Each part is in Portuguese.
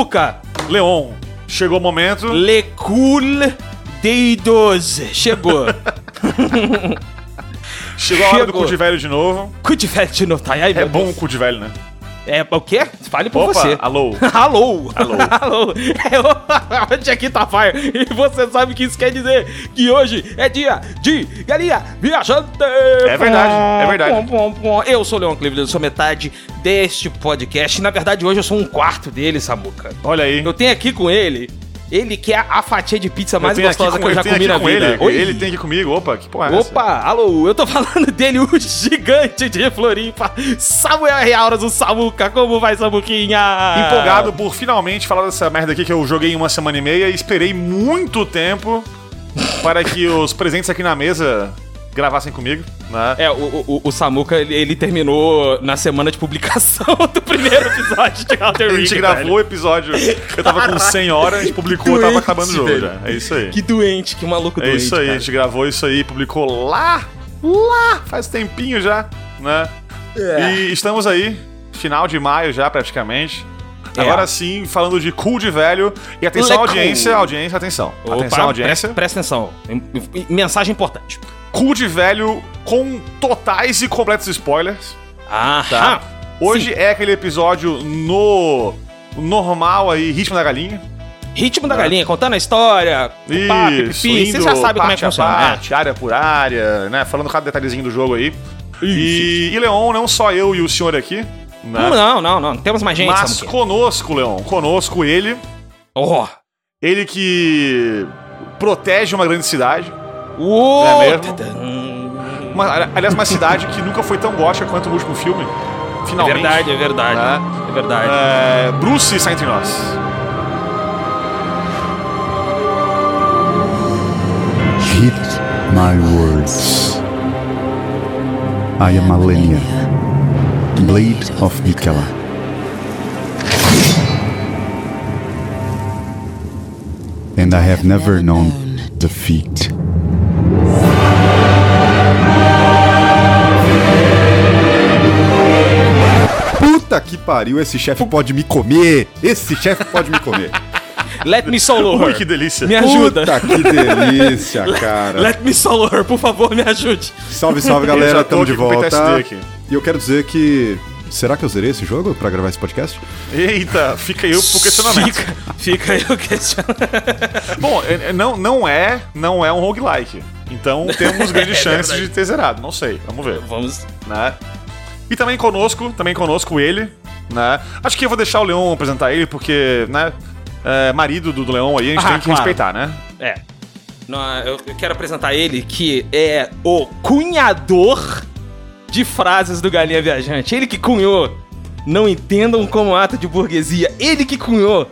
Samuca! Leon, chegou o momento. Le cool de 12. Chegou. Chegou a hora do Chegou. cu de velho de novo. Cu de velho de novo, tá aí, É meu bom o cu de velho, né? É o quê? Fale por Opa, você. alô. Alô! Alô. Alô! É hoje aqui tá fire. E você sabe o que isso quer dizer? Que hoje é dia de galinha viajante! É verdade, é verdade. Pom, pom, pom. Eu sou o Leon Cleveland, eu sou metade deste podcast. Na verdade, hoje eu sou um quarto dele, Samuca. Olha aí. Eu tenho aqui com ele, ele que é a fatia de pizza mais gostosa com- que eu já comi na com vida. Ele, ele tem aqui comigo. Opa, que porra é essa? Opa, alô, eu tô falando dele, o gigante de Floripa, Samuel R. Auras, o Samuca. Como vai, Samuquinha? Empolgado por finalmente falar dessa merda aqui que eu joguei em uma semana e meia e esperei muito tempo para que os presentes aqui na mesa gravassem comigo, né? É, o, o, o Samuca, ele, ele terminou na semana de publicação do primeiro episódio de Outer A Ring. gente gravou o episódio, eu tava com 100 horas, a gente publicou, tava Doente, acabando o jogo velho. já. É isso aí. Que doente, que maluco É doente, isso aí, a cara. gente gravou isso aí, publicou lá, lá, faz tempinho já, né? É. E estamos aí, final de maio já praticamente. É. Agora sim, falando de cool de velho. E atenção, Lecool. audiência, audiência, atenção. Opa, atenção, audiência. Presta, presta atenção. Mensagem importante. Cool de velho com totais e completos spoilers. Ah, Tá. Hoje é aquele episódio no normal aí, ritmo da galinha. Ritmo da galinha, contando a história, Isso, pipi, você já sabe como é que parte funciona. né? parte, área por área, né? Falando cada detalhezinho do jogo aí. E, e Leon, não só eu e o senhor aqui, né? Não, não, não, não, temos mais gente, Mas conosco, Leon, conosco ele, Oh. ele que protege uma grande cidade. Uou, Não é mesmo? Uma, aliás, uma cidade que nunca foi tão gótica quanto o último filme. É Finalmente. verdade, é verdade. Né? É verdade. É, Bruce está entre nós. Heed my words. I am Malenia, Blade of Mikela. And I have never known defeat. Puta que pariu, esse chefe pode me comer! Esse chefe pode me comer! Let me solo Ui, her. que delícia. Me ajuda. Puta que delícia, cara! Let me solo her, por favor, me ajude. Salve, salve galera, estamos de volta. E eu quero dizer que. Será que eu zerei esse jogo pra gravar esse podcast? Eita, fica aí o questionamento. Fica, fica aí o questionamento. Bom, é- é- não, não é não é um roguelike. Então temos grandes É chances de ter zerado. Não sei, vamos ver. Vamos. Né? E também conosco, também conosco ele, né? Acho que eu vou deixar o Leon apresentar ele, porque, né? é, marido do, do Leon aí, a gente Ah, tem que claro. respeitar, né? É. Não, eu eu quero apresentar ele, que é o cunhador de frases do Galinha Viajante. Ele que cunhou. Não entendam como ato de burguesia. Ele que cunhou.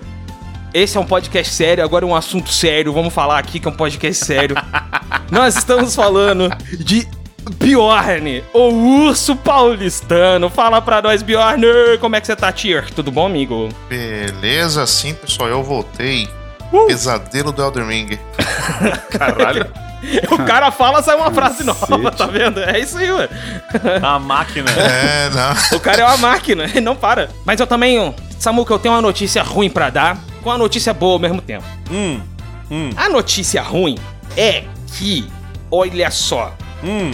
Esse é um podcast sério, agora é um assunto sério. Vamos falar aqui que é um podcast sério. Nós estamos falando de Bjorn, o urso paulistano. Fala pra nós, Bjorn, como é que você tá, Tier? Tudo bom, amigo? Beleza, sim, pessoal, eu voltei. Uh! Pesadelo do Elden Ring. Caralho. O cara fala, sai uma frase nova, tá vendo? É isso aí, mano. A máquina. É, não. O cara é uma máquina, ele não para. Mas eu também, Samuca, eu tenho uma notícia ruim pra dar, com uma notícia boa ao mesmo tempo. hum, hum, A notícia ruim é que, olha só, hum.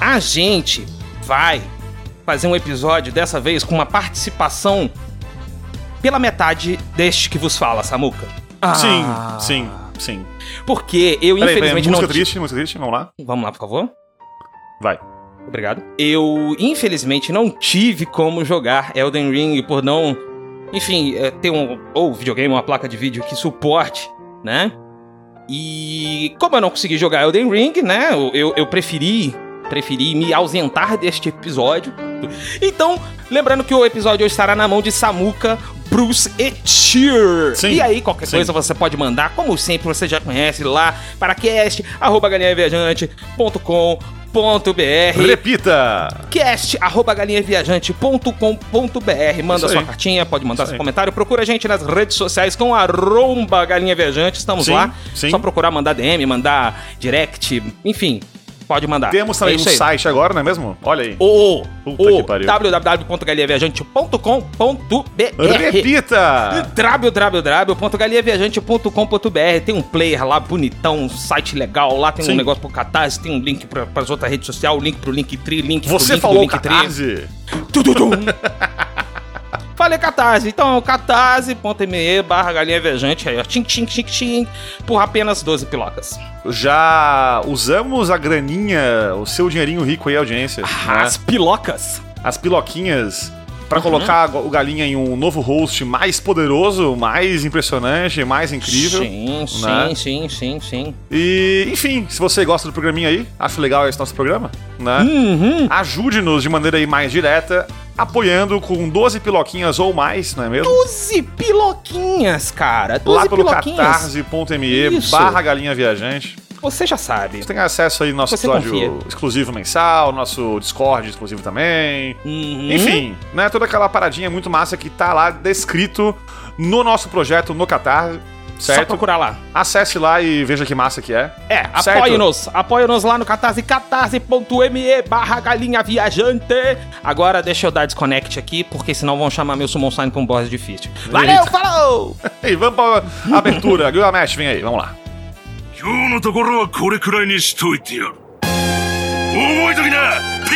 a gente vai fazer um episódio dessa vez com uma participação pela metade deste que vos fala, Samuca. Sim, Ah. sim, sim. Porque eu, Peraí, peraí, infelizmente, música não. triste, música triste, vamos lá. Vamos lá, por favor. Vai. Obrigado. Eu, infelizmente, não tive como jogar Elden Ring por não, enfim, é, ter um ou videogame, uma placa de vídeo que suporte, né? E como eu não consegui jogar Elden Ring, né? Eu, eu, preferi, preferi me ausentar deste episódio. Então, lembrando que o episódio estará na mão de Samuka, Bruce e. Sim, E aí, qualquer sim. coisa você pode mandar, como sempre, você já conhece lá para cast, arroba galinhaviajante.com.br Repita! cast arroba galinhaviajante.com.br Manda Isso sua aí. cartinha, pode mandar Isso seu aí. comentário. Procura a gente nas redes sociais com arroba galinhaviajante. Estamos Sim, lá. sim. Só procurar, mandar DM, mandar direct, enfim. Pode mandar. Temos também É um aí. site agora, não é mesmo? Olha aí. O, o www.galinhaviajante.com.br Repita! www.galinhaviajante.com.br Tem um player lá bonitão, um site legal. Lá tem Sim. um negócio pro Catarse, tem um link pra, pras outras redes sociais, o link pro Linktree, link pro Você link falou do Linktree. Catarse. Tududum. Falei Catarse. Então, catarse.me barra galinha viajante. Aí, ó. Tchim, tchim, tchim, tchim. Por apenas 12 pilocas. Já usamos a graninha, o seu dinheirinho rico aí, audiência. né? As pilocas. As piloquinhas. Pra Uhum. colocar o Galinha em um novo host mais poderoso, mais impressionante, mais incrível. Sim, sim, né? sim, sim, sim. E, enfim, se você gosta do programinha aí, acha legal esse nosso programa, né? Uhum. Ajude-nos de maneira aí mais direta, apoiando com 12 piloquinhas ou mais, não é mesmo? 12 piloquinhas, cara. 12 Lá pelo catarse.me barra galinha viajante. Você já sabe. Você tem acesso aí ao nosso Você episódio confia. exclusivo mensal, nosso Discord exclusivo também. Uhum. Enfim, né? Toda aquela paradinha muito massa que tá lá descrito no nosso projeto no Catarse, Só certo? procurar lá. Acesse lá e veja que massa que é. É, Certo? apoie-nos. Apoie-nos lá no catarse, catarse.me barra galinha viajante. Agora deixa eu dar desconnect aqui, porque senão vão chamar meu Summon Sign pra um boss difícil. Valeu, Eita. falou! E vamos pra abertura. Gilgamesh, vem aí, vamos lá. 今日のところはこれくらいにしといてやる覚えときなピ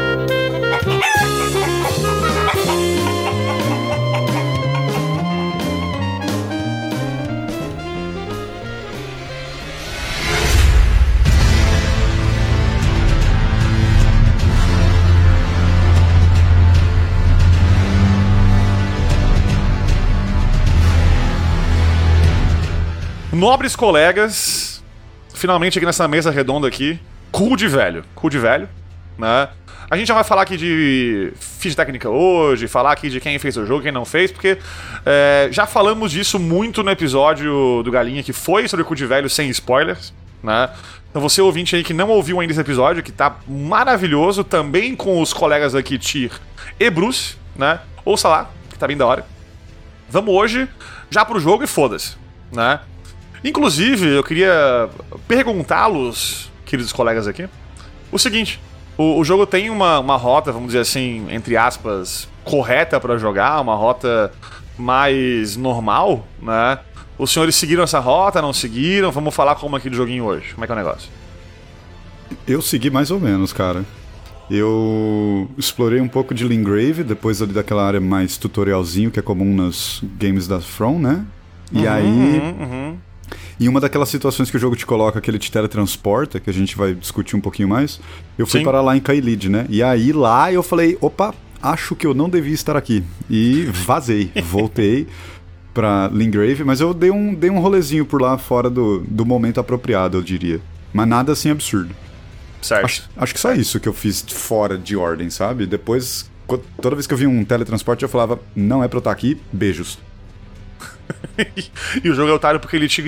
Nobres colegas, finalmente aqui nessa mesa redonda aqui, cu de velho, cu de velho, né? A gente já vai falar aqui de ficha técnica hoje, falar aqui de quem fez o jogo, quem não fez, porque é, já falamos disso muito no episódio do Galinha, que foi sobre o cu de velho sem spoilers, né? Então você ouvinte aí que não ouviu ainda esse episódio, que tá maravilhoso, também com os colegas aqui Tyr e Bruce, né? Ouça lá, que tá bem da hora. Vamos hoje já pro jogo e foda-se, né? Inclusive, eu queria perguntá-los, queridos colegas aqui, o seguinte: o, o jogo tem uma, uma rota, vamos dizer assim, entre aspas, correta pra jogar, uma rota mais normal, né? Os senhores seguiram essa rota, não seguiram? Vamos falar como aqui do joguinho hoje. Como é que é o negócio? Eu segui mais ou menos, cara. Eu explorei um pouco de Lingrave, depois ali daquela área mais tutorialzinho que é comum nos games da From, né? E aí, Uhum, uhum. Em uma daquelas situações que o jogo te coloca, que ele te teletransporta, que a gente vai discutir um pouquinho mais, eu fui Sim. parar lá em Kailid, né? E aí lá eu falei, opa, acho que eu não devia estar aqui. E vazei, voltei pra Lingrave, mas eu dei um, dei um rolezinho por lá fora do, do momento apropriado, eu diria. Mas nada assim absurdo. Certo. Acho, acho que só isso que eu fiz fora de ordem, sabe? Depois, toda vez que eu vi um teletransporte, eu falava, não é pra eu estar aqui, beijos. E o jogo é otário porque ele te,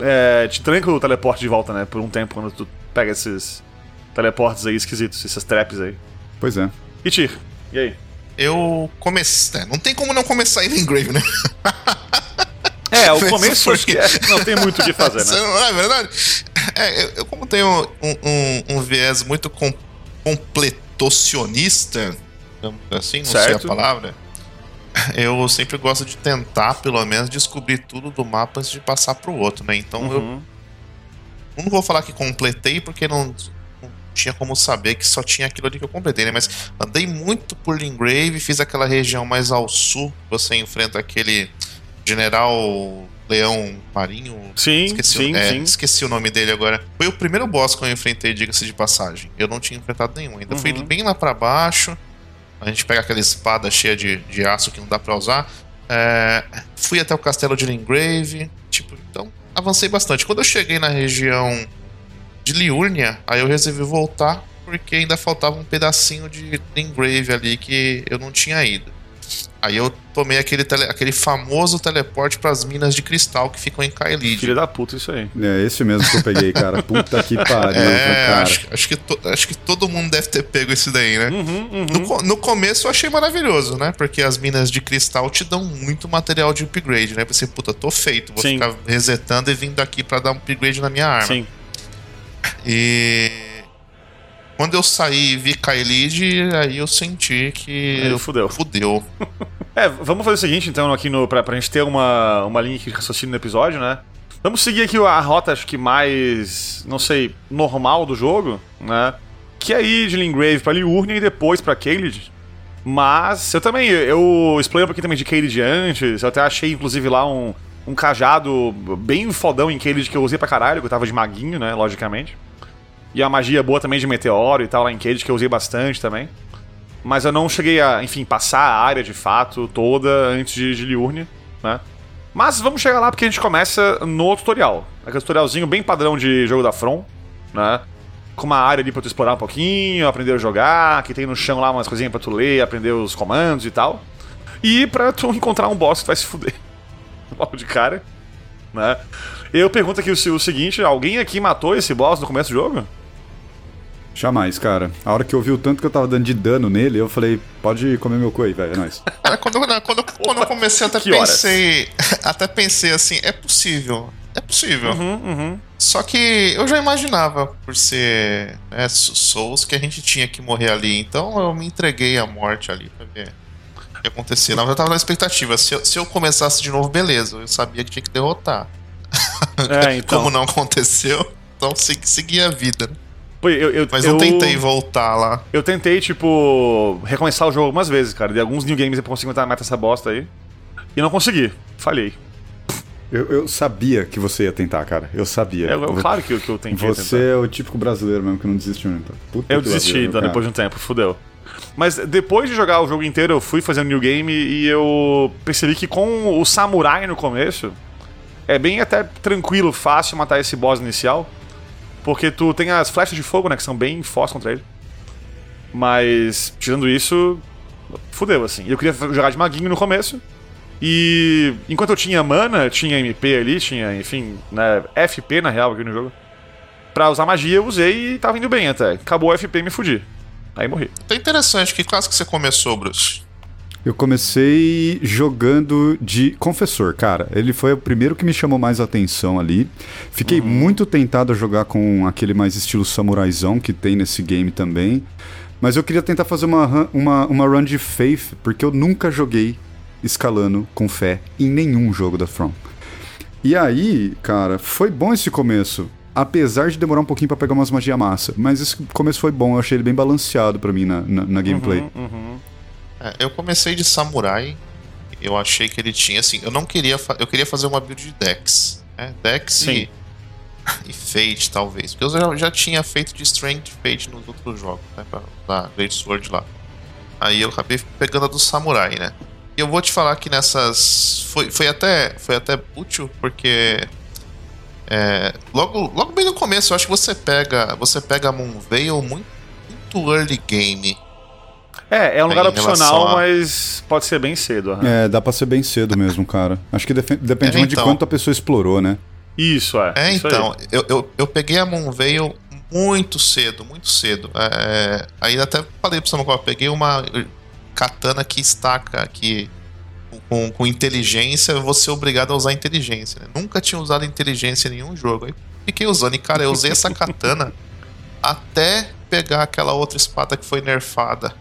é, te tranca o teleporte de volta, né? Por um tempo, quando tu pega esses teleportes aí esquisitos, essas traps aí. Pois é. E Tyr, e aí? Eu comecei. é, Não tem como não começar indo em Grave, né? É, o começo por acho que quê? é- não tem muito o que fazer, né? não é verdade? É, eu, eu como tenho um, um- um viés muito com, completocionista, digamos assim, não sei Certo. a palavra, eu sempre gosto de tentar, pelo menos, descobrir tudo do mapa antes de passar pro outro, né? Então eu Uhum. eu não vou falar que completei, porque não, não tinha como saber que só tinha aquilo ali que eu completei, né? Mas andei muito por Lingrave, fiz aquela região mais ao sul, você enfrenta aquele general leão marinho. Sim, esqueci, sim, o, é, sim. esqueci o nome dele agora. Foi o primeiro boss que eu enfrentei, diga-se de passagem. Eu não tinha enfrentado nenhum ainda. Fui Uhum. bem lá pra baixo. A gente pega aquela espada cheia de, de aço que não dá pra usar. É, fui até o castelo de Lingrave. Tipo, então avancei bastante. Quando eu cheguei na região de Liurnia, aí eu resolvi voltar porque ainda faltava um pedacinho de Lingrave ali que eu não tinha ido. Aí eu tomei aquele, tele- aquele famoso teleporte pras minas de cristal que ficam em Kaelid. Filha da puta, isso aí. É esse mesmo que eu peguei, cara. Puta que pariu, É, cara. acho, acho, que to- acho que todo mundo deve ter pego esse daí, né? Uhum, No, co- no começo eu achei maravilhoso, né? Porque as minas de cristal te dão muito material de upgrade, né? Você, puta, tô feito, vou Sim. ficar resetando e vindo aqui pra dar um upgrade na minha arma. Sim. E. Quando eu saí e vi Kaelid, aí eu senti que. Aí fudeu. Fudeu. É, vamos fazer o seguinte, então, aqui no, pra, pra gente ter uma, uma linha de raciocínio no episódio, né? Vamos seguir aqui a rota, acho que mais, não sei, normal do jogo, né? Que é ir de Lingrave pra Liurnia e depois pra Caelid. Mas eu também, eu explorei um pouquinho também de Caelid antes, eu até achei, inclusive, lá um, um cajado bem fodão em Caelid que eu usei pra caralho, que eu tava de maguinho, né, logicamente. E a magia boa também de meteoro e tal lá em Caelid, que eu usei bastante também. Mas eu não cheguei a, enfim, passar a área de fato toda antes de, de Liurnia, né? Mas vamos chegar lá porque a gente começa no tutorial. Aquele tutorialzinho bem padrão de jogo da From, né? Com uma área ali pra tu explorar um pouquinho, aprender a jogar, que tem no chão lá umas coisinhas pra tu ler, aprender os comandos e tal. E pra tu encontrar um boss que tu vai se fuder. Logo de cara, né? Eu pergunto aqui o, o seguinte, alguém aqui matou esse boss no começo do jogo? Jamais, cara. A hora que eu vi o tanto que eu tava dando de dano nele, eu falei, pode comer meu cu aí, velho. É nóis. Cara, quando, eu- quando, quando eu comecei, até Que horas? pensei. Até pensei assim, é possível. É possível. Uhum, uhum. Só que eu já imaginava, por ser né, Sou- Souls, que a gente tinha que morrer ali. Então eu me entreguei à morte ali pra ver o que acontecia. Não, eu tava na expectativa. Se eu, se eu começasse de novo, beleza. Eu sabia que tinha que derrotar. É, então. Como não aconteceu, então segui, segui a vida. Eu, eu, Mas eu, eu tentei voltar lá. Eu tentei, tipo, recomeçar o jogo algumas vezes, cara. De alguns new games eu consigo matar essa bosta aí. E não consegui. Falhei. Eu, eu sabia que você ia tentar, cara. Eu sabia. É, eu- claro que, eu- que eu tentei Você tentar. é o típico brasileiro mesmo que não desistiu, né? Puta Eu desisti então, depois de um tempo, fudeu. Mas depois de jogar o jogo inteiro, eu fui fazendo new game e eu percebi que com o samurai no começo, é bem até tranquilo, fácil matar esse boss inicial. Porque tu tem as flechas de fogo, né, que são bem fortes contra ele. Mas, tirando isso, fudeu, assim. Eu queria jogar de maguinho no começo. E enquanto eu tinha mana, tinha MP ali, tinha, enfim, né, FP na real aqui no jogo. Pra usar magia eu usei e tava indo bem até. Acabou o FP e me fudi. Aí morri. Tá interessante. Que classe que você começou, Bruce? Eu comecei jogando de confessor, cara. Ele foi o primeiro que me chamou mais atenção ali. Fiquei muito tentado a jogar com aquele mais estilo samuraizão que tem nesse game também. Mas eu queria tentar fazer uma, run- uma, uma run de Faith, porque eu nunca joguei escalando com fé em nenhum jogo da From. E aí, cara, foi bom esse começo. Apesar de demorar um pouquinho pra pegar umas magia massa. Mas esse começo foi bom, eu achei ele bem balanceado pra mim na, na, na gameplay. É, eu comecei de samurai. Eu achei que ele tinha assim. Eu não queria. Eu queria fazer uma build de Dex. Né? Dex Sim. e, e Fate, talvez. Porque eu já, já tinha feito de Strength Fate nos outros jogos, né? Pra usar Great Sword lá. Aí eu acabei pegando a do samurai, né? E eu vou te falar que nessas. Foi, foi, até, foi até útil, porque. é, logo, logo bem no começo, eu acho que você pega. Você pega a Moonveil muito, muito early game. É, é um lugar Em opcional, a- mas pode ser bem cedo. aham. É, dá pra ser bem cedo mesmo, cara. Acho que defe- depende É, muito de então. quanto a pessoa explorou, né? Isso, é. É, isso então, eu, eu, eu peguei a Moonveil muito cedo, muito cedo. É, aí até falei pro Samuel, eu peguei uma katana que estaca aqui com, com inteligência, eu vou ser obrigado a usar inteligência. né? Nunca tinha usado inteligência em nenhum jogo. Aí fiquei usando, e cara, eu usei essa katana até pegar aquela outra espada que foi nerfada.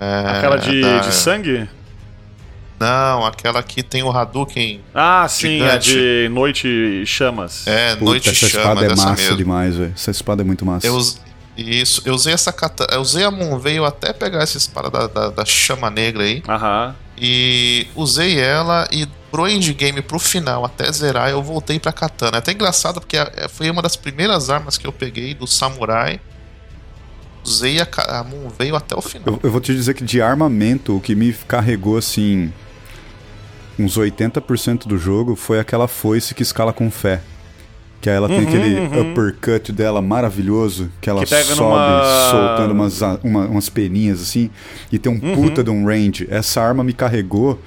É, Aquela de, da- de sangue? Não, aquela que tem o Hadouken. Ah, sim, a Gigante. de noite e chamas. É, Puta, Noite essa Chama espada é massa mesmo. demais, velho. Essa espada é muito massa. Eu, isso, eu usei essa katana, eu usei a Moonveil até pegar essa espada da, da, da chama negra aí. Aham. E usei ela e pro endgame pro final, até zerar, eu voltei pra katana. É até engraçado porque é- foi uma das primeiras armas que eu peguei do samurai. Usei a, a Moonveil até o final. Eu, eu vou te dizer que de armamento, o que me carregou assim. Uns 80% do jogo foi aquela foice que escala com fé. Que aí ela tem aquele uppercut dela maravilhoso, que ela Que sobe numa- soltando umas, uma- umas peninhas assim, e tem um puta de um range. Essa arma me carregou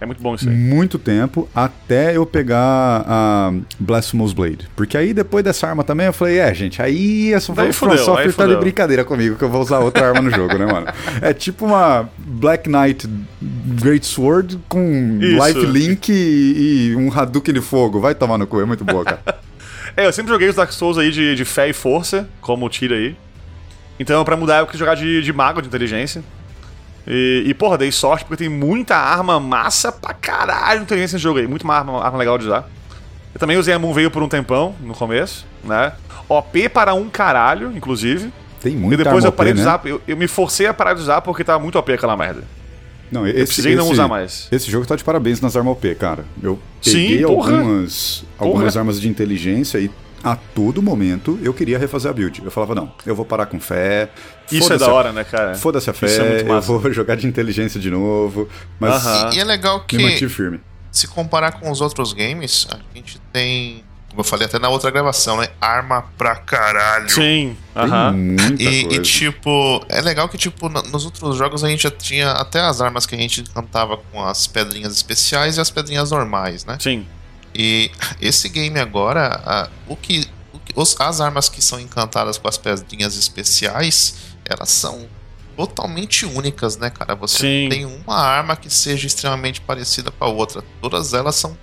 É muito bom isso aí. muito tempo até eu pegar a Blasphemous Blade. Porque aí depois dessa arma também eu falei, é, gente, aí Daí From Software tá de brincadeira comigo que eu vou usar outra arma no jogo, né, mano? É tipo uma Black Knight Great Sword com Isso. Life Link e, e um Hadouken de fogo. Vai tomar no cu, é muito boa, cara. É, eu sempre joguei os Dark Souls aí de, de fé e força, como o Tira aí. Então, pra mudar, eu quis jogar de, de mago de inteligência. E, e, porra, dei sorte porque tem muita arma massa pra caralho inteligência nesse jogo aí. Muito arma, arma legal de usar. Eu também usei a Moonveil por um tempão, no começo, né? OP para um caralho, inclusive. Tem E muita depois eu parei OP, de né? usar, eu, eu me forcei a parar de usar porque tava muito OP aquela merda. Não, esse, Eu precisei não esse- usar mais. Esse jogo tá de parabéns nas armas OP, cara. Eu Sim, peguei porra. algumas, algumas armas de inteligência e a todo momento eu queria refazer a build. Eu falava, não, eu vou parar com fé. Isso é da a- hora, né, cara? Foda-se a fé, é eu vou jogar de inteligência de novo. Mas Aham. E é legal que, me mantive firme. se comparar com os outros games, a gente tem, como eu falei até na outra gravação, né? Arma pra caralho. Sim, Tem aham. muita E, e, tipo, é legal que, tipo, nos outros jogos a gente já tinha até as armas que a gente encantava com as pedrinhas especiais e as pedrinhas normais, né? Sim. E esse game agora, a- o que, o que- os- as armas que são encantadas com as pedrinhas especiais, elas são totalmente únicas, né, cara? Você Sim. não tem uma arma que seja extremamente parecida com a outra. Todas elas são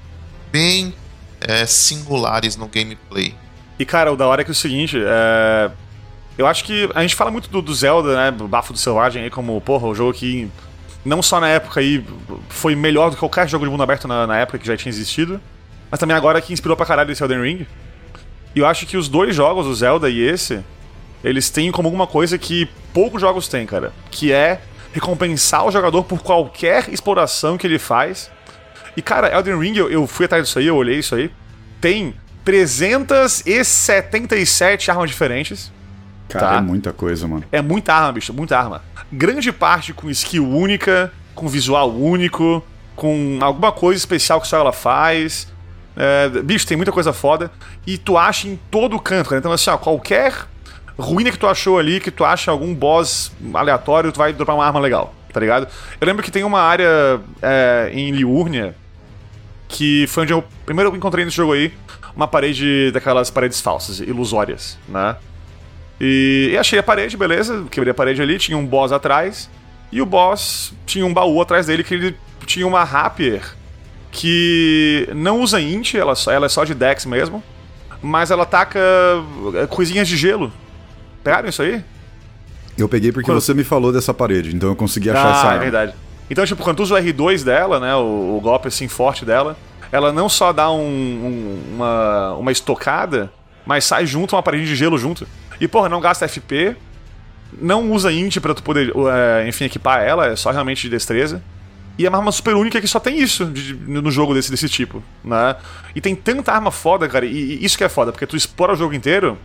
bem é, singulares no gameplay. E, cara, o da hora é que é o seguinte, é... Eu acho que a gente fala muito do, do Zelda, né? do Bafo do Selvagem aí, como, porra, o jogo que não só na época aí foi melhor do que qualquer jogo de mundo aberto na, na época que já tinha existido, mas também agora que inspirou pra caralho esse Elden Ring. E eu acho que os dois jogos, o Zelda e esse, eles têm como alguma coisa que poucos jogos têm, cara. Que é recompensar o jogador por qualquer exploração que ele faz. E, cara, Elden Ring, eu, eu fui atrás disso aí, eu olhei isso aí. Tem 377 armas diferentes. Cara, tá. é muita coisa, mano. É muita arma, bicho, muita arma. Grande parte com skill única, com visual único, com alguma coisa especial que só ela faz. É, bicho, tem muita coisa foda. E tu acha em todo canto, cara. Então, assim, ó, qualquer ruína que tu achou ali, que tu acha algum boss aleatório, tu vai dropar uma arma legal, tá ligado? Eu lembro que tem uma área é, em Liurnia que foi onde eu primeiro encontrei nesse jogo aí uma parede daquelas paredes falsas, ilusórias, né? E, e achei a parede, beleza, quebrei a parede ali, tinha um boss atrás, e o boss tinha um baú atrás dele que ele tinha uma rapier que não usa int, ela, só- ela é só de dex mesmo, mas ela ataca eh, coisinhas de gelo. Pegaram isso aí? Eu peguei porque Quando- você me falou dessa parede, então eu consegui achar essa Ah, é arma. verdade. Então, tipo, quando tu usa o R2 dela, né, o, o golpe assim forte dela, ela não só dá um- um- uma, uma estocada, mas sai junto uma parede de gelo junto. E, porra, não gasta FP, não usa int pra tu poder, é, enfim, equipar ela, é só realmente de destreza. E é uma arma super única que só tem isso de- de- no jogo desse, desse tipo, né? E tem tanta arma foda, cara, e, e isso que é foda, porque tu explora o jogo inteiro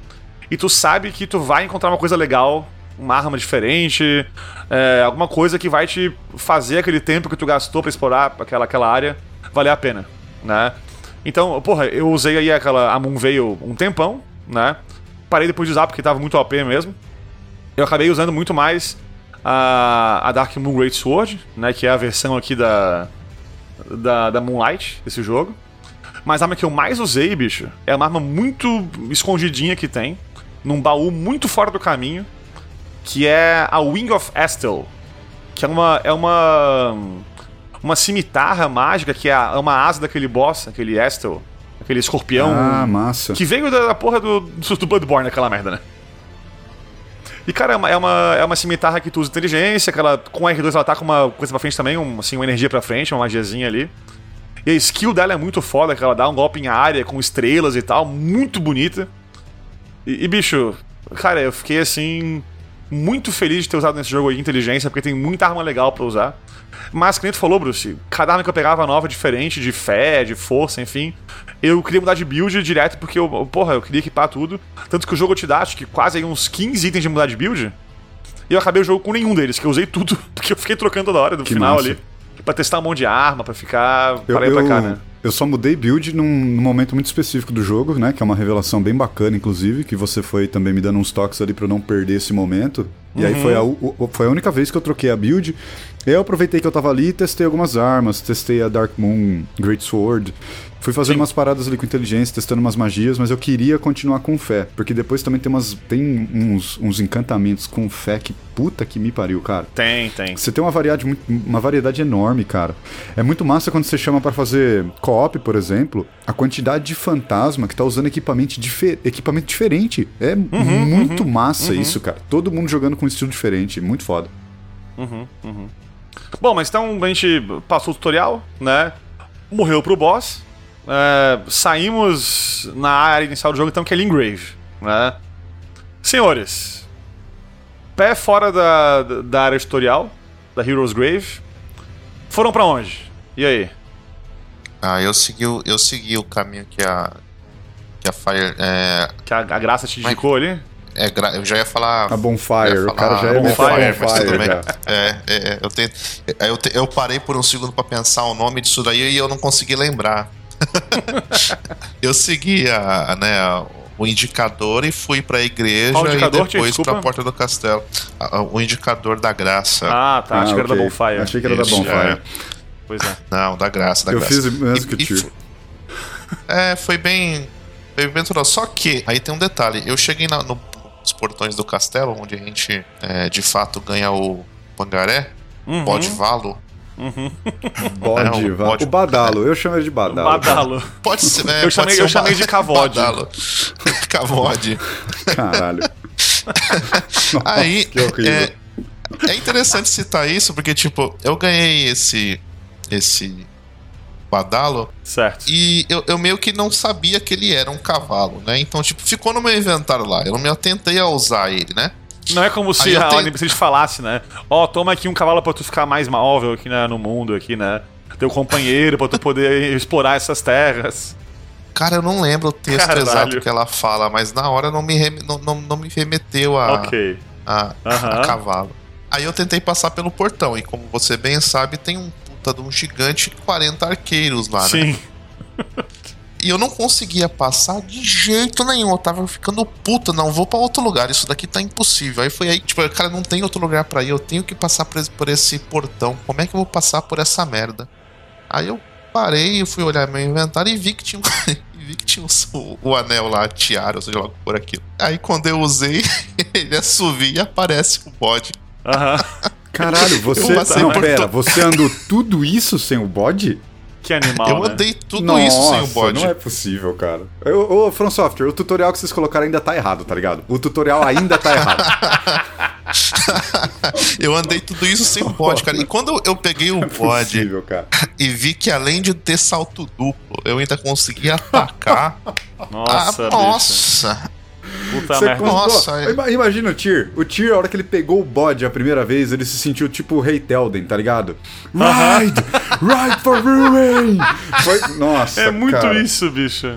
e tu sabe que tu vai encontrar uma coisa legal, uma arma diferente, é, alguma coisa que vai te fazer aquele tempo que tu gastou pra explorar aquela, aquela área valer a pena, né? Então, porra, eu usei aí aquela a Moonveil um tempão, né? Parei depois de usar porque tava muito OP mesmo. Eu acabei usando muito mais a, a Dark Moon Great Sword, né? Que é a versão aqui da, da, da Moonlight desse jogo. Mas a arma que eu mais usei, bicho, é uma arma muito escondidinha que tem, num baú muito fora do caminho, que é a Wing of Estel, que é uma é uma uma cimitarra mágica que é é uma asa daquele boss, aquele Estel, aquele escorpião Ah, massa. que veio da, da porra do, do, do Bloodborne, aquela merda, né? E, cara, é uma, é uma, é uma cimitarra que tu usa inteligência, que ela, com R2 ela tá com uma coisa pra frente também, um, assim, uma energia pra frente, uma magiazinha ali. E a skill dela é muito foda, que ela dá um golpe em área com estrelas e tal, muito bonita. E, e, bicho, cara, eu fiquei assim. Muito feliz de ter usado nesse jogo aí inteligência, porque tem muita arma legal pra usar. Mas, como tu falou, Bruce, cada arma que eu pegava nova, diferente, de fé, de força, enfim. Eu queria mudar de build direto, porque eu, porra, eu queria equipar tudo. Tanto que o jogo te dá, acho que quase aí uns 15 itens de mudar de build. E eu acabei o jogo com nenhum deles, que eu usei tudo, porque eu fiquei trocando toda hora no Que final massa. ali. Pra testar um monte de arma, pra ficar Eu, pra ir pra eu- cá, né? eu só mudei build num, num momento muito específico do jogo, né? Que é uma revelação bem bacana, inclusive, que você foi também me dando uns toques ali pra eu não perder esse momento. E aí foi a, foi a única vez que eu troquei a build. Eu aproveitei que eu tava ali e testei algumas armas, testei a Dark Moon Great Sword. Fui fazendo umas paradas ali com inteligência, testando umas magias, mas eu queria continuar com fé. Porque depois também tem, umas, tem uns, uns encantamentos com fé que puta que me pariu, cara. Tem, tem. Você tem uma variedade, uma variedade enorme, cara. É muito massa quando você chama pra fazer co-op, por exemplo, a quantidade de fantasma que tá usando equipamento, dife- equipamento diferente. É muito massa isso, cara. Todo mundo jogando com um estilo diferente. Muito foda. Bom, mas então a gente passou o tutorial, né? Morreu pro boss. é, saímos na área inicial do jogo, então, que é Lingrave, né? Senhores, pé fora da, da área tutorial, da Hero's Grave. Foram pra onde? E aí? Ah, eu segui, o- eu segui o caminho que a. Que a Fire. É, Que a, a graça te indicou ali? É gra- eu já ia falar. A Bonfire, eu ia o cara já é Bonfire, Bonfire, mas tudo bem. É, é, é, eu, tenho, é, eu, te- eu parei por um segundo pra pensar o nome disso daí e eu não consegui lembrar. eu segui a, a, né, a- o indicador e fui pra igreja Qual indicador, e depois Desculpa. pra porta do castelo. A- a- O indicador da graça. Ah, tá. Acho Ah, que era da ok. Bonfire. Achei que era Isso, da Bonfire. é. Pois é. Não, da graça, da Eu graça. fiz o mesmo que o Tyr. fo- É, foi bem. Foi bem natural. Só que, aí tem um detalhe. Eu cheguei na- no- nos portões do castelo, onde a gente é, de fato ganha o pangaré, Uhum. pode valo. Bode, Não, va- bode. O Badalo, eu chamo ele de Badalo. Badalo. Pode ser. é, Eu chamei- ser eu um chamei de cavode. badalo. cavode. Caralho. Aí, é, é interessante citar isso, porque, tipo, eu ganhei esse. esse. Badalo. Certo. E eu, eu meio que não sabia que ele era um cavalo, né? Então, tipo, ficou no meu inventário lá. Eu não me atentei a usar ele, né? Não é como se a tenho- NPC te falasse, né? Ó, toma aqui um cavalo pra tu ficar mais móvel aqui né, no mundo, aqui, né? Teu companheiro pra tu poder explorar essas terras. Cara, eu não lembro o texto Caralho. exato que ela fala, mas na hora não me, rem- não, não, não me remeteu a, Ok. a, Aham. a cavalo. Aí eu tentei passar pelo portão, e como você bem sabe, tem um puta de um gigante e 40 arqueiros lá, né? Sim. E eu não conseguia passar de jeito nenhum. Eu tava ficando puta, não, vou pra outro lugar. Isso daqui tá impossível. Aí foi aí, tipo, cara, não tem outro lugar pra ir. Eu tenho que passar por esse, por esse portão. Como é que eu vou passar por essa merda? Aí eu parei e fui olhar meu inventário e vi que tinha, um- vi que tinha o, o anel lá, a tiara, ou seja lá por aquilo. Aí quando eu usei, ele assovia e aparece o bode. Aham. Caralho, você. Eu passei Não, por pera, você andou tudo isso sem o bode? Que animal, eu né? andei tudo isso sem o bode. Não é possível, cara. Ô, ô, From Software, o tutorial que vocês colocaram ainda tá errado, tá ligado? O tutorial ainda tá errado. eu andei tudo isso sem o bode, cara. E quando eu- eu peguei o é bode possível, cara. e vi que além de ter salto duplo, eu ainda conseguia atacar. Nossa, ah, nossa! Puta Você merda. Nossa, é. Ima- Imagina o Tyr. O Tyr, a hora que ele pegou o bode a primeira vez, ele se sentiu tipo o Rei Telden, tá ligado? Ride! Ride for ruin! Foi... Nossa, É muito cara. isso, bicho.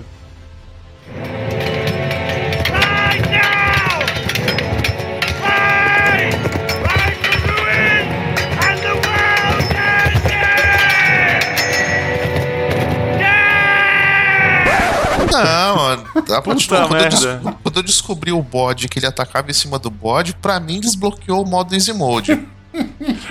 Pra Puta tipo, quando, eu des- quando eu descobri o bode que ele atacava em cima do bode, pra mim desbloqueou o modo Easy Mode.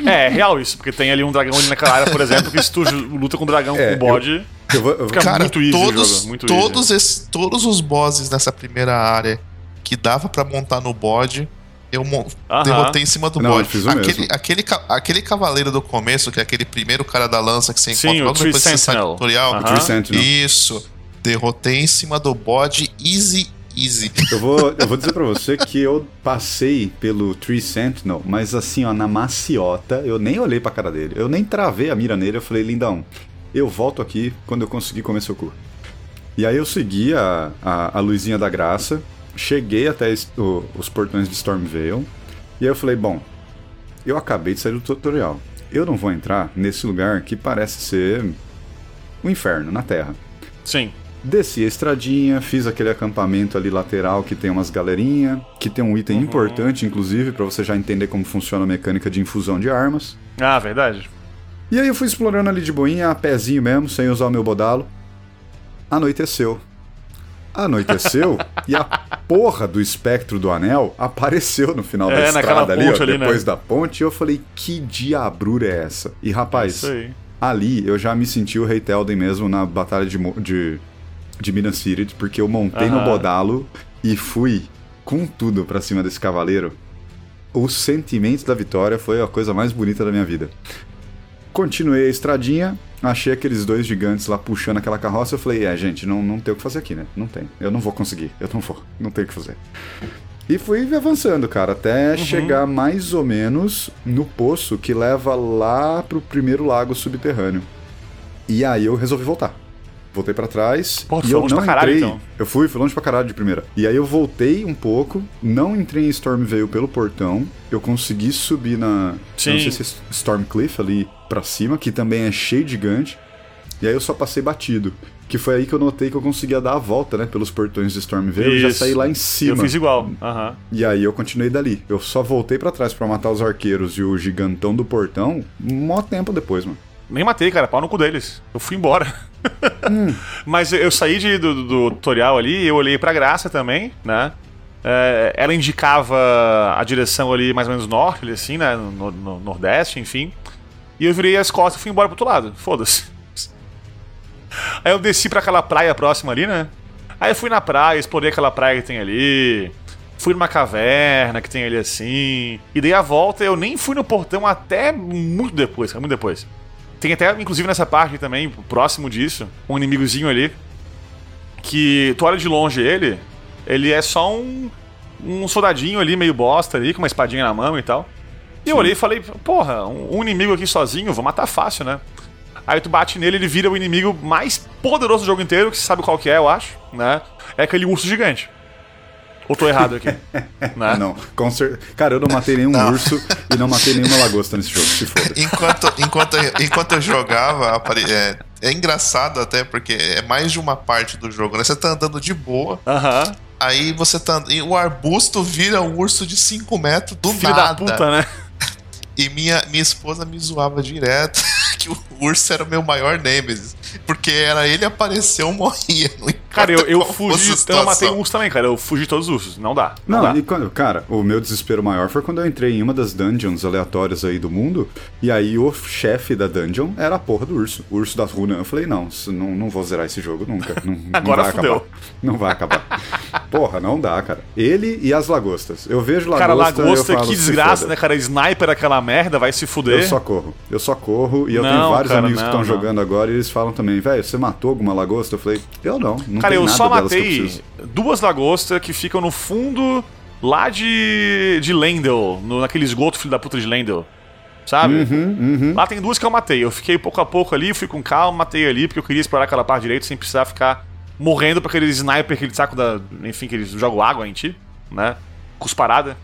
É, é real isso, porque tem ali um dragão ali naquela área, por exemplo, que se tu luta com um dragão É, com bode, Eu vou- eu vou- fica Cara, muito easy todos, o jogo. Muito easy. todos, esses, todos os bosses nessa primeira área que dava pra montar no bode, eu Aham. derrotei em cima do Não, eu bode. o Aquele, aquele, aquele cavaleiro do começo, que é aquele primeiro cara da lança que você Sim, encontra o logo depois que você sai do Sentinel. tutorial. Sentinel. Isso. Derrotei em cima do bode, easy, easy. Eu vou, eu vou dizer pra você que eu passei pelo Tree Sentinel, mas assim, ó, na maciota, eu nem olhei pra cara dele. Eu nem travei a mira nele, eu falei, lindão, eu volto aqui quando eu conseguir comer seu cu. E aí eu segui a, a, a luzinha da graça, cheguei até o- os portões de Stormvale, e aí eu falei, bom, eu acabei de sair do tutorial. Eu não vou entrar nesse lugar que parece ser um inferno na Terra. Sim. Desci a estradinha, fiz aquele acampamento ali lateral que tem umas galerinha, que tem um item importante, inclusive, pra você já entender como funciona a mecânica de infusão de armas. Ah, verdade. E aí eu fui explorando ali de boinha, a pezinho mesmo, sem usar o meu bodalo. Anoiteceu. Anoiteceu e a porra do espectro do anel apareceu no final É, da estrada ali, ó, ali, né? depois da ponte, e eu falei, que diabrura é essa? E rapaz, aí. ali eu já me senti o Rei Telden mesmo na batalha de, de, de Minas Tirith, porque eu montei no Aham. bodalo e fui com tudo pra cima desse cavaleiro. O sentimento da vitória foi a coisa mais bonita da minha vida. Continuei a estradinha, achei aqueles dois gigantes lá puxando aquela carroça. Eu falei, é, gente, não, não tem o que fazer aqui, né? Não tem. Eu não vou conseguir. Eu não vou. Não tem o que fazer. E fui avançando, cara, até chegar mais ou menos no poço que leva lá pro primeiro lago subterrâneo. E aí eu resolvi voltar. Voltei pra trás Pô, e eu não pra caralho, entrei. então. Eu fui, fui longe pra caralho de primeira. E aí eu voltei um pouco, não entrei em Stormveil pelo portão. Eu consegui subir na. eu Não Sim. sei se é Stormcliff ali pra cima, que também é cheio de gigante. E aí eu só passei batido. Que foi aí que eu notei que eu conseguia dar a volta, né, pelos portões de Stormveil e já saí lá em cima. Eu fiz igual. Aham. E aí eu continuei dali. Eu só voltei pra trás pra matar os arqueiros e o gigantão do portão, mó tempo depois, mano. Nem matei, cara. Pau no cu deles. Eu fui embora. Hum. Mas eu saí de- do, do- tutorial ali, eu olhei pra Graça também, né? É, ela indicava a direção ali mais ou menos norte, ali assim, né? No, no nordeste, enfim. E eu virei as costas e fui embora pro outro lado. Foda-se. Aí eu desci pra aquela praia próxima ali, né? Aí eu fui na praia, explorei aquela praia que tem ali. Fui numa caverna que tem ali assim. E dei a volta eu nem fui no portão até muito depois, muito depois. Tem até, inclusive, nessa parte também, próximo disso, um inimigozinho ali. Que tu olha de longe ele, ele é só um, um soldadinho ali, meio bosta ali, com uma espadinha na mão e tal. E eu olhei e falei, porra, um, um inimigo aqui sozinho, vou matar fácil, né? Aí tu bate nele, ele vira o inimigo mais poderoso do jogo inteiro, que você sabe qual que é, eu acho, né? É aquele urso gigante. Ou tô errado aqui? né? Não. Com cer... Cara, eu não matei nenhum urso e não matei nenhuma lagosta nesse jogo, se foda. Enquanto, enquanto, enquanto eu jogava, apare- é, é engraçado até, porque é mais de uma parte do jogo, né? Você tá andando de boa, Aham. aí você tá e o arbusto vira um urso de 5 metros do Filho da nada. puta, né? E minha, minha esposa me zoava direto que o urso era o meu maior nêmesis. Porque era ele apareceu, eu morria. Não Cara, eu, eu fugi. Eu não matei um urso também, cara. Eu fugi de todos os ursos. Não dá. Não, Não, dá. e quando, cara, o meu desespero maior foi quando eu entrei em uma das dungeons aleatórias aí do mundo, e aí o chefe da dungeon era a porra do urso, o urso das runas. Eu falei, não, não, não vou zerar esse jogo nunca. Não, não Agora vai fudeu. acabar. Não vai acabar. Porra, não dá, cara. Ele e as lagostas. Eu vejo lagosta, Cara, lagosta, eu falo, que "Se desgraça, foda". né, cara? Sniper, aquela merda, vai se fuder. Eu só corro. Eu só corro e eu tenho Não, vários cara, amigos que não, estão não. jogando agora e eles falam também, velho, você matou alguma lagosta? Eu falei, eu não. não Cara, tem eu só matei duas lagostas que ficam no fundo lá de, de Lendel, no, naquele esgoto filho da puta de Lendel. Sabe? Uhum, Lá tem duas que eu matei. Eu fiquei pouco a pouco ali, fui com calma, matei ali, porque eu queria explorar aquela parte direita sem precisar ficar morrendo pra aquele sniper, aquele saco da. Enfim, que eles jogam água em ti, né? Cusparada.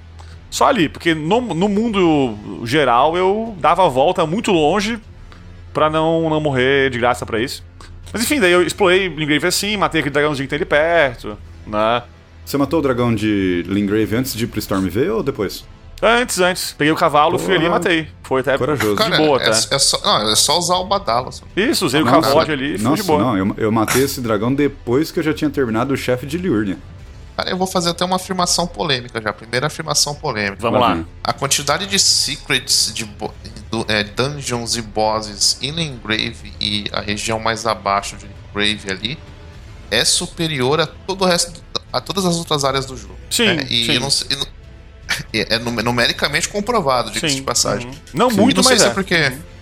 Só ali, porque no, no mundo geral eu dava a volta muito longe pra não, não morrer de graça pra isso. Mas enfim, daí eu explorei Lingrave assim, matei aquele dragãozinho que tem ali perto, né? Você matou o dragão de Lingrave antes de ir pro Stormveil ou depois? Antes, antes. Peguei o cavalo, fui ali e matei. Foi até Corajoso. de boa, é, tá? é só, não, é só usar o badalo. só. Isso, usei o Nossa, cavode ali e fui Nossa, de boa. não, eu, eu matei esse dragão depois que eu já tinha terminado o chefe de Liurnia. Cara, eu vou fazer até uma afirmação polêmica já. Primeira afirmação polêmica. Vamos Lá. A quantidade de secrets, de bo- do- é, dungeons e bosses em Lingrave e a região mais abaixo de Lingrave ali é superior a todo o resto, a todas as outras áreas do jogo. Sim, né? E sim. não sei- é, é num- numericamente comprovado, diga-se de passagem. uhum. Não Sim. muito, não mas é. é porque.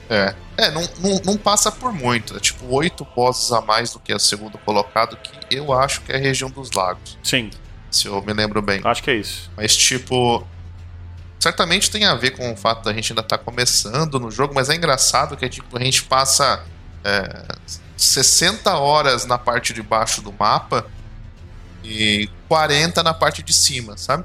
É, é não, não, não passa por muito. É tipo oito bosses a mais do que a segundo colocado, que eu acho que é a região dos lagos, Sim, se eu me lembro bem. acho que é isso. Mas, tipo. Certamente tem a ver com o fato da gente ainda estar começando no jogo, mas é engraçado que tipo, a gente passa é, 60 horas na parte de baixo do mapa e 40 na parte de cima, sabe?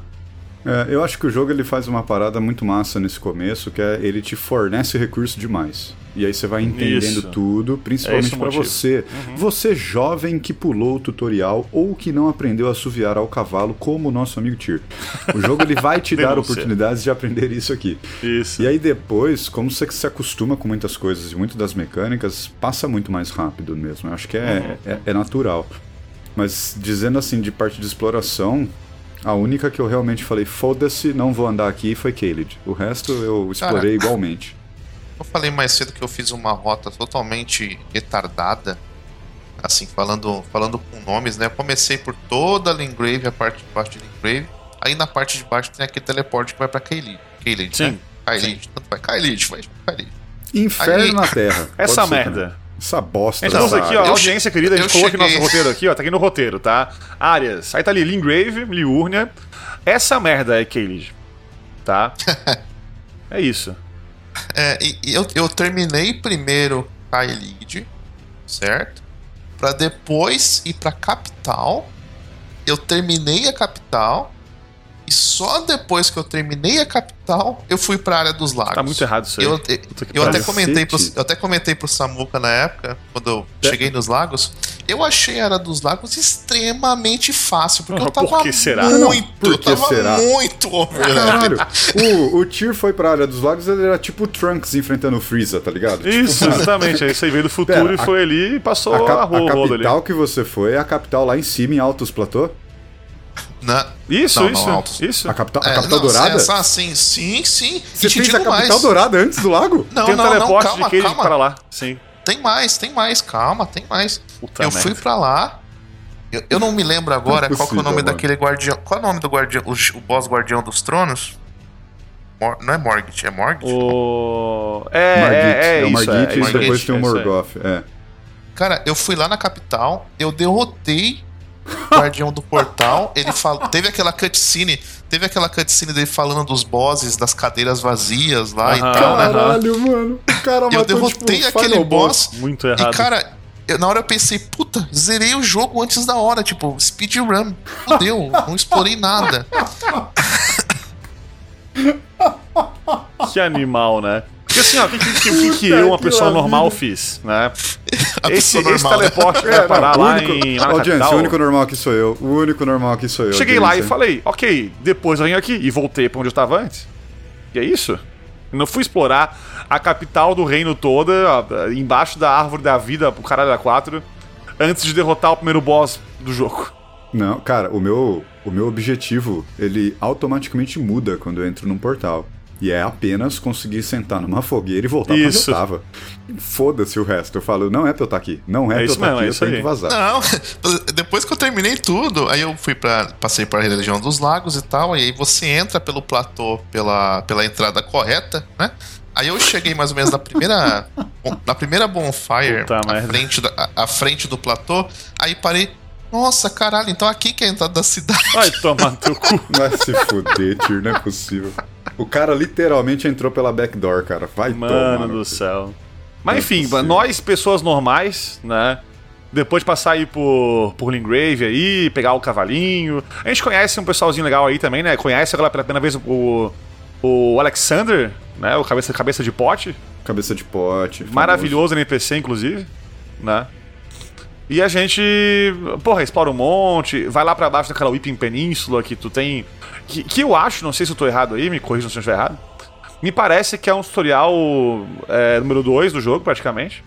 É, eu acho que o jogo ele faz uma parada muito massa nesse começo, que é ele te fornece recurso demais. E aí você vai entendendo Isso. tudo, É principalmente pra motivo. você. Você jovem que pulou o tutorial ou que não aprendeu a assoviar ao cavalo como o nosso amigo Tyr. O jogo ele vai te dar oportunidades de aprender isso aqui. Isso. E aí depois, como você se acostuma com muitas coisas e muito das mecânicas, passa muito mais rápido mesmo. Eu acho que é, é, é natural. Mas dizendo assim, de parte de exploração, a única que eu realmente falei, foda-se, não vou andar aqui, foi Caled. O resto eu explorei igualmente. Eu falei mais cedo que eu fiz uma rota totalmente retardada. Assim, falando, falando com nomes, né? Eu comecei por toda a Lingrave, a parte de baixo de Lingrave. Aí na parte de baixo tem aquele teleporte que vai pra Kaelid. Kaelid, Sim, né? Kaelid, tanto vai. Kaelid, vai pra Kaelid. Inferno Aí- na Terra. Essa ser merda. também. Essa bosta. Então, aqui, ó, eu audiência querida, a gente colocou aqui no nosso cheguei. roteiro aqui, ó, tá aqui no roteiro, tá? Áreas. Aí tá ali Lingrave, Liurnia. Essa merda é Kaelid, tá? é isso. É, e, eu, eu terminei primeiro Kaelid, certo? Pra depois ir pra capital. Eu terminei a capital. E só depois que eu terminei a capital, eu fui pra área dos lagos. Tá muito errado isso aí. Eu, eu até comentei pro, eu até comentei pro Samuca na época, quando eu É. cheguei nos lagos, eu achei a Área dos Lagos extremamente fácil, porque eu tava por que será? Muito, por eu que tava será? muito. Caralho, o, o Tyr foi pra área dos lagos, ele era tipo o Trunks enfrentando o Freeza, tá ligado? Isso, exatamente. Aí você veio do futuro Pera, e a- foi ali e passou A, a, a rodo ali. capital que você foi é a capital lá em cima, em Altos Platô? Na- Isso, Não, não, isso, Altos. isso. A capital, a É, capital não, dourada? é, só assim, sim, sim. Você e te fez a capital mais. dourada antes do lago? Não, tem um não, não, calma, de calma. para lá. Sim. Tem mais, tem mais, calma, tem mais. Puta eu merda. fui pra lá. Eu, eu não me lembro agora Não é qual que é o possível, nome mano. daquele guardião. Qual é o nome do guardião? O, o boss guardião dos tronos? Mor- não é Morgit, é Morgit? O... É, Margit. é, é, o isso. Margit é, e é depois tem o é. Morgoth. É. Cara, eu fui lá na capital, eu derrotei o guardião do portal. Ele falou, teve aquela cutscene, teve aquela cutscene dele falando dos bosses, das cadeiras vazias lá e Aham. tal, né? Caralho, mano. O cara Eu matou, derrotei tipo, aquele boss. Muito errado. E cara, eu- na hora eu pensei, puta, zerei o jogo antes da hora, tipo, speedrun. Fudeu, não explorei nada. Que animal, né? Porque assim, ó, o que, que, que, que, que eu, uma que pessoa normal, fiz, né? A Esse, esse normal, né? teleporte É, vai não, parar o lá único- em lá Audiência, capital. o único normal aqui sou eu. O único normal aqui sou eu. Cheguei lá e falei, ok, depois eu venho aqui e voltei pra onde eu estava antes. E é isso. Eu não fui explorar a capital do reino toda, embaixo da árvore da vida, o caralho da 4, antes de derrotar o primeiro boss do jogo. Não, cara, o meu, o meu objetivo, ele automaticamente muda quando eu entro num portal. E é apenas conseguir sentar numa fogueira e voltar Isso. pra onde eu tava. Foda-se o resto. Eu falo, não é pra eu estar aqui. Não é, É pra eu isso estar mesmo, aqui, é eu isso tenho aí. que vazar. Não, depois que eu terminei tudo, aí eu fui para passei para a região dos lagos e tal, e aí você entra pelo platô pela, pela entrada correta, né? Aí eu cheguei mais ou menos na primeira na primeira bonfire, Puta à frente, da, à- à frente do platô, aí parei, nossa, caralho, então aqui que é a entrada da cidade. Vai tomar no teu cu. Vai se fuder, tio, não é possível. O cara literalmente entrou pela backdoor, cara. Vai tomar. Mano no do céu. Mas é enfim, possível. nós, pessoas normais, né? Depois de passar aí por, por Lingrave aí, pegar o cavalinho. A gente conhece um pessoalzinho legal aí também, né? Conhece agora pela primeira vez o, o Alexander, né? O cabeça, cabeça de pote. Cabeça de pote. famoso. Maravilhoso NPC, inclusive, né? E a gente, porra, explora um monte, vai lá pra baixo daquela Whipping Península que tu tem. Que, que eu acho, não sei se eu tô errado aí, me corrija se eu estiver errado. Me parece que é um tutorial é, número 2 do jogo, praticamente.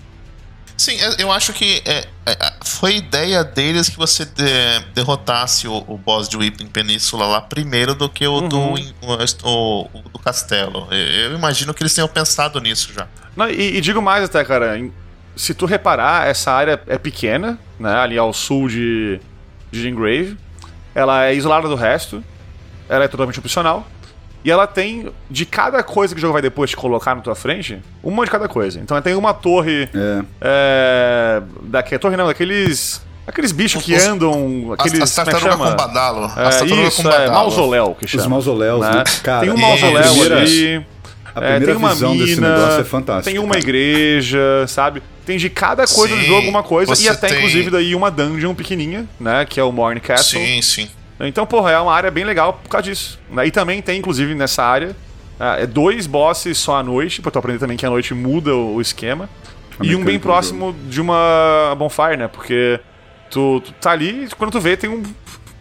Sim, eu- acho que é, é, foi ideia deles que você de- derrotasse o, o boss de Whipping Península lá primeiro do que o, do, Uhum. o- o do castelo. Eu eu imagino que eles tenham pensado nisso já. Não, e, e digo mais até, cara, se tu reparar, essa área é pequena, né? Ali ao sul de, de Jingrave. Ela é isolada do resto. Ela é totalmente opcional. E ela tem, de cada coisa que o jogo vai depois te colocar na tua frente, uma de cada coisa. Então tem uma torre. É. É, daque, torre não, daqueles. Aqueles bichos que andam. Aqueles. as é que tartarugas chama? com badalo. É, as isso, com é, badalo. mausoléu que chama. Os mausoléus, né? né? Cara, Tem um mausoléu a primeira- ali. A É, primeira tem uma visão mina, desse negócio é fantástica. Tem uma cara. igreja, sabe? Tem de cada coisa do Sim, jogo uma coisa. E até, tem- inclusive, daí uma dungeon pequenininha, né? Que é o Morning Castle. Sim, sim. Então, porra, é uma área bem legal por causa disso. né? E também tem, inclusive, nessa área, ah, é dois bosses só à noite, pra tu aprender também que a noite muda o, esquema. A e um bem do próximo de uma bonfire, né? Porque tu, tu tá ali e quando tu vê, tem um,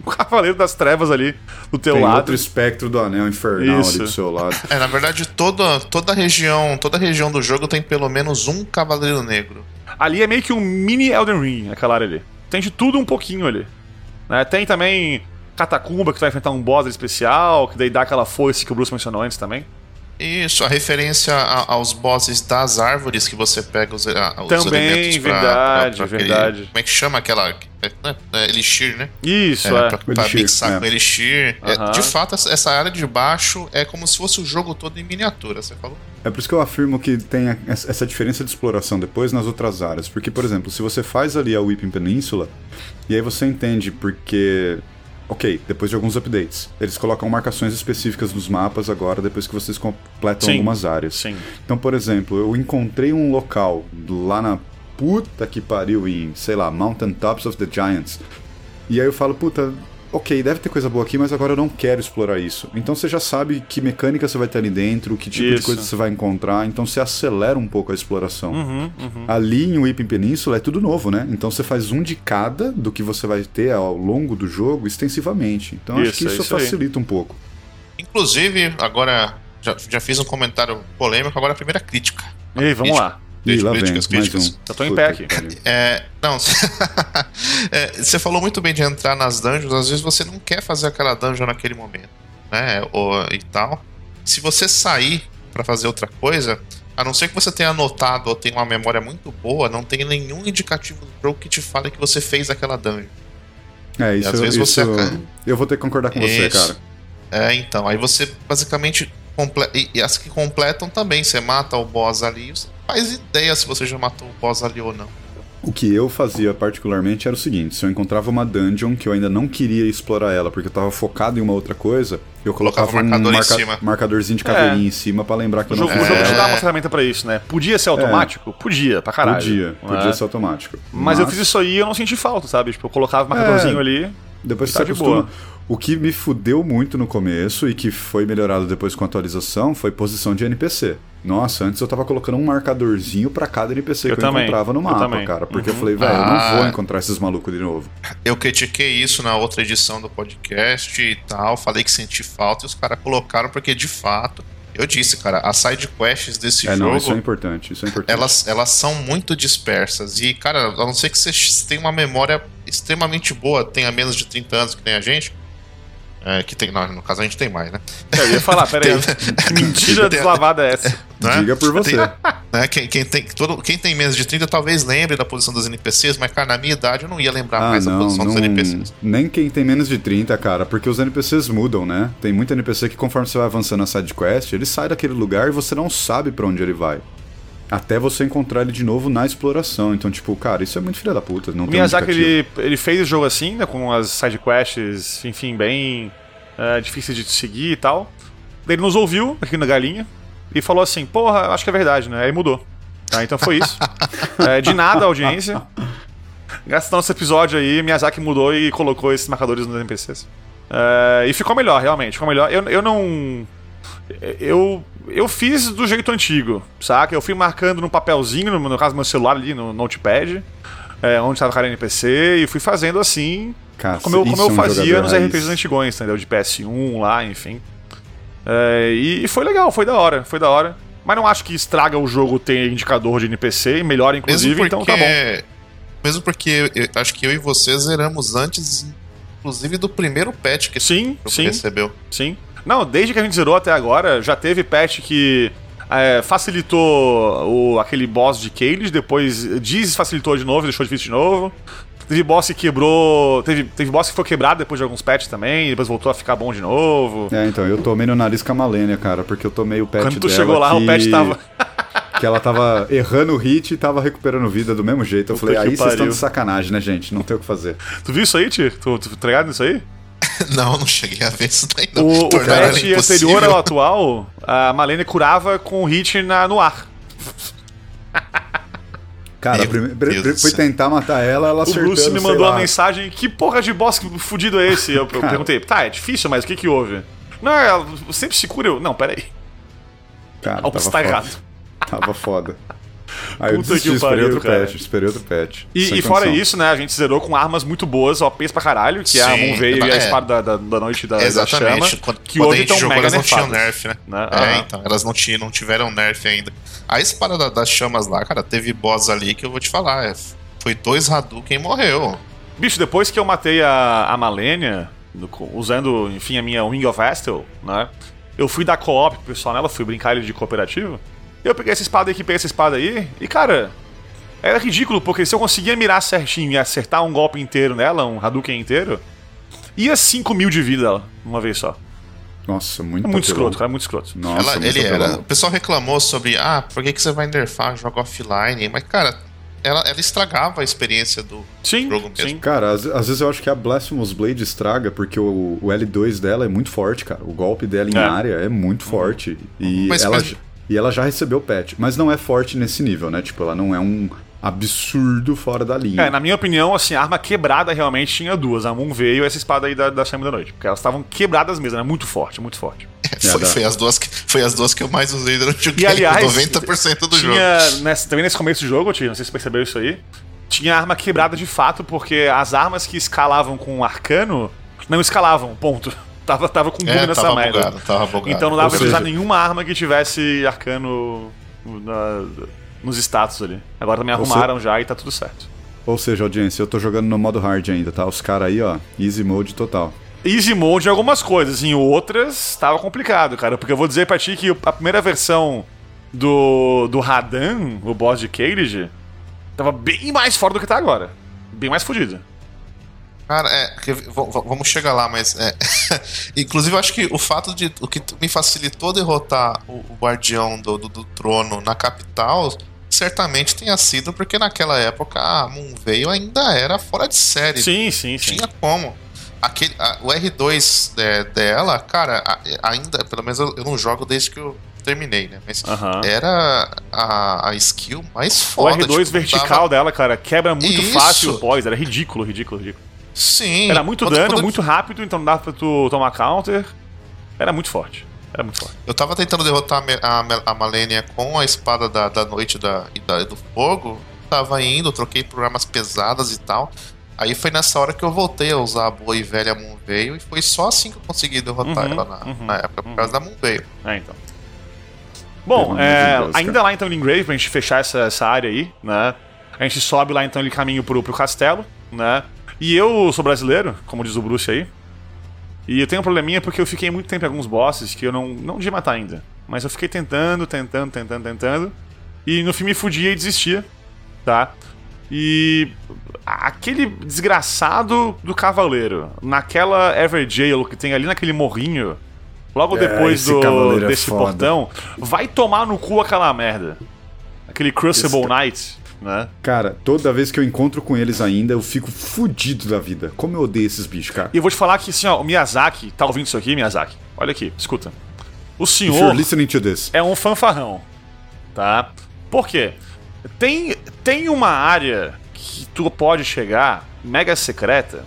um cavaleiro das trevas ali do teu Tem lado. outro espectro do anel infernal Isso. ali do seu lado. É, na verdade, toda, toda a região, toda a região do jogo tem pelo menos um Cavaleiro Negro. Ali é meio que um mini Elden Ring, aquela área ali. Tem de tudo um pouquinho ali. né? Tem também Catacumba, que tu vai enfrentar um boss especial, que daí dá aquela foice que o Bruce mencionou antes também. Isso, a referência a- aos bosses das árvores que você pega os, a- os Também, elementos pra, verdade, pra- pra aquele- verdade. Como é que chama aquela. É, né? É Elixir, né? Isso, É, é. pra, pra Elixir, mixar é. com Elixir. É, Aham. de fato, essa- área de baixo é como se fosse o jogo todo em miniatura, você falou? É por isso que eu afirmo que tem essa diferença de exploração depois nas outras áreas. Porque, por exemplo, se você faz ali a Weeping Peninsula, e aí você entende porque. Ok, depois de alguns updates. Eles colocam marcações específicas nos mapas agora, depois que vocês completam Sim. algumas áreas. Sim. Então, por exemplo, eu encontrei um local lá na puta que pariu em, sei lá, Mountain Tops of the Giants. E aí eu falo, puta, ok, deve ter coisa boa aqui, mas agora eu não quero explorar isso. Então você já sabe que mecânica você vai ter ali dentro, que tipo de Isso. coisa você vai encontrar, então você acelera um pouco a exploração. Uhum, uhum. Ali em Weeping Peninsula é tudo novo, né? Então você faz um de cada do que você vai ter ao longo do jogo extensivamente. Então acho Isso, que é isso, isso aí. facilita um pouco. Inclusive, agora já, já fiz um comentário polêmico, agora a primeira crítica. E aí, vamos lá. Ih, lá vem, Críticas, mais críticas. um. Eu tô em Puta pé aqui. É, não, é, você falou muito bem de entrar nas dungeons, às vezes você não quer fazer aquela dungeon naquele momento, né? Ou, e tal. Se você sair pra fazer outra coisa, a não ser que você tenha anotado ou tenha uma memória muito boa, não tem nenhum indicativo do jogo que te fale que você fez aquela dungeon. É, isso, às vezes isso você eu vou ter que concordar com você, Isso. cara. É, então, aí você basicamente. comple- E, e as que completam também, você mata o boss ali, você faz ideia se você já matou o boss ali ou não. O que eu fazia particularmente era o seguinte: se eu encontrava uma dungeon que eu ainda não queria explorar ela porque eu tava focado em uma outra coisa, eu Colocava colocava, o marcador um em cima. marcadorzinho de caveirinha em cima pra lembrar que O eu não jogo, o jogo te dá uma ferramenta pra isso, né? Podia ser automático? Podia, pra caralho. Podia, podia é? ser automático. Mas eu fiz isso aí e eu não senti falta, sabe? Tipo, eu colocava o marcadorzinho É. ali. Depois Tá você de acostuma. boa. O que me fudeu muito no começo e que foi melhorado depois com a atualização foi posição de NPC. Nossa, antes eu tava colocando um marcadorzinho pra cada NPC Eu que também, eu encontrava no eu mapa, cara. Porque eu Uhum. falei, velho, eu Ah. não vou encontrar esses malucos de novo. Eu critiquei isso na outra edição do podcast e tal, falei que senti falta e os caras colocaram porque de fato, eu disse, cara, as side quests desse é, não, isso é jogo, importante, isso é importante. elas, elas são muito dispersas e, cara, a não ser que você tenha uma memória extremamente boa, tenha menos de 30 anos que tem a gente, é, que tem, não, no caso a gente tem mais, né? Eu ia falar, peraí. Que mentira Tem- deslavada é essa? Né? Diga por você. Tem- né, Quem, quem tem, todo, quem tem menos de 30 talvez lembre da posição dos NPCs, mas, cara, na minha idade eu não ia lembrar Ah, mais a não, posição não, dos NPCs. nem quem tem menos de 30, cara, porque os NPCs mudam, né? Tem muito NPC que conforme você vai avançando na side quest, ele sai daquele lugar e você não sabe pra onde ele vai. Até você encontrar ele de novo na exploração. Então, tipo, cara, isso é muito filha da puta. Não O Miyazaki, ele, ele fez o jogo assim, né? Com as sidequests, enfim, bem é, difíceis de seguir e tal. Daí ele nos ouviu aqui na Galinha e falou assim: Porra, acho que é verdade, né? Aí mudou. Tá, então foi isso. É, de nada a audiência. Graças ao nosso episódio aí, Miyazaki mudou e colocou esses marcadores nos NPCs. É, e ficou melhor, realmente. Ficou melhor. Eu, eu não. Eu, eu fiz do jeito antigo, saca? Eu fui marcando no papelzinho, no, no caso do meu celular ali, no notepad, é, onde estava cada NPC, e fui fazendo assim, Cara, como eu, como eu é um fazia jogador nos raiz. RPGs antigões, entendeu? De PS1 lá, enfim. É, e, e foi legal, foi da hora, foi da hora. Mas não acho que estraga o jogo ter indicador de NPC, e melhora inclusive, Mesmo então porque, tá bom. Mesmo porque eu, acho que eu e você zeramos antes, inclusive, do primeiro patch que Sim, sim. recebeu. Sim. Não, desde que a gente zerou até agora, já teve patch que é, facilitou o, aquele boss de Cage, depois desfacilitou de novo, deixou difícil de novo. Teve boss que quebrou. Teve, teve boss que foi quebrado depois de alguns patches também, depois voltou a ficar bom de novo. É, então, eu tomei no nariz com a Malênia, cara, porque eu tomei o patch Quando tu dela chegou lá, que... o patch tava. que ela tava errando o hit e tava recuperando vida do mesmo jeito. Eu Puta falei, aí vocês estão de sacanagem, né, gente? Não tem o que fazer. Tu viu isso aí, Ti? Tu, tu tá ligado nisso aí? não, não cheguei a ver isso daí, não. O, o patch anterior ao atual, a Malene curava com hit na, no ar. Cara, prime- fui tentar matar ela, ela O acertando, Bruce me mandou lá. uma mensagem: que porra de boss fudido é esse? Eu, perguntei: tá, é difícil, mas o que que houve? Não, ela sempre se cura. Eu, não, peraí. Cara, Algo tava está foda. errado. Tava foda. Aí eu Puta desisti, que esperei pariu, outro cara. patch, esperei outro patch. E, e fora isso, né, a gente zerou com armas muito boas, OPs pra caralho, que é a Sim, Moonveil e a é. espada da, da, da noite da, da Exatamente. chama, Quando, que quando a hoje gente estão jogou, mega elas não tinham nerf, né? Né? É, Aham. então. Elas não, tinham, não tiveram nerf ainda. A espada da- das chamas lá, cara, teve boss ali que eu vou te falar. é, foi dois Hadouken e morreu. Bicho, depois que eu matei a, a Malenia, usando, enfim, a minha Wing of Estel, né? Eu fui dar co-op pro pessoal nela, fui brincar ele de cooperativo. Eu peguei essa espada aqui, peguei essa espada aí, e cara, era ridículo, porque se eu conseguia mirar certinho e acertar um golpe inteiro nela, um Hadouken inteiro, ia 5 mil de vida ela, uma vez só. Nossa, muito É muito apelão. escroto, cara, é muito escroto. Nossa, Ela- muito ele era. O pessoal reclamou sobre, ah, por que, que você vai nerfar, joga offline? Mas, cara, ela, ela estragava a experiência do Sim, jogo mesmo. sim. Cara, às, às vezes eu acho que a Blasphemous Blade estraga, porque o, o L2 dela é muito forte, cara. O golpe dela em É. área é muito forte. E, Mas- ela, mas- j- e ela já recebeu patch. Mas não é forte nesse nível, né? Tipo, ela não é um absurdo fora da linha. É, na minha opinião, assim, a arma quebrada realmente tinha duas. A Moon veio e essa espada aí da, da Chama da Noite. Porque elas estavam quebradas mesmo, era muito forte, muito forte. foi, dá. foi as duas que, foi as duas que eu mais usei durante o E game. aliás, 90% do jogo. tinha, nessa, também nesse começo do jogo, não sei se você percebeu isso aí, tinha arma quebrada de fato, porque as armas que escalavam com arcano não escalavam, ponto. Tava, tava com bug É, nessa tava merda. bugado, tava bugado. Então não dava Ou pra usar nenhuma arma que tivesse arcano na- nos status ali. Agora também arrumaram já e tá tudo certo. Ou seja, audiência, eu tô jogando no modo hard ainda, tá? Os caras aí, ó, easy mode total. Easy mode em algumas coisas, em outras tava complicado, cara. Porque eu vou dizer pra ti que a primeira versão do, do Radan, o boss de Cage, tava bem mais fora do que tá agora. Bem mais fodido. Cara, é, vamos chegar lá, mas é, inclusive eu acho que o fato de o que me facilitou derrotar o, o guardião do, do, do trono na capital certamente tenha sido porque naquela época a Moonveil ainda era fora de série. Sim, sim, sim. Tinha como. Aquele, a- o R2 de- dela, cara, a- ainda, pelo menos eu, eu não jogo desde que eu terminei, né? Mas era a, a skill mais O foda. R2 tipo, vertical dava- dela, cara, quebra muito Isso. fácil o boss. Era ridículo, ridículo, ridículo. Sim. Era muito Quando- dano, quando- muito rápido, então não dava pra tu tomar counter. Era muito forte. Era muito forte. Eu tava tentando derrotar a, a, a Malenia com a espada da, da noite da, e da- do fogo. Tava indo, troquei por armas pesadas e tal. Aí foi nessa hora que eu voltei a usar a boa e velha Moonveil. E foi só assim que eu consegui derrotar Uhum, ela na, uhum, na época, por causa da Moonveil. É, então. Bom, é, Deus, ainda lá então em Grave, pra gente fechar essa, essa área aí, né? A gente sobe lá então ele caminho pro, pro castelo, né? E eu sou brasileiro, como diz o Bruce aí. E eu tenho um probleminha porque eu fiquei muito tempo em alguns bosses que eu não, não devia matar ainda. Mas eu fiquei tentando, tentando, tentando, tentando. E no fim me fudia e desistia, tá? E aquele desgraçado do cavaleiro, naquela Everjail que tem ali naquele morrinho, logo É, depois do, cavaleiro é desse foda. portão, vai tomar no cu aquela merda. Aquele Crucible Esse- Knight, né? Cara, toda vez que eu encontro com eles ainda, eu fico fudido da vida. Como eu odeio esses bichos, cara. E eu vou te falar que assim, ó, o Miyazaki, tá ouvindo isso aqui, Miyazaki? Olha aqui, escuta. O senhor é um fanfarrão, tá? Por quê? Tem, tem uma área que tu pode chegar, mega secreta,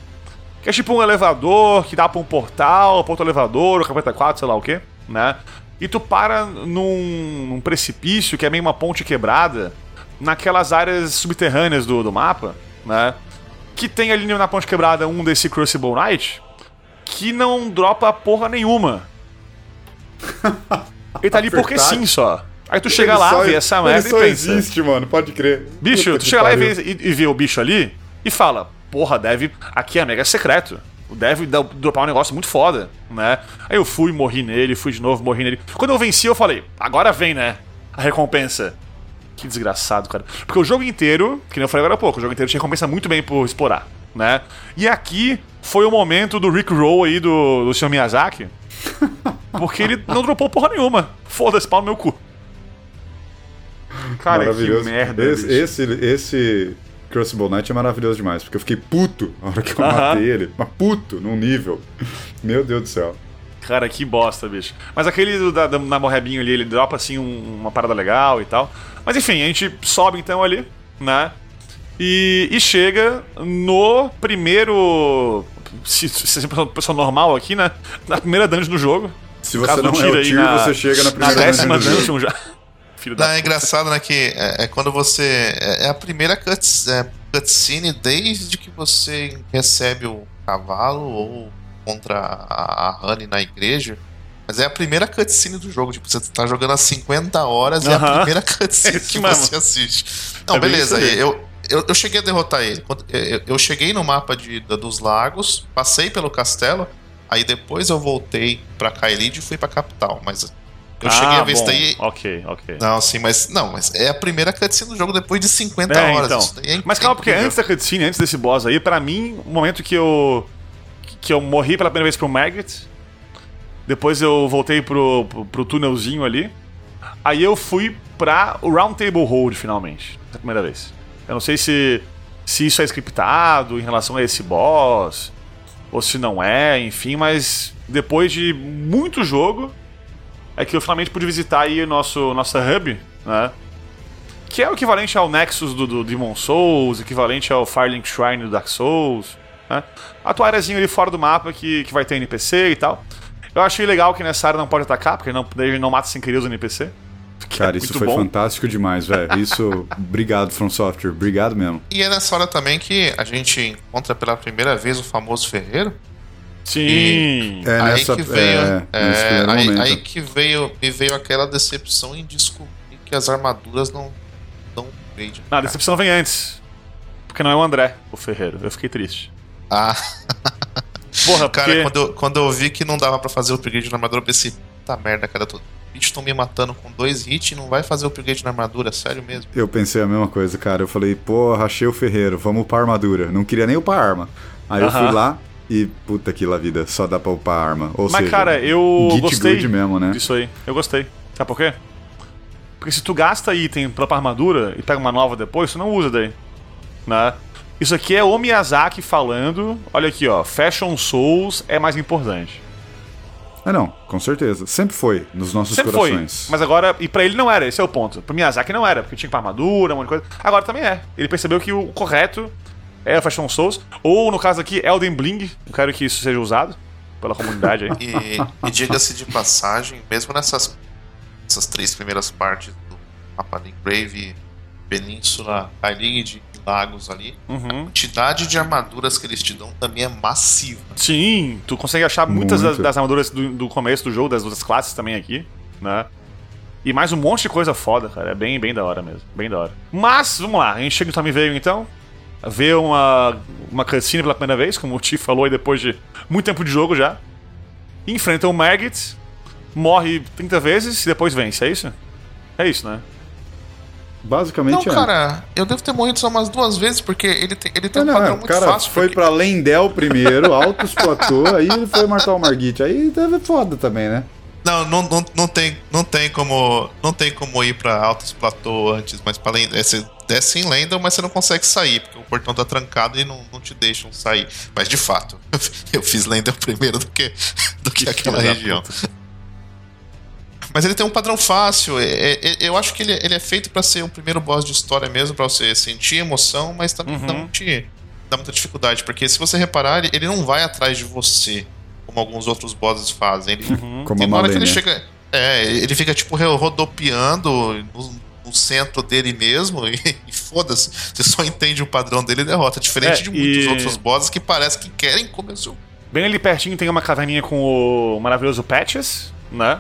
que é tipo um elevador que dá pra um portal, pra outro elevador, o capeta 4, sei lá o quê, né? E tu para num, num precipício que é meio uma ponte quebrada, naquelas áreas subterrâneas do, do mapa, né? Que tem ali na ponte quebrada um desse Crucible Knight que não dropa porra nenhuma. Ele tá ali porque Verdade. sim só. Aí tu chega Ele lá, só- vê essa merda e pensa. existe, mano, pode crer. Bicho, Puta tu chega lá e pariu. vê, e, e vê o bicho ali e fala: Porra, deve. Aqui é mega secreto. Deve dropar um negócio muito foda, né? Aí eu fui, morri nele, fui de novo, morri nele. Quando eu venci, eu falei: Agora vem, né? A recompensa. Que desgraçado, cara. Porque o jogo inteiro, que nem eu falei agora há pouco, o jogo inteiro te recompensa muito bem por explorar, né? E aqui foi o momento do Rick Roll aí do, do Sr. Miyazaki. Porque ele não dropou porra nenhuma. Foda-se, pau no meu cu. Cara, que merda. Esse, esse, esse Crucible Knight é maravilhoso demais, porque eu fiquei puto na hora que eu Aham. matei ele. Mas puto, num nível. Meu Deus do céu. Cara, que bosta, bicho. Mas aquele do, da, da, na morrebinho ali, ele dropa assim um- uma parada legal e tal. Mas enfim, a gente sobe então ali, né? E, e chega no primeiro. Se, se se é uma pessoa normal aqui, né? Na primeira dungeon do jogo. Se você não do é tiro o aí Tyr, na- você chega na Na primeira décima dungeon dungeon já. Filho Não, da é puta. engraçado, né? Que é, é quando você. É, é a primeira cuts- é, cutscene desde que você recebe o cavalo ou contra a, a Honey na igreja. Mas é a primeira cutscene do jogo. Tipo, você tá jogando há 50 horas e é a primeira cutscene É que mesmo. você assiste. Não, É beleza. Eu, eu, eu cheguei a derrotar ele. Eu, eu cheguei no mapa de, da- dos lagos, passei pelo castelo. Aí depois eu voltei pra Kaelid e fui pra capital. Mas eu cheguei Ah, a ver isso daí Ok, ok. não, sim, mas não, mas é a primeira cutscene do jogo depois de 50 É, horas. então. É Mas calma, porque antes da cutscene, antes desse boss aí, pra mim, o momento que eu. Que eu morri pela primeira vez pro Maggot, depois eu voltei pro, pro, pro túnelzinho ali, aí eu fui pra o Round Table Hold finalmente, pela primeira vez. Eu não sei se, se isso é scriptado em relação a esse boss, ou se não é, enfim, mas depois de muito jogo, é que eu finalmente pude visitar aí nosso nossa hub, né? Que é o equivalente ao Nexus do, do Demon Souls, equivalente ao Firelink Shrine do Dark Souls. Né? A tua áreazinha ali fora do mapa que, que vai ter NPC e tal. Eu achei legal que nessa área não pode atacar, porque não, ele não mata sem querer os NPC. que Cara, é isso foi bom. fantástico demais, velho. Isso, obrigado, From Software. Obrigado mesmo. E é nessa hora também que a gente encontra pela primeira vez o famoso ferreiro. Sim. É aí nessa. que veio, é, é, aí, aí que veio, me veio aquela decepção em descobrir que as armaduras não dão upgrade. Não, a decepção vem antes. Porque não é o André, o Ferreiro. Eu fiquei triste. Ah, Porra, cara, porque... quando eu, quando eu vi que não dava pra fazer o upgrade na armadura, eu pensei, puta merda, cara, tô, bichos estão me matando com dois hits e não vai fazer o upgrade na armadura, sério mesmo. Eu pensei a mesma coisa, cara. Eu falei, pô, rachei o ferreiro, vamos upar armadura. Não queria nem upar arma. Aí eu Aham. fui lá e, puta que lá vida, só dá pra upar arma. Ou Mas, seja, cara, eu gostei good mesmo, né? disso aí. Eu gostei. Sabe por quê? Porque se tu gasta item pra pra armadura e pega uma nova depois, tu não usa daí. Né? Isso aqui é o Miyazaki falando. Olha aqui, ó. Fashion Souls é mais importante. Ah, não, com certeza. Sempre foi nos nossos Sempre foi. corações. Mas agora, e pra ele não era, esse é o ponto. Pro Miyazaki não era, porque tinha que ir pra armadura, um monte de coisa. Agora também é. Ele percebeu que o correto é o Fashion Souls. Ou, no caso aqui, Elden Bling. Eu quero que isso seja usado pela comunidade aí. E, e diga-se de passagem, mesmo nessas essas três primeiras partes do mapa de Grave, Península, e Lagos ali, a Uhum. quantidade de armaduras que eles te dão também é massiva. Sim, tu consegue achar muitas das, das armaduras do, do começo do jogo, das outras classes também aqui, né? E mais um monte de coisa foda, cara. É bem, bem da hora mesmo. Bem da hora. Mas, vamos lá. A gente chega no Tommy Veio então. Vê uma, uma cutscene pela primeira vez, como o Ti falou aí depois de muito tempo de jogo já. Enfrenta o Maggot. Morre 30 vezes e depois vence, é isso? É isso, né? Basicamente Não, é. cara, eu devo ter morrido só umas duas vezes, porque ele tem, ele tem É, um não, padrão é, o muito cara fácil. foi porque- pra Lendel primeiro, Altos Platô, aí ele foi matar o Margit. Aí deve foda também, né? Não, não, não, não, tem, não, tem como, não tem como ir pra Altos Platô antes, mas pra Lendel. é, Você desce em Lendel, mas você não consegue sair, porque o portão tá trancado e não, não te deixam sair. Mas de fato, eu fiz Lendel primeiro do que, do que aquela filha da região. Mas ele tem um padrão fácil. é- é- eu acho que ele, ele é feito pra ser um primeiro boss de história mesmo, pra você sentir emoção, mas também Uhum. não te dá muita dificuldade. Porque se você reparar, ele, ele não vai atrás de você, como alguns outros bosses fazem. Ele, Como tem a uma hora que ele chega. É, ele fica tipo ro- rodopiando no, no centro dele mesmo e, e foda-se. Você só entende o padrão dele e derrota. Diferente É, de muitos e- outros bosses que parece que querem comer o seu. Bem ali pertinho tem uma caverninha com o maravilhoso Patches, né?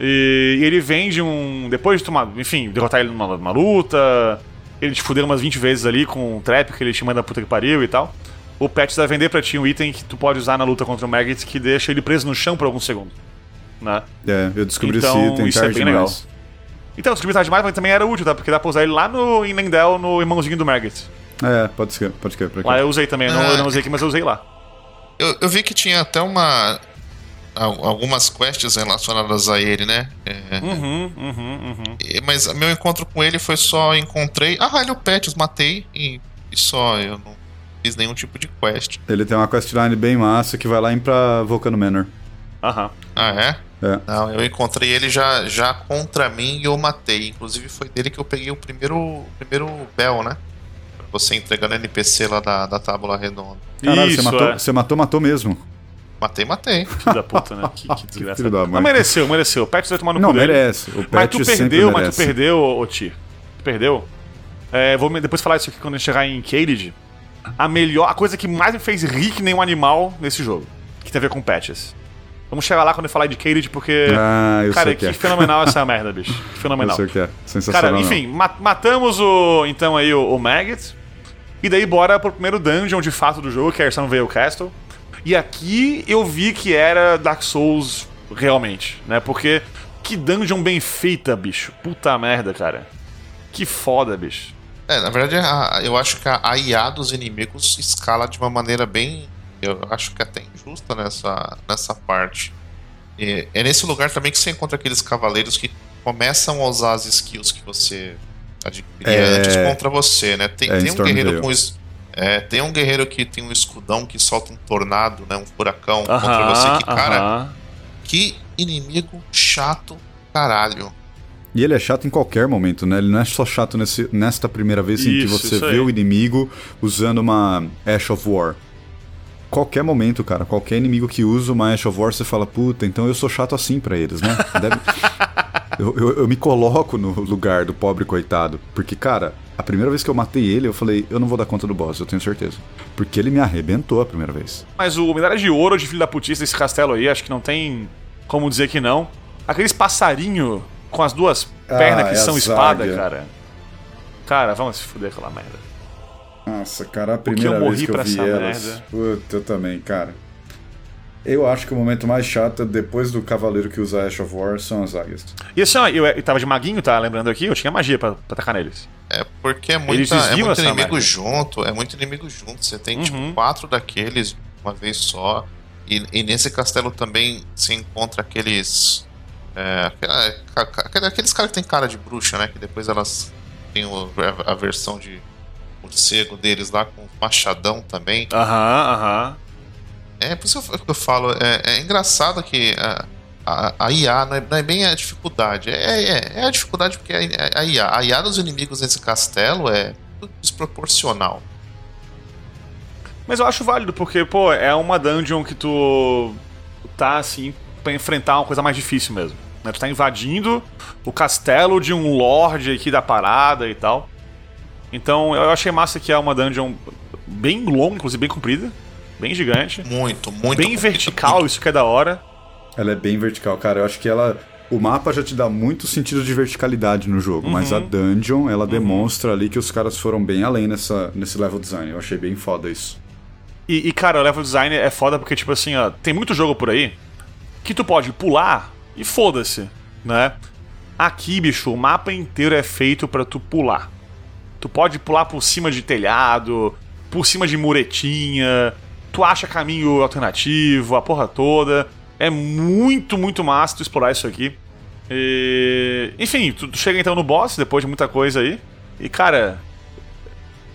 E, e ele vem de um. Depois de tomar. Enfim, derrotar ele numa, numa luta. Ele te fuder umas 20 vezes ali com um trap que ele te manda puta que pariu e tal. O Patches vai vender pra ti um item que tu pode usar na luta contra o Maggot que deixa ele preso no chão por alguns segundos. Né? É, eu descobri Então, esse item isso é bem demais. Então, descobrir tarde demais, mas também era útil, tá? Porque dá pra usar ele lá no, em Lendel, no irmãozinho do Maggot. É, pode ser, pode ser. Pra Lá eu usei também, eu não, Ah. eu não usei aqui, mas eu usei lá. Eu, eu vi que tinha até uma. Al- Algumas quests relacionadas a ele, né? É, Uhum, uhum, uhum. e- Mas meu encontro com ele foi só encontrei. Ah, ele é o Pets, matei e, e só. Eu não fiz nenhum tipo de quest. Ele tem uma questline bem massa que vai lá em pra Volcano Manor. Aham. Ah, é? Não, eu encontrei ele já, já contra mim e eu matei. Inclusive foi dele que eu peguei o primeiro, o primeiro Bell, né? Pra você entregando NPC lá da, da tábua redonda. Caralho, Isso, você matou, é. você matou, matou mesmo. Matei, matei. Filho da puta, né? Que, que desgraça. Mãe. Não mereceu, mereceu. O Pet vai tomar no Não, cu dele. merece. O Mas tu perdeu, mas merece. tu perdeu, ô, Ti. Tu perdeu. É, vou depois falar isso aqui quando a gente chegar em Caged. A melhor, a coisa que mais me fez rir que nem um animal nesse jogo. Que tem a ver com patches. Vamos chegar lá quando eu falar de Caged, porque. Ah, eu cara, sei que que é. fenomenal essa merda, bicho. Que Eu fenomenal. sei o que é. Sensacional. Cara, enfim, ma- matamos o. Então aí o, o Maggot. E daí bora pro primeiro dungeon de fato do jogo, que é Sunvale Castle. E aqui eu vi que era Dark Souls realmente, né? Porque que dungeon bem feita, bicho. Puta merda, cara. Que foda, bicho. É, na verdade, a- eu acho que a, IA dos inimigos escala de uma maneira bem. Eu acho que até injusta nessa, nessa parte. E é nesse lugar também que você encontra aqueles cavaleiros que começam a usar as skills que você adquiria É. antes contra você, né? Tem, É, em tem um guerreiro com. É, tem um guerreiro que tem um escudão que solta um tornado, né? Um furacão contra você. Que, cara, aham. que inimigo chato caralho. E ele é chato em qualquer momento, né? Ele não é só chato nesse, nesta primeira vez em que Isso, você isso vê aí. o inimigo usando uma Ash of War. Qualquer momento, cara, qualquer inimigo que usa uma Ash of War, você fala, puta, então eu sou chato assim pra eles, né? Deve- eu, eu- eu me coloco no lugar do pobre coitado. Porque, cara, a primeira vez que eu matei ele, eu falei, eu não vou dar conta do boss, eu tenho certeza. Porque ele me arrebentou a primeira vez. Mas o medalha de ouro de filho da putice desse castelo aí, acho que não tem como dizer que não. Aqueles passarinho com as duas Ah, pernas que é são espada, cara. Cara, vamos se fuder aquela merda. Nossa, cara, a primeira morri vez que eu pra vi elas. merda. Puta, eu também, cara. Eu acho que o momento mais chato, depois do cavaleiro que usa Ash of War, são as águias. E assim, ó, eu, eu tava de maguinho, tá? Lembrando aqui, eu tinha magia pra, pra tacar neles. É porque é, muita, é muito inimigo merda. junto, é muito inimigo junto. Você tem Uhum. tipo quatro daqueles uma vez só. E, e nesse castelo também se encontra aqueles. É, aqueles caras que tem cara de bruxa, né? Que depois elas têm a, versão de morcego deles lá com machadão também. Aham, aham. É por isso que eu, falo, é, é engraçado que a, a, a IA não é, não é bem a dificuldade, é, é, é a dificuldade porque a, a IA, a IA dos inimigos nesse castelo é desproporcional. Mas eu acho válido, porque, pô, é uma dungeon que tu tá, assim, pra enfrentar uma coisa mais difícil mesmo. Né? Tu tá invadindo o castelo de um lord aqui da parada e tal. Então, eu achei massa que é uma dungeon bem longa, inclusive bem comprida, bem gigante, Muito, muito. bem vertical, muito. isso que é da hora. Ela é bem vertical, cara. Eu acho que ela. O mapa já te dá muito sentido de verticalidade no jogo, mas Uhum. a dungeon, ela demonstra ali que os caras foram bem além nessa, nesse level design. Eu achei bem foda isso. E, e, cara, o level design é foda porque, tipo assim, ó, tem muito jogo por aí que tu pode pular e foda-se, né? Aqui, bicho, o mapa inteiro é feito pra tu pular. Tu pode pular por cima de telhado, por cima de muretinha, tu acha caminho alternativo, a porra toda. É muito, muito massa tu explorar isso aqui. E... Enfim, tu, tu chega então no boss, depois de muita coisa aí. E, cara,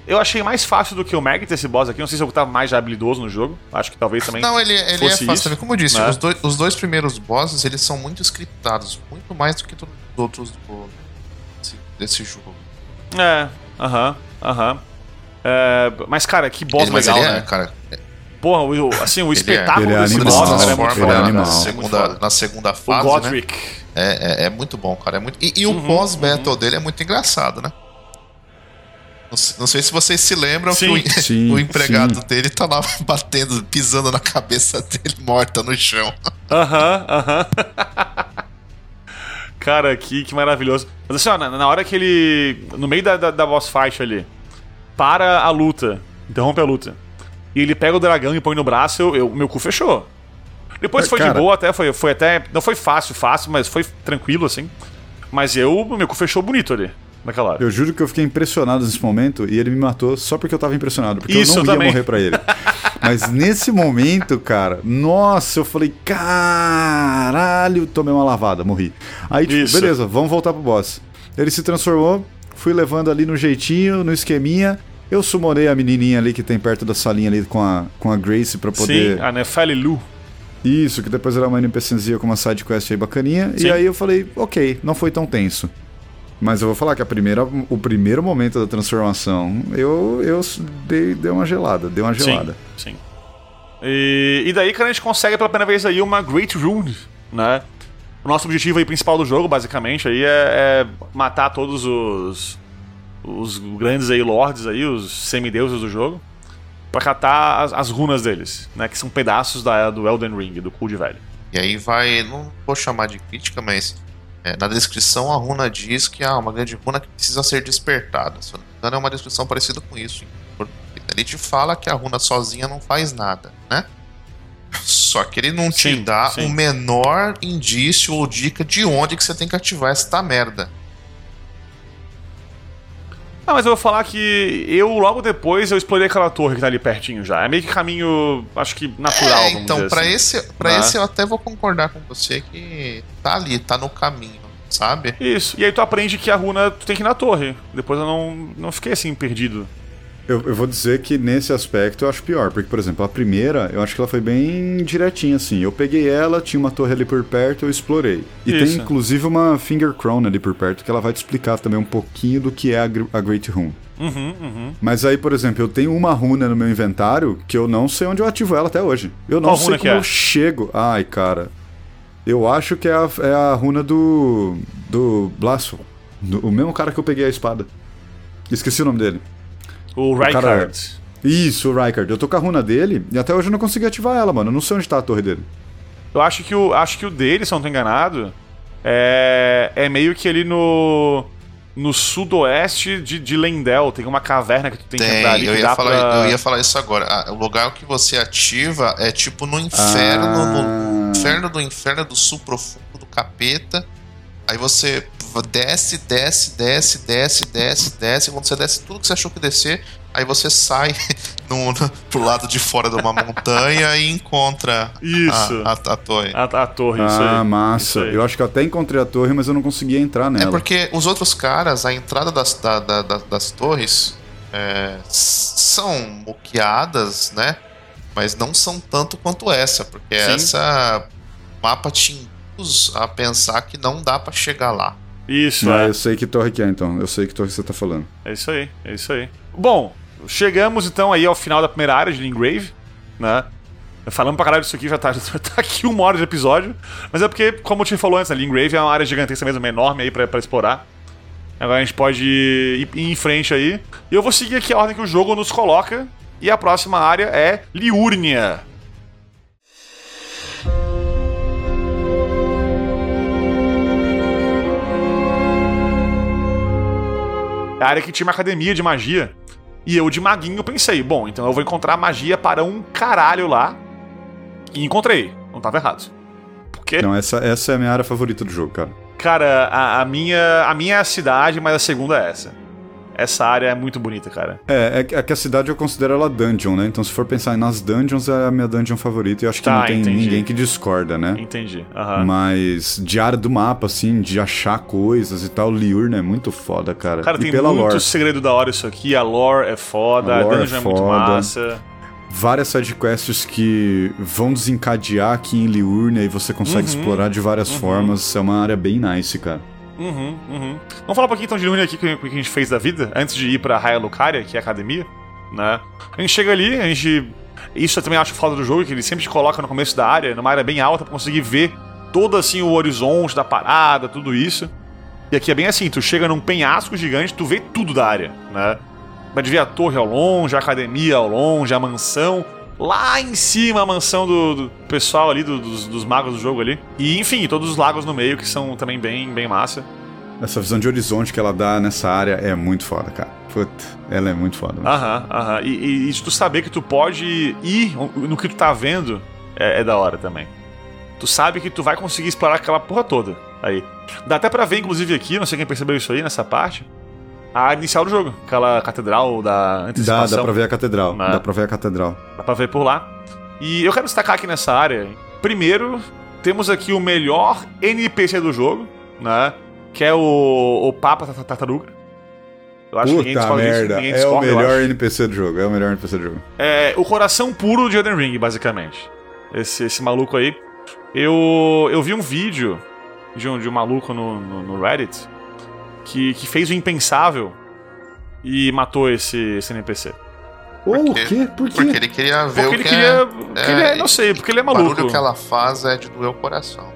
eu achei mais fácil do que o Maggot esse boss aqui. Não sei se eu tava mais já habilidoso no jogo. Acho que talvez também. Não, ele, ele é fácil isso. Como eu disse, né? os, dois, os dois primeiros bosses, eles são muito scriptados. Muito mais do que todos os outros do, desse, desse jogo. É, aham, aham. É, mas, cara, que boss Ele- legal, ele é, né? cara. Porra, o, assim, o espetáculo Ele é desse se é muito é foda. transforma na, animal. na É muito segunda, na segunda O fase, né? Godric. É, é, é muito bom, cara. É muito... E, e o Uhum, pós-battle dele é muito engraçado, né? Não, não sei se vocês se lembram Sim, que o, sim, o empregado sim. dele tá lá batendo, pisando na cabeça dele, morta no chão. Aham, aham. Cara, que, que maravilhoso. Mas assim, ó, na, na hora que ele. No meio da, da, da boss fight ali, para a luta, interrompe a luta. E ele pega o dragão e põe no braço, eu, eu- meu cu fechou. Depois É, foi de cara. boa, até foi, foi até. Não foi fácil, fácil, mas foi tranquilo, assim. Mas eu, meu cu fechou bonito ali, naquela hora. Eu juro que eu fiquei impressionado nesse momento e ele me matou só porque eu tava impressionado, porque Isso, eu eu não ia também. morrer pra ele. Mas nesse momento, cara, nossa, eu falei, caralho, tomei uma lavada, morri. Aí, tipo, Isso. beleza, vamos voltar pro boss. Ele se transformou, fui levando ali no jeitinho, no esqueminha. Eu summonei a menininha ali que tem perto da salinha ali com a, com a Grace pra poder. Sim, a Nefeli Lu. Isso, que depois era uma NPCzinha com uma side quest aí bacaninha. Sim. E aí eu falei, ok, não foi tão tenso. Mas eu vou falar que a primeira, o primeiro momento da transformação, eu, eu dei, dei uma gelada, dei uma gelada. Sim. E, e daí, cara, a gente consegue pela primeira vez aí uma Great Rune, né? O nosso objetivo aí principal do jogo, basicamente, aí é, é matar todos os os grandes aí lords aí, os semideuses do jogo, pra catar as, as runas deles, né? Que são pedaços da, do Elden Ring, do de velho. E aí vai, não vou chamar de crítica, mas é, na descrição a runa diz que há uma grande runa que precisa ser despertada. Se eu não me engano, é uma descrição parecida com isso. Ele te fala que a runa sozinha não faz nada, né? Só que ele não te Sim, dá sim. o menor indício ou dica de onde que você tem que ativar esta merda. Ah, mas eu vou falar que eu, logo depois, eu explorei aquela torre que tá ali pertinho já. É meio que caminho, acho que natural, é, então, pra assim. esse, pra Ah. esse eu até vou concordar com você que tá ali, tá no caminho, sabe? Isso, e aí tu aprende que a runa tu tem que ir na torre. Depois eu não, não fiquei assim, perdido. Eu, eu vou dizer que nesse aspecto eu acho pior, porque, por exemplo, a primeira, eu acho que ela foi bem direitinha, assim. Eu peguei ela, tinha uma torre ali por perto, eu explorei. E Isso. tem inclusive uma Finger Crown ali por perto, que ela vai te explicar também um pouquinho do que é a, a Great Rune. Uhum, uhum. Mas aí, por exemplo, eu tenho uma runa no meu inventário que eu não sei onde eu ativo ela até hoje. Eu não Qual sei como é? eu chego. Ai, cara. Eu acho que é a, é a runa do. do Blasphemous. Do- o mesmo cara que eu peguei a espada. Esqueci o nome dele. O cara- Rykard. Isso, o Rykard. Eu tô com a runa dele e até hoje eu não consegui ativar ela, mano. Eu não sei onde tá a torre dele. Eu acho que o, acho que o dele, se eu não tô enganado, é, é meio que ali no. No sudoeste de, de Lendel. Tem uma caverna que tu tem, que entrar ali Tem, eu que ia, dá falar, pra... eu ia falar isso agora. Ah, o lugar que você ativa é tipo no inferno, Ah. no inferno do inferno do sul profundo do capeta. Aí você desce, desce, desce, desce, desce, desce. Quando você desce tudo que você achou que descer, aí você sai no, no, pro lado de fora de uma montanha e encontra Isso. a, a, a torre. A, a torre, isso ah, aí. massa. Isso aí. Eu acho que eu até encontrei a torre, mas eu não conseguia entrar É nela. porque os outros caras, a entrada das, da- da- da- das torres é, são moqueadas, né? Mas não são tanto quanto essa, porque Sim. essa mapa te induz a pensar que não dá pra chegar lá. Isso, Ah, é. eu sei que torre que é, então. Eu sei que torre você tá falando. É isso aí, é isso aí. Bom, chegamos então aí ao final da primeira área de Lingrave, né? Falando pra caralho disso aqui, já tá, já tá aqui uma hora de episódio. Mas é porque, como eu te falou antes, a Lingrave é uma área gigantesca mesmo, enorme aí pra, pra explorar. Agora a gente pode ir, ir em frente aí. E eu vou seguir aqui a ordem que o jogo nos coloca. E a próxima área é Liurnia. É a área que tinha uma academia de magia. E eu, de maguinho, pensei, bom, então eu vou encontrar magia para um caralho lá. E encontrei. Não tava errado. Porque, Não, essa, essa é a minha área favorita do jogo, cara. cara, a, a minha, a minha é a cidade, mas a segunda é essa. Essa área é muito bonita, cara. É, é que- é que a cidade eu considero ela dungeon, né? Então se for pensar nas dungeons, é a minha dungeon favorita. E eu acho que Tá, não tem entendi. ninguém que discorda, né? Entendi. Aham. Mas de área do mapa, assim, de achar coisas e tal, Liurna é muito foda, cara. Cara, e tem pela muito lore. segredo da hora isso aqui. A lore é foda, A a, é dungeon é, muito foda. massa. Várias sidequests que vão desencadear aqui em Liurna e você consegue Uhum. explorar de várias formas. É uma área bem nice, cara. Uhum, uhum. Vamos falar um pouquinho então de Liurnia aqui, que que a gente fez da vida, antes de ir pra Raia Lucaria, que é a academia, né? A gente chega ali, a gente... Isso eu também acho foda do jogo, que ele sempre te coloca no começo da área, numa área bem alta, pra conseguir ver todo, assim, o horizonte da parada, tudo isso. E aqui é bem assim, tu chega num penhasco gigante, tu vê tudo da área, né? Pode ver a torre ao longe, a academia ao longe, a mansão. Lá em cima, a mansão do, do pessoal ali, do- dos, dos magos do jogo ali. E, enfim, todos os lagos no meio, que são também bem, bem massa. Essa visão de horizonte que ela dá nessa área é muito foda, cara. Puta, ela é muito foda. Aham, aham. E, e, e tu saber que tu pode ir no que tu tá vendo é, é da hora também. Tu sabe que tu vai conseguir explorar aquela porra toda aí. Dá até pra ver, inclusive, aqui, não sei quem percebeu isso aí nessa parte, a inicial do jogo. Aquela catedral da Dá, antecipação. dá pra ver a catedral. Né? Dá pra ver a catedral. Dá pra ver por lá. E eu quero destacar aqui nessa área, primeiro, temos aqui o melhor NPC do jogo, né? Que é o, o Papa Tartaruga. Eu acho que ninguém Puta disso, merda. ninguém É o melhor. NPC do jogo. É o melhor NPC do jogo. É o coração puro de Elden Ring, basicamente. esse, esse maluco aí. Eu, eu vi um vídeo de um, de um maluco no, no, no Reddit que, que fez o impensável e matou esse, esse NPC. Ô, o Porque- quê? Por quê? Porque ele queria ver Porque o ele que queria. é, porque ele é- não sei, porque ele é O maluco. barulho que ela faz é de doer o coração.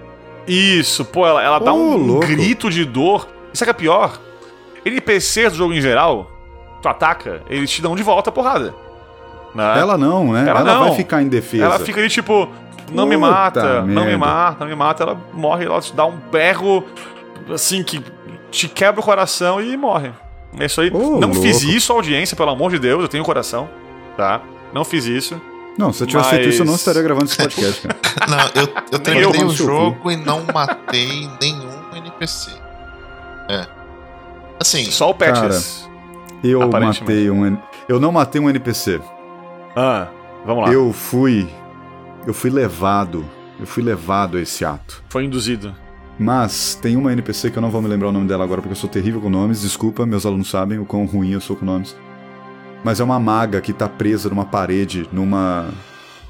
Isso, pô, ela, ela dá Ô, um louco. grito de dor. Isso é que é pior. NPCs do jogo em geral, tu ataca, eles te dão de volta a porrada. Né? Ela não, né? Ela Ela, não. vai ficar em defesa. Ela fica ali tipo, não me Puta mata, não me merda. mata, não me mata. Ela morre, ela te dá um berro assim que te quebra o coração e morre. É isso aí. Ô, não fiz louco. isso, audiência, pelo amor de Deus, eu tenho coração, tá? Não fiz isso. Não, se eu tivesse feito Mas- isso, eu não estaria gravando esse podcast, cara. Não, eu, eu eu terminei o jogo e não matei nenhum NPC. É. Assim, Só o Patches. Eu Aparentemente. matei um. Eu não matei um NPC. Ah, vamos lá. Eu fui. Eu fui levado. Eu fui levado a esse ato. Foi induzido. Mas tem uma NPC que eu não vou me lembrar o nome dela agora porque eu sou terrível com nomes. Desculpa, meus alunos sabem o quão ruim eu sou com nomes. Mas é uma maga que tá presa numa parede, numa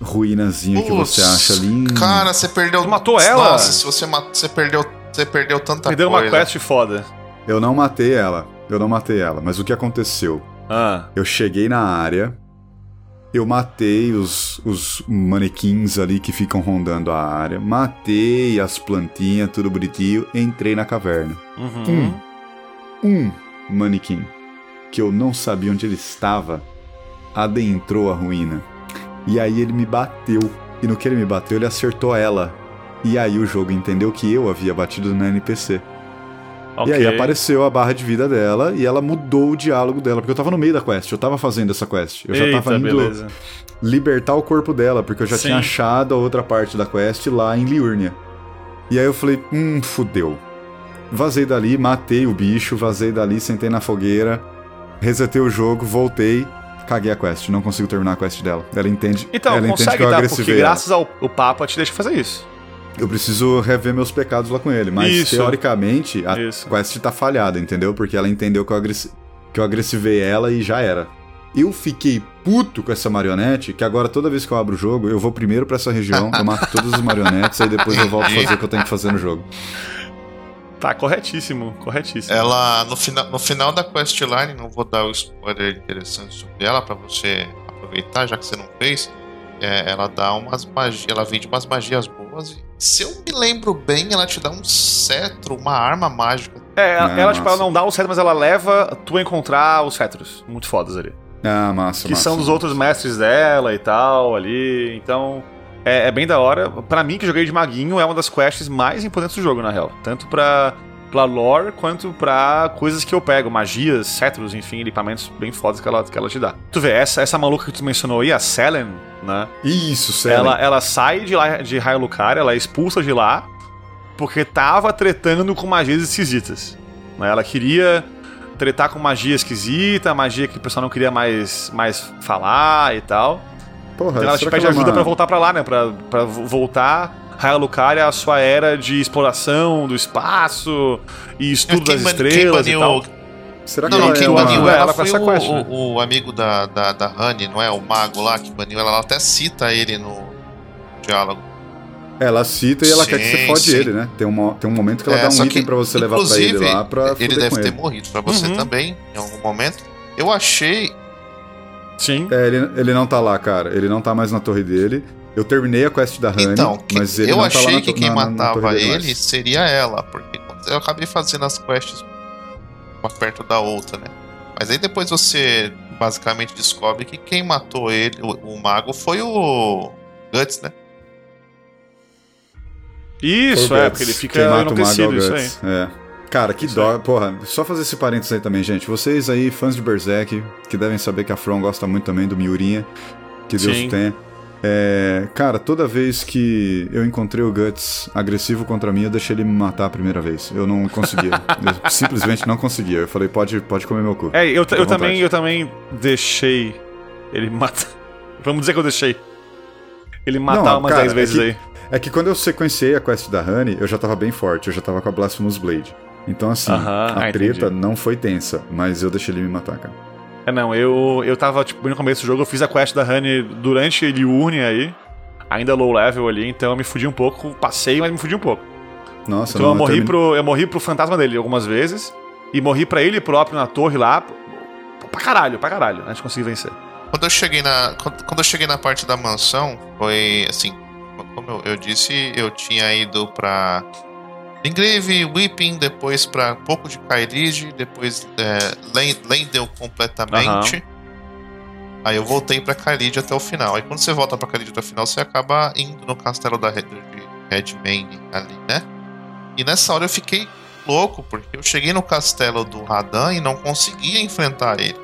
ruínazinha que você acha ali. Cara, você perdeu. Matou ela? Nossa, se você matou. Você perdeu. Você perdeu tanta Me deu coisa. uma quest foda. Eu não matei ela. Eu não matei ela. Mas o que aconteceu? Ah, Eu cheguei na área, eu matei os, os manequins ali que ficam rondando a área, matei as plantinhas, tudo bonitinho, entrei na caverna. uhum. Um manequim, que eu não sabia onde ele estava, adentrou a ruína. E aí ele me bateu. E no que ele me bateu, ele acertou ela. E aí o jogo entendeu que eu havia batido na NPC. Ok. E aí apareceu a barra de vida dela e ela mudou o diálogo dela, porque eu tava no meio da quest, eu tava fazendo essa quest. Eu já Eita, tava indo beleza. libertar o corpo dela, porque eu já Sim. tinha achado a outra parte da quest lá em Liurnia. E aí eu falei, hum, fudeu. Vazei dali, matei o bicho, vazei dali, sentei na fogueira, resetei o jogo, voltei, caguei a quest, não consigo terminar a quest dela. Ela entende, Então, ela entende consegue que eu dar, porque ela. graças ao o Papa te deixa fazer isso. Eu preciso rever meus pecados lá com ele, mas Isso. teoricamente a Isso. quest tá falhada, entendeu? Porque ela entendeu que eu, agressi... que eu agressivei ela e já era. Eu fiquei puto com essa marionete, que agora toda vez que eu abro o jogo, eu vou primeiro pra essa região, eu mato todas as marionetes, aí depois eu volto a fazer o que eu tenho que fazer no jogo. Tá, corretíssimo, corretíssimo. Ela, no, fina, no final da questline, não vou dar o spoiler interessante sobre ela pra você aproveitar, já que você não fez. é, ela dá umas magias, ela vende umas magias boas. E, se eu me lembro bem, ela te dá um cetro, uma arma mágica. É, ela, Ah, ela, tipo, ela não dá o cetro, mas ela leva tu a encontrar os cetros. Muito fodas ali. Ah, massa, que massa. são dos outros mestres dela e tal, ali. Então, é, é bem da hora. Pra mim, que joguei de maguinho, é uma das quests mais importantes do jogo, na real. Tanto pra, pra lore, quanto pra coisas que eu pego. Magias, cetros, enfim, equipamentos bem fodas que ela, que ela te dá. Tu vê, essa, essa maluca que tu mencionou aí, a Selen, né? Isso, sério. Ela, ela sai de lá de Raio Lucaria, ela é expulsa de lá porque tava tretando com magias esquisitas. né? Ela queria tretar com magia esquisita, magia que o pessoal não queria mais, mais falar e tal. Porra, Então ela te pede ela é ajuda uma- pra voltar pra lá, né? Pra, pra vo- voltar Raio Lucaria à sua era de exploração do espaço e estudo Quem das estrelas e tal. Será que Não, ela quem é baniu ela, ela com foi essa o, quest, né? o- o amigo da, da, da Honey, não é? O mago lá que baniu ela. Ela até cita ele no diálogo. Ela cita e ela quer que você Sim, fode sim. ele, né? Tem, uma, tem um momento que ela É, dá um item que, pra você levar pra ele inclusive, lá pra Ele deve com ter ele. morrido pra você Uhum. também, em algum momento. Eu achei. Sim. É, ele, ele não tá lá, cara. Ele não tá mais na torre dele. Eu terminei a quest da Honey, Então, que- mas ele eu não tá lá achei na que to- quem na- na- na matava dele ele seria ela, porque eu acabei fazendo as quests uma perto da outra, né? Mas aí depois você basicamente descobre que quem matou ele, o, o mago, foi o Guts, né? Isso, é, Guts. porque ele fica Quem mata o mago é enlouquecido, isso aí. É. Cara, que Isso dó. Porra, só fazer esse parênteses aí também, gente. Vocês aí, fãs de Berserk, que devem saber que a From gosta muito também do Miurinha. Que Deus Sim. tenha. É, cara, toda vez que eu encontrei o Guts agressivo contra mim, eu deixei ele me matar a primeira vez. Eu não conseguia. eu simplesmente não conseguia. Eu falei, pode, pode comer meu cu. É, eu, eu também, eu também deixei ele matar. Vamos dizer que eu deixei. Ele matar Não, umas cara, 10 é vezes que- aí. É que quando eu sequenciei a quest da Honey, eu já tava bem forte, eu já tava com a Blasphemous Blade. Então, assim, Aham, a ah, treta entendi. não foi tensa, mas eu deixei ele me matar, cara. É, não, eu, eu tava, tipo, no começo do jogo, eu fiz a quest da Honey durante Liurne aí. ainda low level ali, então eu me fudi um pouco, passei, mas me fudi um pouco. Nossa, Então não, eu morri, terminei- pro, eu morri pro fantasma dele algumas vezes, e morri pra ele próprio na torre lá, pra caralho, pra caralho, antes de conseguir vencer. Quando eu cheguei na, quando, quando eu cheguei na parte da mansão, foi assim, como eu, eu disse, eu tinha ido pra Ingrave, Whipping, depois pra um pouco de Kairige, depois é, Len- Lendel completamente. Aí eu voltei pra Kairige até o final. Aí quando você volta pra Kairige até o final, você acaba indo no castelo da Red, de Redmane ali, né? E nessa hora eu fiquei louco, porque eu cheguei no castelo do Radan e não conseguia enfrentar ele.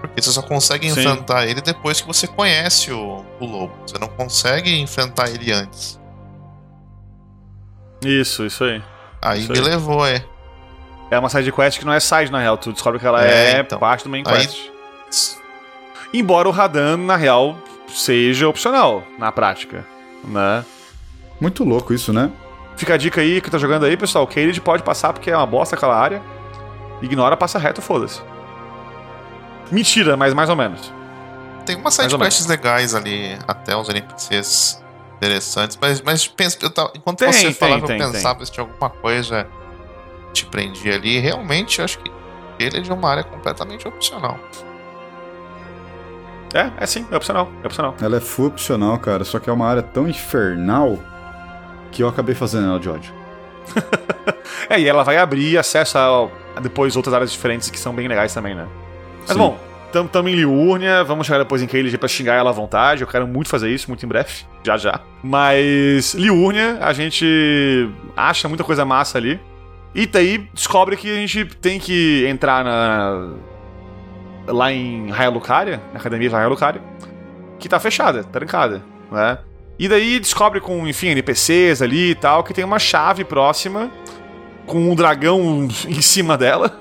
Porque você só consegue Sim. enfrentar ele depois que você conhece o, o lobo. Você não consegue enfrentar ele antes. Isso, isso aí. Aí Isso me aí. levou, é. É uma side quest que não é side, na real, tu descobre que ela é, É, então. parte do main Aí- quest. Embora o Radan, na real, seja opcional, na prática, né? Muito louco isso, né? Fica a dica aí que tá jogando aí, pessoal. O pode passar porque é uma bosta aquela área. Ignora, passa reto, foda-se. Mentira, mas mais ou menos. Tem umas sidequests legais ali, até uns NPCs interessantes, mas, mas pensa, eu tava, enquanto Tem, você tem, falava, tem, eu pensava se tinha alguma coisa que te prendia ali. Realmente, eu acho que ele é de uma área completamente opcional. É, é sim, é opcional, é opcional. Ela é full opcional, cara, só que é uma área tão infernal que eu acabei fazendo ela de ódio. É, e ela vai abrir acesso a, a depois outras áreas diferentes que são bem legais também, né? Mas Sim. bom, tamo, tamo em Liurnia, vamos chegar depois em Kaelid pra xingar ela à vontade. Eu quero muito fazer isso, muito em breve, já já. Mas Liurnia, a gente acha muita coisa massa ali. E daí descobre que a gente tem que entrar na. lá em Raia na academia de Raia que tá fechada, trancada, né? E daí descobre com, enfim, NPCs ali e tal, que tem uma chave próxima com um dragão em cima dela,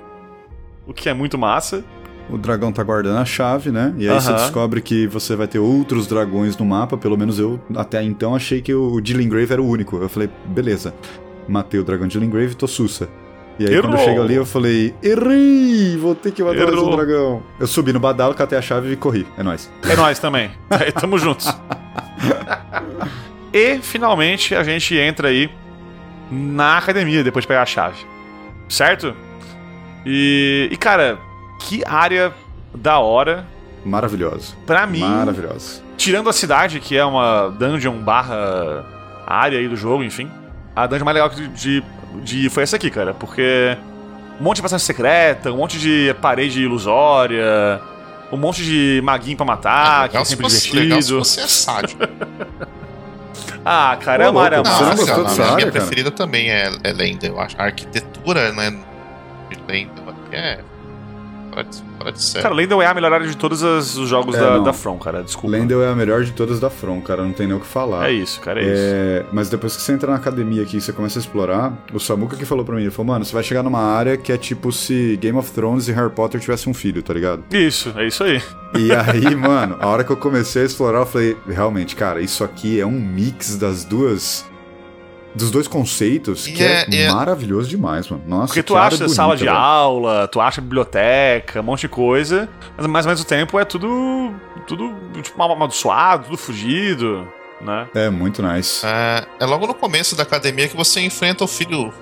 o que é muito massa. O dragão tá guardando a chave, né? E aí você Aham. descobre que você vai ter outros dragões no mapa. Pelo menos eu, até então, achei que o Dillingrave era o único. Eu falei, beleza. Matei o dragão de Dillingrave e tô sussa. E aí, quando eu Errou. chego ali, eu falei, errei! Vou ter que matar mais um Errou. dragão. Eu subi no badalo, catei a chave e corri. É nóis. É nós também. Aí, tamo juntos. e, finalmente, a gente entra aí na academia depois de pegar a chave. Certo? E, e cara, que área da hora. Maravilhoso. Pra mim, Maravilhoso. tirando a cidade, que é uma dungeon barra área aí do jogo, enfim. A dungeon mais legal de, de, de- foi essa aqui, cara. Porque um monte de passagem secreta, um monte de parede ilusória, um monte de maguinho pra matar, que é legal, se sempre fosse, legal se divertido. você é. Ah, cara, é uma área massa. não a minha área, cara? preferida também é, é Lendel, eu acho. A arquitetura, né, de Lendel aqui é fora de, fora de série. Cara, Lendel é a melhor área de todos as- os jogos É, da, da From, cara. Desculpa. Lendel é a melhor de todas da From, cara. Não tem nem o que falar. É isso, cara, é, isso. É, mas depois que você entra na academia aqui e você começa a explorar, o Samuka que falou pra mim, ele falou, mano, você vai chegar numa área que é tipo se Game of Thrones e Harry Potter tivessem um filho, tá ligado? Isso, é isso aí. E aí, mano, a hora que eu comecei a explorar, eu falei, realmente, cara, isso aqui é um mix das duas. Dos dois conceitos E que é, é- é- maravilhoso demais, mano. Nossa, Porque tu que área acha bonita, sala de velho. aula, tu acha biblioteca, um monte de coisa, mas mais ou menos o tempo é tudo. tudo tipo, mal amaldiçoado, tudo fugido, né? É, muito nice. É, é logo no começo da academia que você enfrenta o filho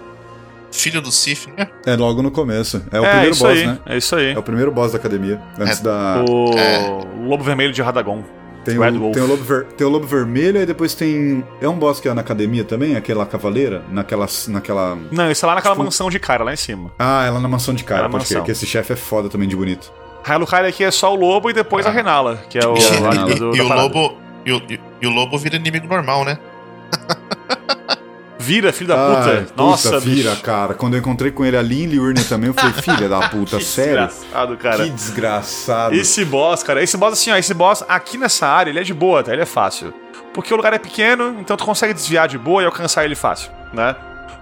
filho do Sif, né? É logo no começo. É o é primeiro boss, aí, né? é isso aí. É o primeiro boss da academia. Antes É, da. O É. Lobo Vermelho de Radagon. Tem Red o, Wolf. tem, o lobo ver- tem o lobo vermelho e depois tem. É um boss que é na academia também? Aquela cavaleira? Naquela. naquela... Não, isso é lá naquela Tipo- mansão de cara, lá em cima. Ah, ela na mansão de cara, pode crer, mansão. que esse chefe é foda também de bonito. Hyrule aqui é só o lobo e depois a Ah. Renala, que é o E a a do, e, da o lobo e o, e- e o lobo vira inimigo normal, né? Vira, filho da puta. Nossa, vira, bicho. cara. Quando eu encontrei com ele ali em Liurnia também, eu falei, filha da puta, Que sério? desgraçado, cara. Que desgraçado. Esse boss, cara, esse boss assim, ó, esse boss aqui nessa área, ele é de boa, tá? Ele é fácil. Porque o lugar é pequeno, então tu consegue desviar de boa e alcançar ele fácil, né?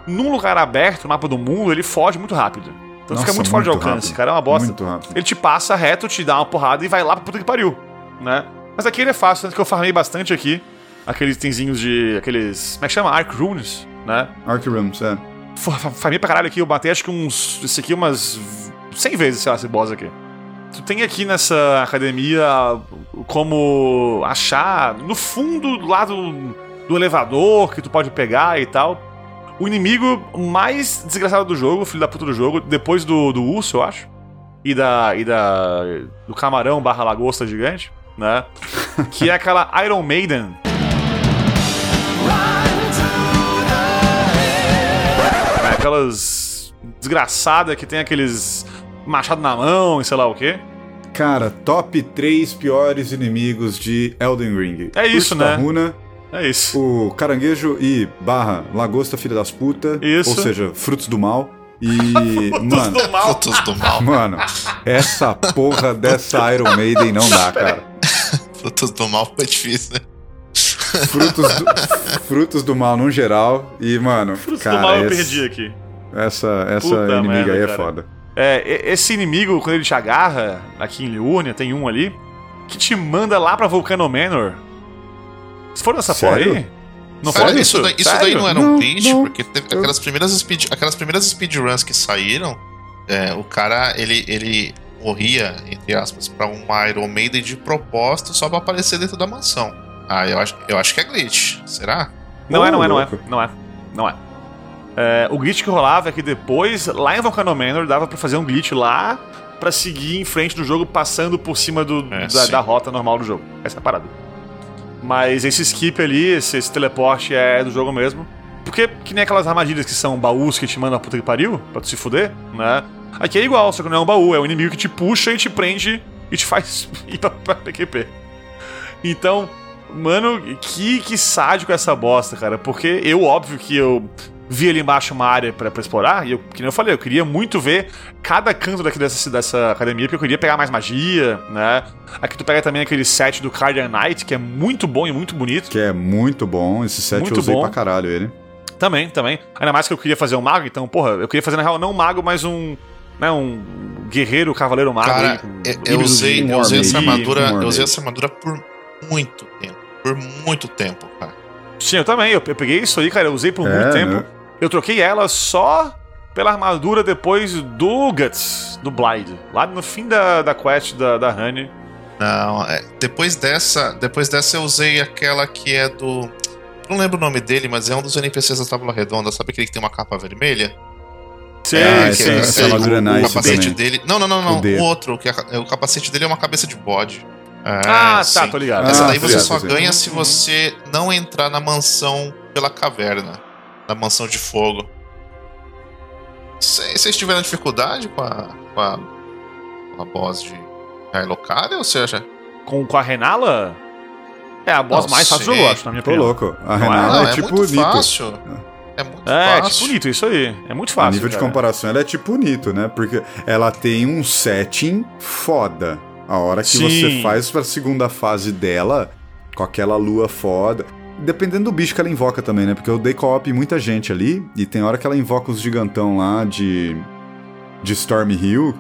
Num lugar aberto, no mapa do mundo, ele foge muito rápido. Então Nossa, fica muito fora de alcance, rápido. cara, é uma bosta. Muito rápido. Ele te passa reto, te dá uma porrada e vai lá pra puta que pariu, né? Mas aqui ele é fácil, tanto que eu farmei bastante aqui. Aqueles tenzinhos de. aqueles. Como é que chama? Arc Runes, né? Rooms, é. Fa- fa- Farmei pra caralho aqui, eu matei acho que uns. Esse aqui umas 100 vezes, sei lá, esse boss aqui. tu tem aqui nessa academia como achar no fundo lá do, do elevador que tu pode pegar e tal. O inimigo mais desgraçado do jogo, filho da puta do jogo, depois do, do urso, eu acho. E da. E da. do camarão barra lagosta gigante, né? que é aquela Iron Maiden. Aquelas desgraçada que tem aqueles machado na mão e sei lá o quê. Cara, top 3 piores inimigos de Elden Ring. É isso, Urso da né? Runa, É isso. o caranguejo e barra lagosta filha das putas. Isso. Ou seja, frutos do mal. E, mano, Frutos do mal. mano, essa porra dessa Iron Maiden não dá, cara. Frutos do mal foi difícil, né? Frutos do, frutos do mal no geral. E, mano, Frutos cara, do mal eu esse- perdi aqui. essa, essa Puta inimiga merda, aí é cara. foda. É, esse inimigo, quando ele te agarra, aqui em Liurnia, tem um ali, que te manda lá pra Volcano Manor. Vocês foram nessa porra aí? Não Cara, foi isso, daí, isso Sério? daí não era um glitch, porque teve aquelas primeiras, speed, aquelas primeiras speedruns que saíram, é, o cara, ele, ele morria, entre aspas, pra uma Iron Maiden de propósito só pra aparecer dentro da mansão. Ah, eu acho, eu acho que é glitch. Será? Não é, não é, não é. Não é. Não é. É, o glitch que rolava é que depois, lá em Volcano Manor, dava pra fazer um glitch lá pra seguir em frente do jogo, passando por cima do, É, da, da rota normal do jogo. Essa é a parada. Mas esse skip ali, esse, esse teleporte é do jogo mesmo. Porque que nem aquelas armadilhas que são baús que te mandam a puta que pariu, pra tu se fuder, né? Aqui é igual, só que não é um baú, é um inimigo que te puxa e te prende e te faz ir pra, pra PQP. Então, mano, que, que sádico essa bosta, cara. Porque eu, óbvio que eu vi ali embaixo uma área pra, pra explorar, e eu, que nem eu falei, eu queria muito ver cada canto daqui dessa, dessa academia, porque eu queria pegar mais magia, né? Aqui tu pega também aquele set do Guardian Knight, que é muito bom e muito bonito. Que é muito bom. Esse set Muito eu usei bom. pra caralho ele. Também, também. Ainda mais que eu queria fazer um mago, então, porra, eu queria fazer, na real, não um mago, mas um. Né, um guerreiro, cavaleiro mago. Cara, aí, com eu, eu usei, eu usei essa armadura, eu usei essa armadura por muito tempo. Por muito tempo, cara. Sim, eu também. Eu, eu peguei isso aí, cara, eu usei por É, muito tempo. né? Eu troquei ela só pela armadura depois do Guts, do Blade. Lá no fim da, da quest da, da Honey. Não, é, depois dessa, depois dessa eu usei aquela que é do não lembro o nome dele, mas é um dos NPCs da Tábua Redonda. Sabe aquele que tem uma capa vermelha? Que esse- sim, essa sim. armadura é o, nice capacete também. dele. Não, não, não, não. Odeio. O outro, que a- o capacete dele é uma cabeça de bode. É, Ah, tá, tô ligado. Essa Ah, daí você só ganha se você não entrar na mansão pela caverna. Na mansão de fogo. Cê- Vocês tiveram dificuldade com a, com a, com a boss de Hylocaria, ou seja... Com, com a Renala? É a boss Não mais fácil do sei. jogo, eu acho, na minha Tô opinião. louco. A é? Renata não, é, é, tipo muito Nito. fácil. É muito É, fácil. tipo Nito, isso aí. É muito fácil. A nível de cara. comparação, ela é tipo Nito, né? Porque ela tem um setting foda. A hora que Sim. você faz pra segunda fase dela, com aquela lua foda. Dependendo do bicho que ela invoca também, né? Porque eu dei co-op muita gente ali, e tem hora que ela invoca os gigantão lá de. de Storm Hill,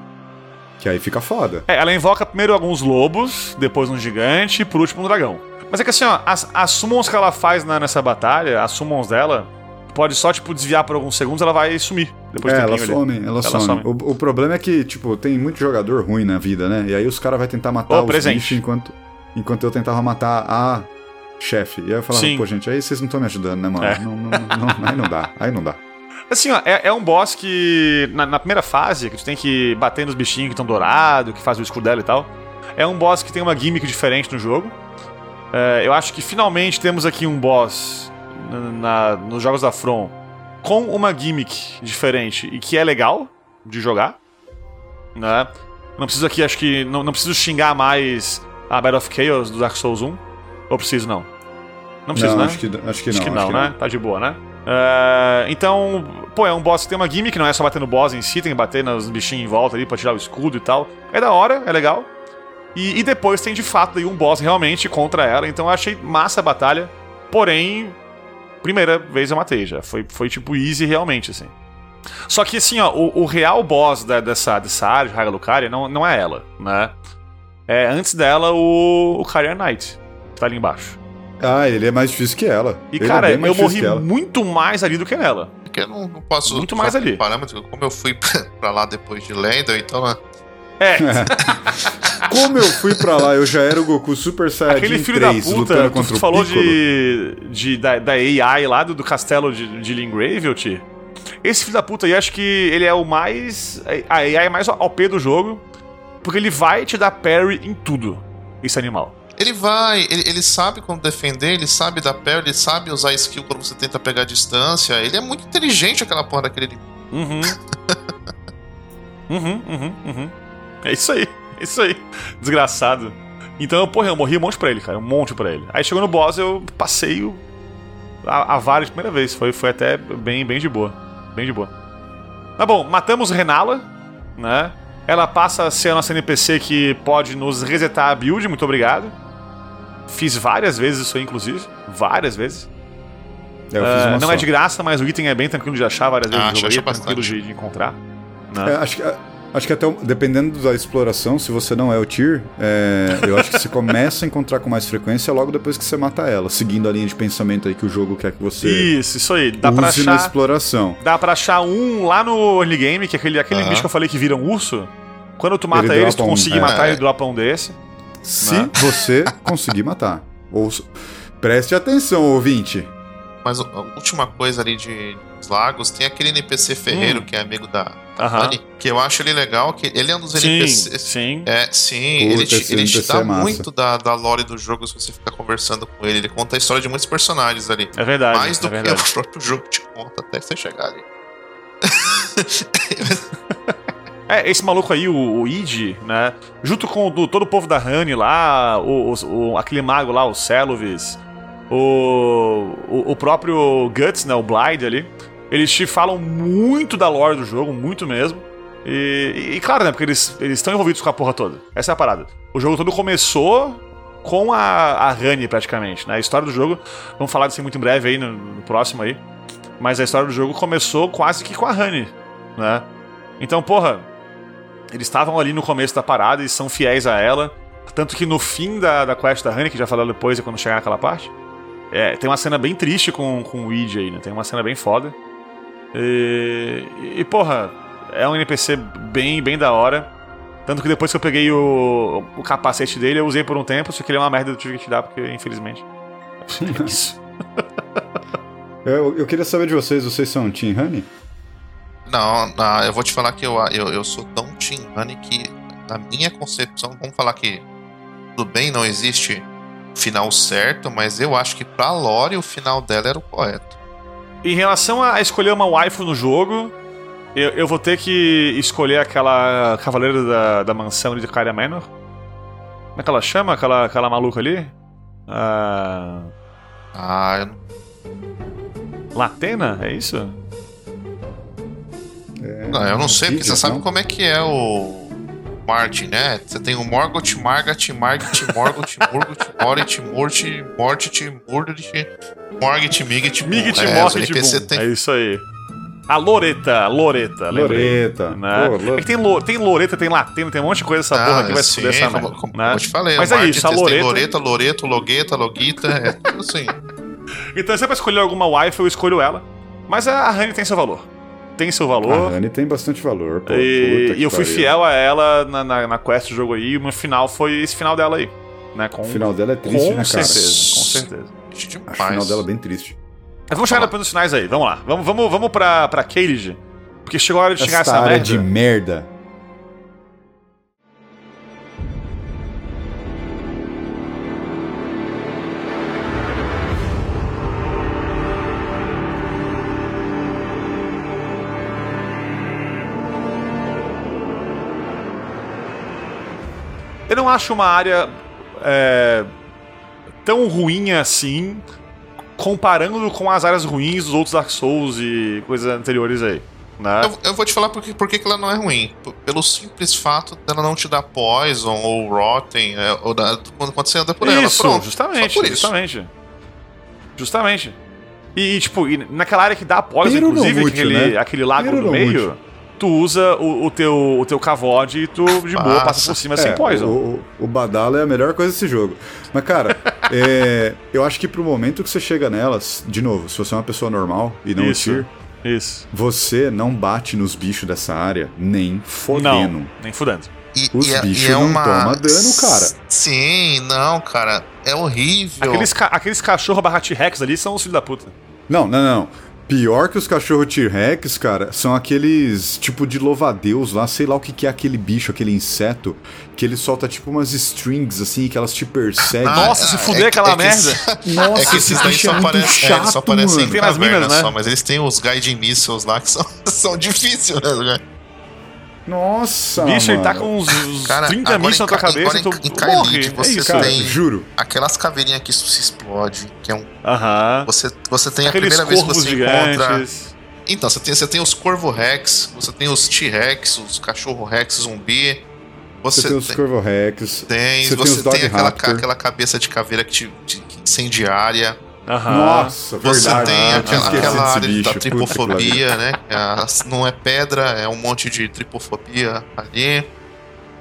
que aí fica foda. É, ela invoca primeiro alguns lobos, depois um gigante e por último um dragão. Mas é que assim, ó, as, as summons que ela faz na- nessa batalha, as summons dela, pode só, tipo, desviar por alguns segundos ela vai sumir. Depois é, ela some, ela, Ela some. some. O, o problema é que, tipo, tem muito jogador ruim na vida, né? E aí os caras vão tentar matar presente. bichos enquanto, enquanto eu tentava matar a chefe. E aí eu falava, Sim. pô, gente, aí vocês não estão me ajudando, né, mano? É. Não, não, não, aí não dá, aí não dá. Assim, ó, é, é um boss que, na, na primeira fase, que tu tem que bater nos bichinhos que estão dourados, que faz o escudo dela e tal, é um boss que tem uma gimmick diferente no jogo. É, eu acho que finalmente temos aqui um boss na- nos jogos da From com uma gimmick diferente e que é legal de jogar. Né? Não preciso aqui, acho que. Não, não preciso xingar mais a Battle of Chaos do Dark Souls 1. Ou preciso, não? Não preciso, não, né? acho que, acho que Acho não. que não, né? Tá de boa, né? É, então, pô, é um boss que tem uma gimmick, não é só bater no boss em si, tem que bater nos bichinhos em volta ali pra tirar o escudo e tal. É da hora, é legal. E, e depois tem de fato um boss realmente contra ela, então eu achei massa a batalha. Porém, primeira vez eu matei já. Foi, foi tipo easy realmente, assim. Só que assim, ó, o, o real boss da- dessa, dessa área de Raga Lucaria não, não é ela, né? É antes dela o, o Carrier Knight, que tá ali embaixo. Ah, ele é mais difícil que ela. E Ele é cara, mais eu morri muito mais ali do que nela. Porque eu não, não posso. Muito mais ali. Parâmetro, como eu fui pra lá depois de Lenda, então, né? É, Como eu fui pra lá, eu já era o Goku Super Saiyajin aquele filho 3 da puta, lutando tu, falou de, de da, da AI lá do, do castelo de, de Lingrave, Ti. Esse filho da puta aí, acho que ele é o mais. A AI é mais OP do jogo, porque ele vai te dar parry em tudo, esse animal. Ele vai, ele, ele sabe como defender, ele sabe dar pé, ele sabe usar skill quando você tenta pegar a distância. Ele é muito inteligente, aquela porra daquele. Uhum. uhum, uhum, uhum. É isso aí, é isso aí. Desgraçado. Então, eu, porra, eu morri um monte pra ele, cara, um monte pra ele. Aí chegou no boss, eu passei o- a, a vara de primeira vez. Foi, foi até bem, bem de boa. Bem de boa. Tá bom, matamos Renala, né? Ela passa a ser a nossa NPC que pode nos resetar a build, muito obrigado. Fiz várias vezes isso aí, inclusive. Várias vezes. É, Ah, uma não só. é de graça, mas o item é bem tranquilo de achar várias vezes Ah, aí, acha é tranquilo bastante. de, de encontrar. né? É, acho, que, acho que até dependendo da exploração, se você não é o tier, é, eu acho que você começa a encontrar com mais frequência logo depois que você mata ela, seguindo a linha de pensamento aí que o jogo quer que você Isso, isso aí. Dá use pra na achar. exploração. Dá pra achar um lá no early game, que é aquele, aquele bicho que eu falei que vira um urso. Quando tu mata Ele eles, tu um- conseguir é. matar, ele dropa um desse. Se Né? você conseguir matar. Ou, preste atenção, ouvinte. Mas a última coisa ali de dos lagos, tem aquele NPC Ferreiro, Hum. que é amigo da Aham. Que eu acho ele legal, que ele é um dos Sim, NPCs. sim. É, sim, Puta, ele te, ele te dá é massa. muito da, da lore do jogo se você ficar conversando com ele. Ele conta a história de muitos personagens ali. É verdade. Mais do é que verdade. o próprio jogo te conta até você chegar ali. É, esse maluco aí, o, o Id, né? Junto com o do- todo o povo da Honey lá, o, o- o- aquele mago lá, o Celovis, o, o, o próprio Guts, né? O Blyde ali. Eles te falam muito da lore do jogo, muito mesmo. E, e- e claro, né? Porque eles eles estão envolvidos com a porra toda. Essa é a parada. O jogo todo começou com a, a Honey, praticamente, né? A história do jogo, vamos falar disso muito em breve aí, no, no próximo aí. Mas a história do jogo começou quase que com a Honey, né? Então, porra, eles estavam ali no começo da parada e são fiéis a ela. Tanto que no fim da, da quest da Honey, que já falou depois, é quando chegar naquela parte, é, tem uma cena bem triste com, com o Id aí, né? Tem uma cena bem foda. E, e, porra, é um NPC bem, bem da hora. Tanto que depois que eu peguei o, o capacete dele, eu usei por um tempo, só que ele é uma merda, eu tive que te dar, porque infelizmente. Isso. Eu, eu queria saber de vocês, vocês são Team Honey? Não, não, eu vou te falar que eu, eu, eu sou tão Team Honey que, na minha concepção, vamos falar que tudo bem, não existe final certo, mas eu acho que pra Lore o final dela era o correto. Em relação a escolher uma waifu no jogo, eu, eu vou ter que escolher aquela cavaleira da, da mansão de Kyria Manor. Como é que ela chama? Aquela, aquela maluca ali? Ah, Ah, eu não Latena? É isso? Não, eu não sei, porque você sabe não? como é que é o Martin, né? Você tem o Morgoth, Margat, Margit, Morgoth, Murgot, Morit, Murt, Mortit, Murdrit, Morgit, Migit, Migit é, Boom. tem... É isso aí. A Loreta, Loreta. Loreta. Né? Pô, É que tem, lo, tem Loreta, tem Latena, tem um monte de coisa essa porra que vai se fuder essa como, merda, como né? eu te falei, Mas é Martin, isso, a tem Loreta... Loreta, Loreto, Logueta, Loguita, é tudo assim. Então se é pra escolher alguma waifu, eu escolho ela. Mas a Honey tem seu valor. Tem seu A valor. Honey tem bastante valor, pô. E, e eu fui pariu. fiel a ela na, na, na quest do jogo aí, e o meu final foi esse final dela aí. Né? Com, O final dela é triste, com né, cara? certeza, com certeza. Acho o final dela bem triste. Mas vamos chegar depois nos finais aí, vamos lá. Vamos, vamos, vamos pra, pra Cage, porque chegou a hora de chegar Essa essa área merda. de merda. Eu não acho uma área é, tão ruim assim, comparando com as áreas ruins dos outros Dark Souls e coisas anteriores aí. Né? Eu, eu vou te falar porque, porque que ela não é ruim. Pelo simples fato dela não te dar poison ou rotten, é, ou da- quando, quando você anda por ela. Isso, Pronto, justamente, por isso. justamente. Justamente. E, e, tipo, e naquela área que dá após, Pero inclusive, aquele, né? aquele lago Pero no meio, muito. Tu usa o, o teu, o teu cavode e tu, de boa, Passa. passa por cima sem É, poison. O, o, o Badala é a melhor coisa desse jogo. Mas, cara, é, eu acho que pro momento que você chega nelas, de novo, se você é uma pessoa normal e não Isso. Isso. você não bate nos bichos dessa área nem fodendo. Não, nem fudendo. E, Os e é- bichos e é não uma... toma dano, cara. Sim, não, cara. É horrível. Aqueles, ca aqueles cachorro barra T-Rex ali são os filhos da puta. Não, não, não. Pior que os cachorros T-Rex, cara, são aqueles tipo de louva-a-Deus lá, sei lá o que, que é aquele bicho, aquele inseto, que ele solta tipo umas strings assim, que elas te perseguem. Ah, Nossa, se é- fuder é- aquela é que merda. esses- Nossa, É que esses daí só é muito aparecem, é, eles só aparecem em caverna minas, né? só, mas eles têm os Guiding Missiles lá que são, são difíceis, né? Nossa, Bicho, ele tá mano. com uns, uns Cara, 30 agora mísseis na em tua Ca- cabeça agora em- em Kaelid morre. você é isso. Cara, tem- juro. Aquelas caveirinhas que se explode, que é um. Aham. Você, você tem Aqueles a primeira vez que você encontra. gigantes. Então, você tem, você tem os Corvo Rex, você tem os T-Rex, os Cachorro Rex zumbi. Você, Você tem os tem, Corvo-Rex. tem, você tem você os Dog tem aquela, aquela cabeça de caveira que te, te- que incendiária. Aham. Nossa, Você verdade. tem Ah, aquela, aquela área bicho. da tripofobia, né? a- não é pedra, é um monte de tripofobia ali.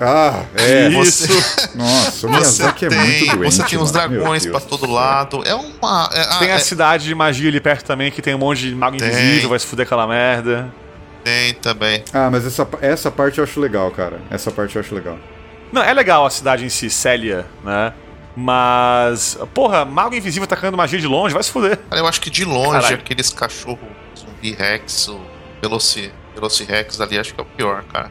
Ah, é. Isso. Nossa, o Você Miyazaki é muito tem, doente. você tem os mano. dragões Deus todo lado. É uma. é- ah, Tem a é- cidade de magia ali perto também, que tem um monte de mago Tem. invisível, vai se fuder aquela merda. tem também. Ah, mas essa, essa parte eu acho legal, cara. Essa parte eu acho legal. Não, é legal a cidade em si, Célia, né? Mas, porra, mago invisível atacando magia de longe, vai se fuder. Cara, eu acho que de longe, Caralho. aqueles cachorro zumbi Rex, o Veloci, Velocirex ali, acho que é o pior, cara.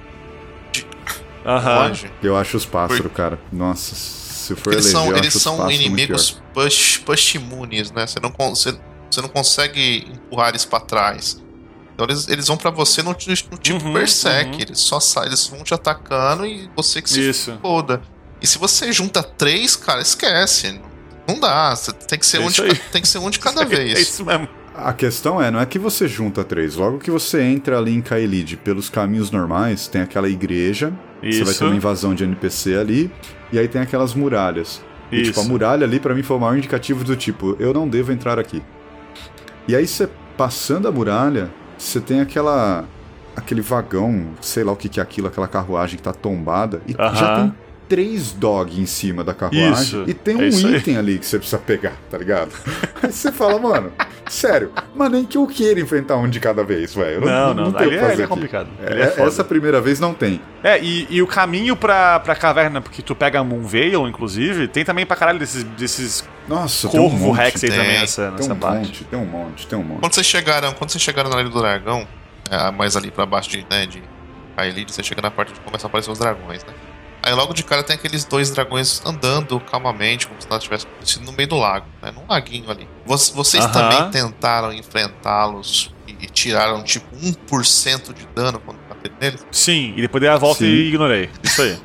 Aham. Longe. Eu acho os pássaros, cara. Nossa, se for Eles eleger, são, eu eles são inimigos push, push imunes, né? Você não, con- você, você não consegue empurrar eles pra trás. Então eles, eles vão pra você no, no tipo Uhum, uhum. Eles só saem, eles vão te atacando e você que se Isso. foda. E se você junta três, cara, esquece. Não dá. Você tem que ser, É um, isso de, tem que ser um de cada É vez. isso mesmo. A questão é, não é que você junta três. Logo que você entra ali em Kaelid pelos caminhos normais, tem aquela igreja, você vai Isso. ter uma invasão de NPC ali, e aí tem aquelas muralhas. E Isso. tipo, a muralha ali pra mim foi o maior indicativo do tipo, eu não devo entrar aqui. E aí você passando a muralha, você tem aquela aquele vagão, sei lá o que que é aquilo, aquela carruagem que tá tombada e Aham. já tem três dog em cima da carruagem Isso, e tem é um aí. item ali que você precisa pegar, tá ligado? aí você fala, mano, sério, mas nem que eu queira enfrentar um de cada vez, velho. Eu Não, não, tenho o ali que é- é complicado. É, é essa primeira vez não tem. É, e, e o caminho pra, pra caverna, porque tu pega Moonveil, inclusive, tem também pra caralho desses, desses Nossa, tem um corvo monte. rex aí tem. também nessa, Tem nessa um parte. monte, tem um monte, tem um monte. Quando vocês chegaram, quando vocês chegaram na Ilha do Dragão, é, mais ali pra baixo de, né, de Kaelid, você chega na parte onde começam a aparecer os dragões, né? Aí logo de cara tem aqueles dois dragões andando calmamente, como se nada tivesse acontecido no meio do lago, né? Num laguinho ali. Voc- Vocês Aham. também tentaram enfrentá-los e, e tiraram tipo 1% de dano quando bateram neles? Sim, e depois dei a volta Sim. e ignorei. Isso aí.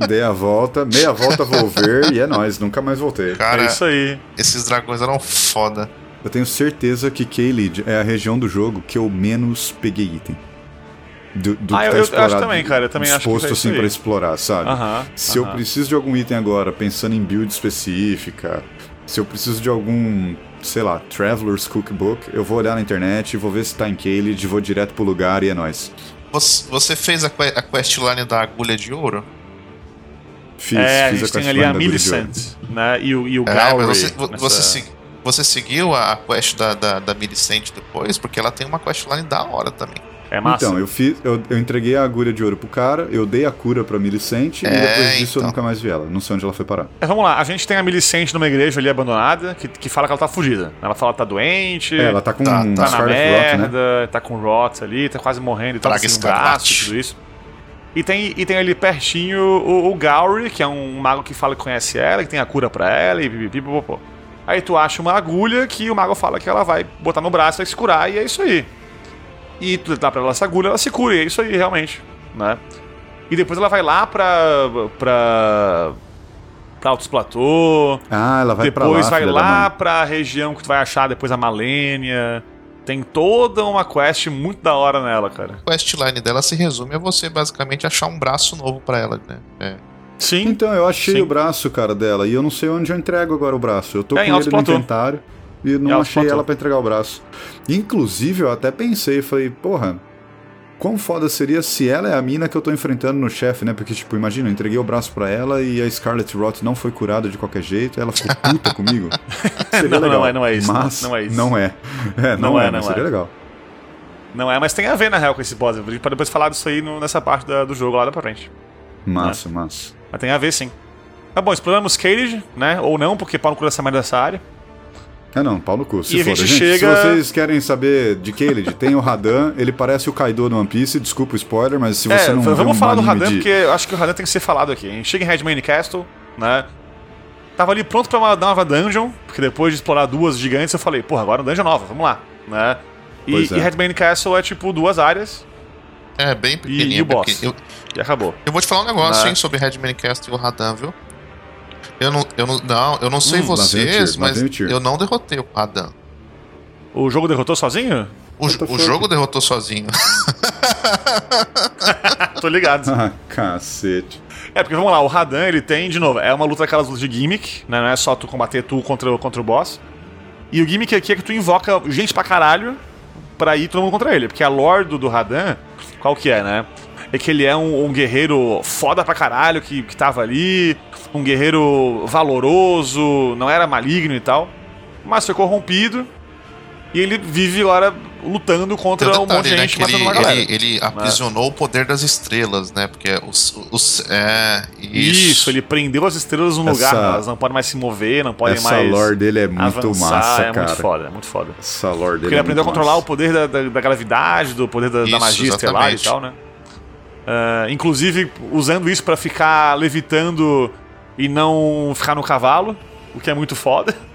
Dei a volta, meia volta vou ver e é nóis, nunca mais voltei. Cara, é isso aí. esses dragões eram foda. Eu tenho certeza que Kaelid é a região do jogo que eu menos peguei item. Do, do Ah, que eu- tá eu acho explorado, também, cara, eu também acho que disposto é isso assim pra explorar, sabe? Aham. Se eu aham. preciso de algum item agora, pensando em build específica, se eu preciso de algum, sei lá, Traveler's Cookbook, eu vou olhar na internet, vou ver se tá em Kaelid, vou direto pro lugar e é nóis. Você, fez a, que- a questline da agulha de ouro? Fiz, é, a fiz gente tem questline ali a. Millicent, né? E o, e o É, Gallery. você, vo- nessa- você, você seguiu a quest da, da, da Millicent depois? Porque ela tem uma questline da hora também. É massa. Então, eu fiz, eu, eu entreguei a agulha de ouro pro cara, eu dei a cura pra Millicent e É, depois disso eu então. nunca mais vi ela. Não sei onde ela foi parar. É, vamos lá, a gente tem a Millicent numa igreja ali abandonada que, que fala que ela tá fugida. Ela fala que tá doente, É, ela tá com Tá, um tá tá na Scarlet Rot, né? merda, tá com Rot ali, tá quase morrendo e tá Praga sem um braço e tudo isso. E tem, e tem ali pertinho o, o Gowry, que é um mago que fala que conhece ela, que tem a cura pra ela e pipipipopô. Aí tu acha uma agulha que o mago fala que ela vai botar no braço e vai se curar, e é isso aí. E tu dá pra ela essa agulha, ela se cura, e é isso aí, realmente, né? E depois ela vai lá pra... pra... pra Altos Platô, Ah, ela vai pra lá. depois vai lá pra região que tu vai achar depois a Malênia. Tem toda uma quest muito da hora nela, cara. A questline dela se resume a você basicamente achar um braço novo pra ela, né? É. Sim. Então, eu achei Sim. o braço, cara, dela, e eu não sei onde eu entrego agora o braço. Eu tô É, em com Altos ele no Platô. inventário e não Altos achei ela pra entregar o braço. Inclusive, eu até pensei, falei, porra, quão foda seria se ela é a mina que eu tô enfrentando no chefe, né? Porque, tipo, imagina, eu entreguei o braço pra ela e a Scarlet Rot não foi curada de qualquer jeito, ela ficou puta comigo. Seria Não, não legal, é- não é isso, Mas não é isso. Não é. É, não, Não é, é, não seria é. legal. Não é, mas tem a ver na real com esse boss. A gente pode depois falar disso aí no- nessa parte da- do jogo lá da pra frente. Massa, massa. Mas tem a ver sim. Tá bom, exploramos Cage, né? Ou não, porque pau no cu dessa merda dessa área. É não, pau no cu. Se E a foda. gente Gente, chega- Se vocês querem saber de Kaled, tem o Radan, ele parece o Kaido no One Piece, desculpa o spoiler, mas se você é, não vamos um falar do Radan, de... porque eu acho que o Radan tem que ser falado aqui. A gente chega em Redmane Castle, né? Tava ali pronto pra uma, dar uma dungeon, porque depois de explorar duas gigantes, eu falei, porra, agora uma dungeon nova, vamos lá, né? E, Pois é. e Redmane Castle é tipo duas áreas É, bem e, pequenininho. e o bem boss. Eu, E acabou. eu vou te falar um negócio, Né? hein, sobre Redman Cast e o Radan, viu? Eu não, eu não, não, eu não sei Hum, vocês, tiro, mas eu não derrotei o Radan. O jogo derrotou sozinho? O, o jogo derrotou sozinho. Tô ligado. Ah, cacete. É, porque vamos lá, o Radan, ele tem, de novo, é uma luta daquelas lutas de gimmick, né? Não é só tu combater tu contra, o- contra o boss. E o gimmick aqui é que tu invoca gente pra caralho pra ir todo mundo contra ele. Porque a lore do, do Radan, qual que é, né? É que ele é um, um guerreiro foda pra caralho que, que tava ali, um guerreiro valoroso, não era maligno e tal, mas foi corrompido. E ele vive agora lutando contra Tem um monte de detalhe, né, gente, ele, matando uma galera. ele, ele aprisionou o poder das estrelas, né? Porque os... os é, Isso. isso. ele prendeu as estrelas num lugar, Essa- elas não podem mais se mover, não podem Essa mais. lore dele é muito avançar, massa, é cara. muito foda, é muito foda. Essa lore dele Porque ele é aprendeu a controlar o massa. poder da, da, da gravidade, do poder da, da Isso, magia estelar e exatamente. tal, né? Ah, inclusive, usando isso pra ficar levitando e não ficar no cavalo, o que é muito foda.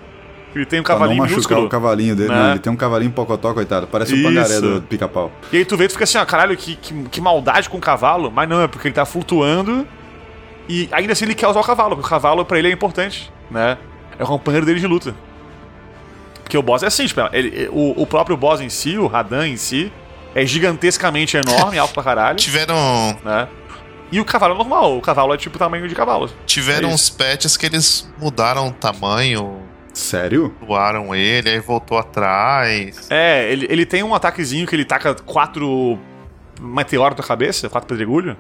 Ele tem um Pra não cavalinho machucar minúsculo. o cavalinho dele. né? Ele tem um cavalinho pocotó, coitado. Parece o Isso. pangaré do pica-pau. E aí tu vê tu fica assim, ó, caralho, que, que, que maldade com o cavalo. Mas não, é porque ele tá flutuando e ainda assim ele quer usar o cavalo, porque o cavalo pra ele é importante, né? É o companheiro dele de luta. Porque o boss é assim, tipo, ele, o, o próprio boss em si, o Radan em si, é gigantescamente enorme, alto pra caralho, Tiveram, né? E o cavalo é normal, o cavalo é tipo tamanho de cavalo. tiveram É uns patches que eles mudaram o tamanho, Sério? doaram ele, aí voltou atrás. É, ele, ele tem um ataquezinho que ele taca quatro meteoros na cabeça, quatro pedregulhos.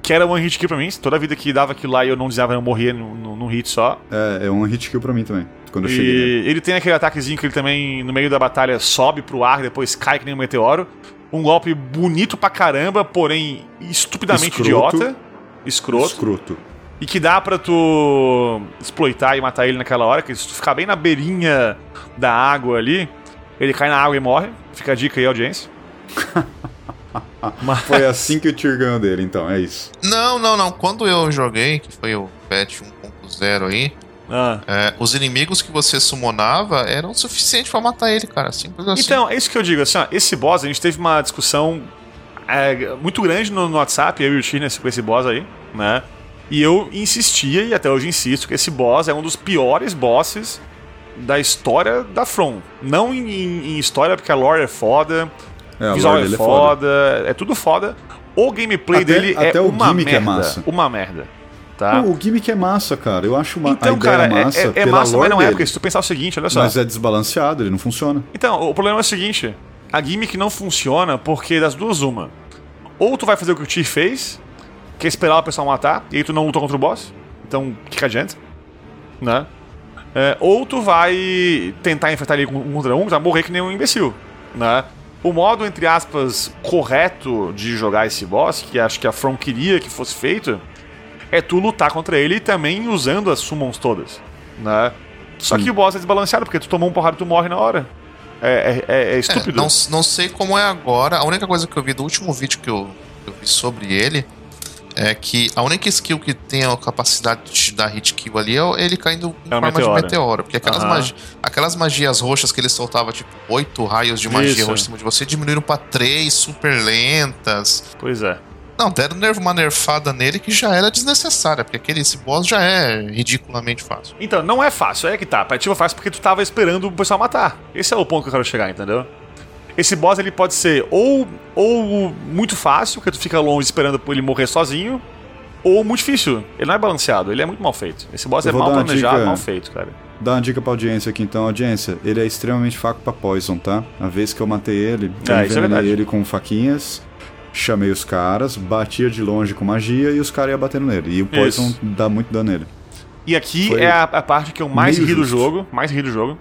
Que era one hit kill pra mim. Toda vida que dava aquilo lá e eu não desviava, eu morria num, hit só. É, é um hit kill pra mim também. Quando eu cheguei. E ele tem aquele ataquezinho que ele também, no meio da batalha, sobe pro ar e depois cai que nem um meteoro. Um golpe bonito pra caramba, porém estupidamente Escroto. idiota. Escroto. Escroto. E que dá pra tu exploitar e matar ele naquela hora, que se tu ficar bem na beirinha da água ali, ele cai na água e morre. Fica a dica aí, audiência. Mas- Foi assim que o Tyr ganhou dele, então, é isso. Não, não, não. Quando eu joguei, que foi o patch 1.0 aí, Ah. é, os inimigos que você summonava eram suficientes pra matar ele, cara. Simples assim. Então, é isso que eu digo, assim, ó, esse boss, a gente teve uma discussão é, muito grande no, no WhatsApp, eu e o nesse- com esse boss aí, né? E eu insistia, e até hoje insisto, que esse boss é um dos piores bosses da história da From. Não em, em- em história, porque a lore é foda, É, visual lore é dele foda, é tudo foda. O gameplay Até- dele é até o uma é merda. massa. Uma merda. Tá? Pô, o gimmick é massa, cara. Eu acho uma, então, cara, é- massa é, é pela massa, mas não é, porque se tu pensar o seguinte, olha só. Mas é desbalanceado, ele não funciona. Então, o problema é o seguinte: a gimmick não funciona porque das duas, uma. Ou tu vai fazer o que o Tyr fez, que é esperar o pessoal matar, e aí tu não luta contra o boss. Então, o que, adianta? Né? É, ou tu vai tentar enfrentar ele um contra um, tu vai morrer que nem um imbecil. Né? O modo, entre aspas, correto de jogar esse boss, que acho que a From queria que fosse feito, é tu lutar contra ele também usando as summons todas. Né? Só Sim. que o boss é desbalanceado, porque tu tomou um porrada e tu morre na hora. É, é, é- é É, estúpido. não, não sei como é agora. A única coisa que eu vi do último vídeo que eu, que eu vi sobre ele é que a única skill que tem a capacidade de te dar hit kill ali é ele caindo em É forma meteoro. de meteoro. Porque aquelas, Aham. magi- aquelas magias roxas que ele soltava, tipo, oito raios de magia Isso. roxa em cima de você, diminuíram pra três super lentas. Pois é. Não, deram nerf- uma nerfada nele que já era desnecessária, porque aquele esse boss já é ridiculamente fácil. Então, não é fácil, é que tá. Pra ti é fácil porque tu tava esperando o pessoal matar. Esse é o ponto que eu quero chegar, entendeu? Esse boss ele pode ser ou, ou muito fácil, que tu fica longe esperando por ele morrer sozinho, ou muito difícil. Ele não é balanceado, ele é muito mal feito. Esse boss é mal planejado, dica- mal feito, cara. Dá uma dica pra audiência aqui então, audiência. Ele é extremamente fraco pra Poison, tá? A vez que eu matei ele, eu É, é envenenei verdade. ele com faquinhas, chamei os caras, batia de longe com magia e os caras iam batendo nele. E o Poison Isso. dá muito dano nele. E aqui Foi é a, a parte que eu mais ri do jogo. Mais ri do jogo.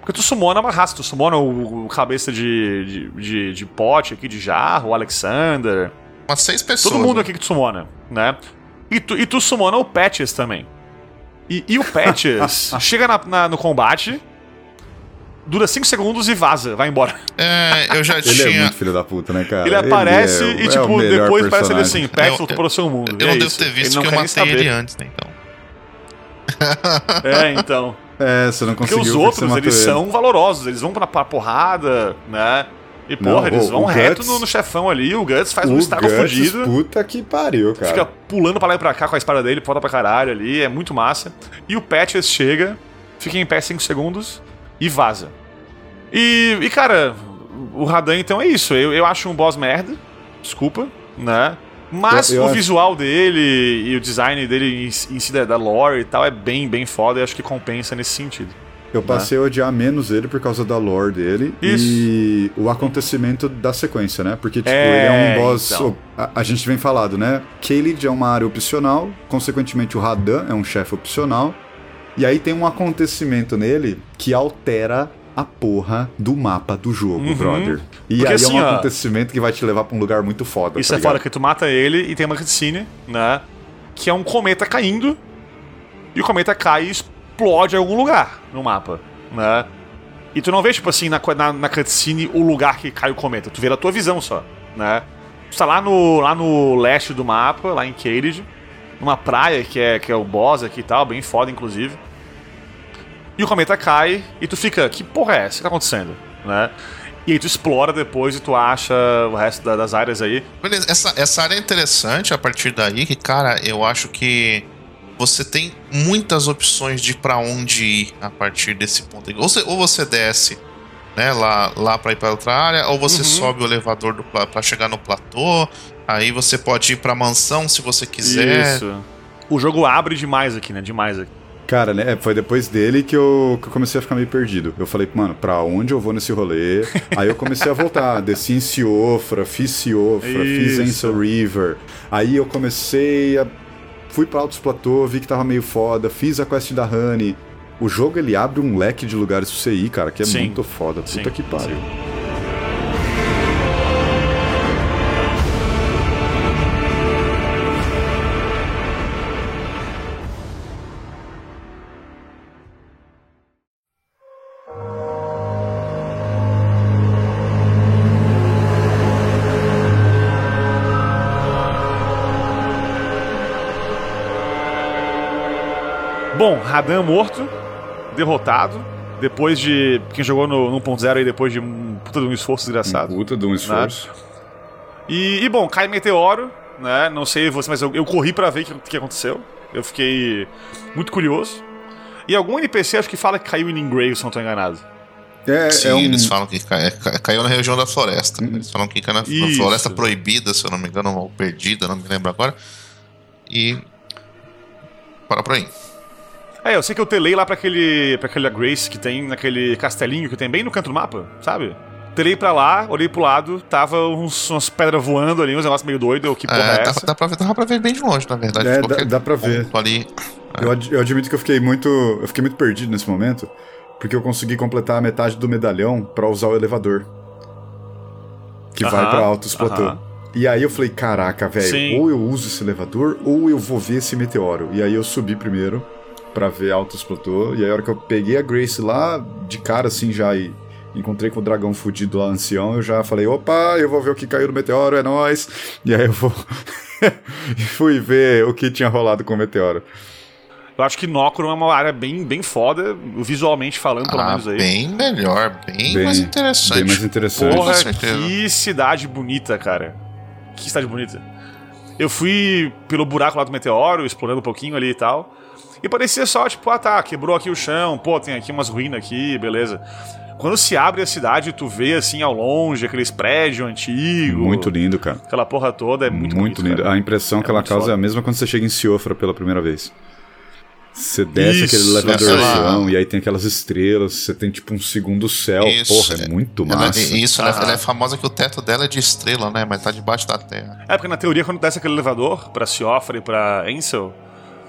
Porque tu sumona uma raça, tu sumona o, o cabeça de, de, de, de pote aqui, de jarro, o Alexander. Umas seis pessoas. Todo mundo né? aqui que tu sumona, né? E tu, e tu summona o Patches também. E, e o Patches chega na- na- no combate, dura 5 segundos e vaza, vai embora. É, eu já Ele é tinha. muito filho da puta, né, cara? Ele aparece é- e, é o tipo, depois parece ele personagem. assim, Eu- voltou para o seu mundo. Eu E é não devo ter Ele visto não que eu matei saber. ele antes, né? Então. É, então. É, você não Porque conseguiu os você outros, eles ele. são valorosos, eles vão pra, pra porrada, né? E, Não, porra, eles o- vão reto Guts- no, no chefão ali, o Guts faz um O estrago Guts, fudido. puta que pariu, cara. Fica pulando pra lá e pra cá com a espada dele, volta pra caralho ali, é muito massa. E o Patches chega, fica em pé 5 segundos e vaza. E, e, cara, o Radan então é isso. Eu, eu acho um boss merda, desculpa, né? Mas Eu- eu o acho- visual dele e o design dele em, si da, lore e tal é bem, bem foda e acho que compensa nesse sentido. Eu passei a odiar menos ele por causa da lore dele Isso. e o acontecimento da sequência, né? Porque, tipo, É, ele é um boss. então. A, a gente vem falado, né? Khalid é uma área opcional, consequentemente, o Radan é um chefe opcional. E aí tem um acontecimento nele que altera a porra do mapa do jogo, Uhum. brother. E Porque aí assim, é um ó, acontecimento que vai te levar pra um lugar muito foda. Isso tá é foda ligado? que tu mata ele e tem uma cutscene, né? Que é um cometa caindo. E o cometa cai e explode em algum lugar no mapa, né? E tu não vê, tipo assim, na, na, na cutscene o lugar que cai o cometa. Tu vê da tua visão só, né? Tu tá lá no, lá no leste do mapa, lá em Cage, numa praia que é, que é o boss aqui e tal, bem foda, inclusive. E o cometa cai e tu fica, que porra é essa? O que tá acontecendo? Né? E aí tu explora depois e tu acha o resto da- das áreas aí. Beleza, essa, essa área é interessante a partir daí, que, cara, eu acho que você tem muitas opções de pra onde ir a partir desse ponto. Ou você, ou você desce né, lá, lá pra ir pra outra área, ou você Uhum. sobe o elevador pra chegar no platô, aí você pode ir pra mansão se você quiser. Isso. O jogo abre demais aqui, né? Demais aqui. Cara, né? Foi depois dele que eu, que eu comecei a ficar meio perdido. Eu falei, mano, pra onde eu vou nesse rolê? Aí eu comecei a voltar. Desci em Ciofra, fiz Ciofra, fiz Isso. Ansel River. Aí eu comecei a. Fui pra Altos Platô, vi que tava meio foda, fiz a quest da Honey. O jogo ele abre um leque de lugares pra você ir, cara, que é Sim. muito foda. Puta Sim, que pariu. Bom, Radan morto, derrotado. Depois de. Quem jogou no 1.0 aí, depois de um puta de um esforço desgraçado. Puta de um esforço. E, e, bom, cai meteoro, né? Não sei você, mas eu, eu corri pra ver o que, que aconteceu. Eu fiquei muito curioso. E algum NPC acho que fala que caiu em Ingrave, se não tô enganado. É, Sim, é um... eles falam que cai- ca- caiu na região da floresta. Eles falam que caiu na, na floresta proibida, se eu não me engano, ou perdida, não me lembro agora. E. Para por aí. É, eu sei que eu telei lá pra aquele. pra aquela Grace que tem naquele castelinho que tem bem no canto do mapa, sabe? Telei pra lá, olhei pro lado, tava uns, umas pedras voando ali, uns negócios meio doido, eu, que porra é, É, dá, essa? dá, pra ver, dá pra ver bem de longe, na verdade. É, dá- dá pra ver. Ali. Eu, ad- eu admito que eu fiquei muito. Eu fiquei muito perdido nesse momento. Porque eu consegui completar a metade do medalhão pra usar o elevador. Que vai Aham, pra Altos Platô. aham. E aí eu falei, caraca, velho, ou eu uso esse elevador, ou eu vou ver esse meteoro. E aí eu subi primeiro pra ver Altos Platô. E aí a hora que eu peguei a Grace lá, de cara assim já e encontrei com o dragão fudido lá, ancião, eu já falei, opa, eu vou ver o que caiu no meteoro, é nóis. E aí eu vou. e fui ver o que tinha rolado com o meteoro. Eu acho que Nocron é uma área bem, bem foda, visualmente falando, pelo Ah, menos aí. bem melhor, bem, Bem- mais interessante. Bem mais interessante. Porra, que cidade bonita, cara. Que cidade bonita. Eu fui pelo buraco lá do meteoro, explorando um pouquinho ali e tal. E parecia só, tipo, ah tá, quebrou aqui o chão, pô, tem aqui umas ruínas aqui, beleza. Quando se abre a cidade, tu vê assim ao longe aqueles prédios antigos. Muito lindo, cara. Aquela porra toda é muito, Muito, bonito, lindo. cara. A impressão que É ela muito causa foda. é a mesma quando você chega em Ciofra pela primeira vez. Você desce Isso, aquele elevadorzão ela- e aí tem aquelas estrelas, você tem tipo um segundo céu. Isso, Porra, é muito Ela, massa. isso, ela, Aham. ela é famosa que o teto dela é de estrela, né? Mas tá debaixo da terra. É, porque na teoria, quando desce aquele elevador pra Siofra e pra Ansel,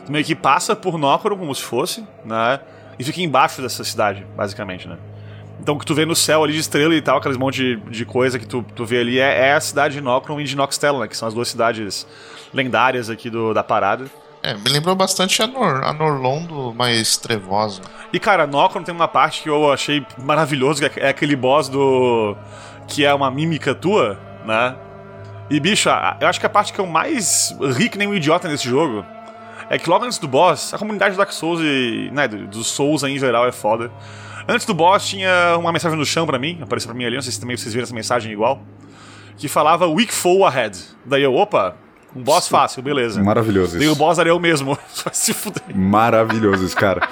meio que passa por Nocron como se fosse, né? E fica embaixo dessa cidade, basicamente, né? Então o que tu vê no céu ali de estrela e tal, aqueles monte de, de coisa que tu, tu vê ali, é, é a cidade de Nocron e de Noxtella, né? Que são as duas cidades lendárias aqui do, da parada. É, me lembrou bastante a, Nor a Norlondo mais trevosa. E cara, Nocron tem uma parte que eu achei maravilhoso, que é é aquele boss do. que é uma mímica tua, né? E bicho, eu acho que a parte que eu mais ri que nem um idiota nesse jogo é que logo antes do boss, a comunidade do Dark Souls e. né, do- dos Souls em geral é foda. Antes do boss tinha uma mensagem no chão pra mim, apareceu pra mim ali, não sei se também vocês viram essa mensagem igual. Que falava Weak Foe Ahead. Daí eu, opa, um boss fácil, beleza. Maravilhoso Daí o isso. boss era eu mesmo. Vai se fuder. Maravilhoso isso, cara.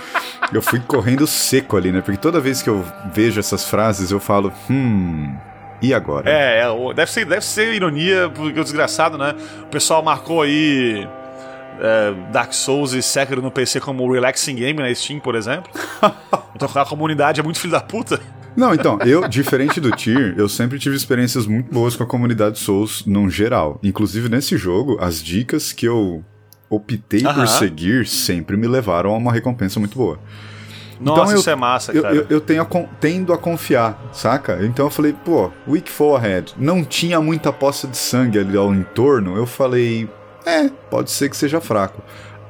Eu fui correndo seco ali, né? Porque toda vez que eu vejo essas frases, eu falo, hum. E agora? É, é, o- deve ser, deve ser ironia, porque o desgraçado, né? O pessoal marcou aí é, Dark Souls e Sekiro no PC como relaxing game na Steam, por exemplo. então a comunidade é muito filho da puta. Não, então, eu, diferente do Tyr, eu sempre tive experiências muito boas com a comunidade Souls num geral. Inclusive nesse jogo, as dicas que eu optei Aham. por seguir sempre me levaram a uma recompensa muito boa. Nossa, Então eu- isso é massa, Eu, cara. eu, eu tenho a tendo a confiar, saca? Então eu falei, pô, Week Forehead, não tinha muita poça de sangue ali ao entorno. Eu falei, é, pode ser que seja fraco.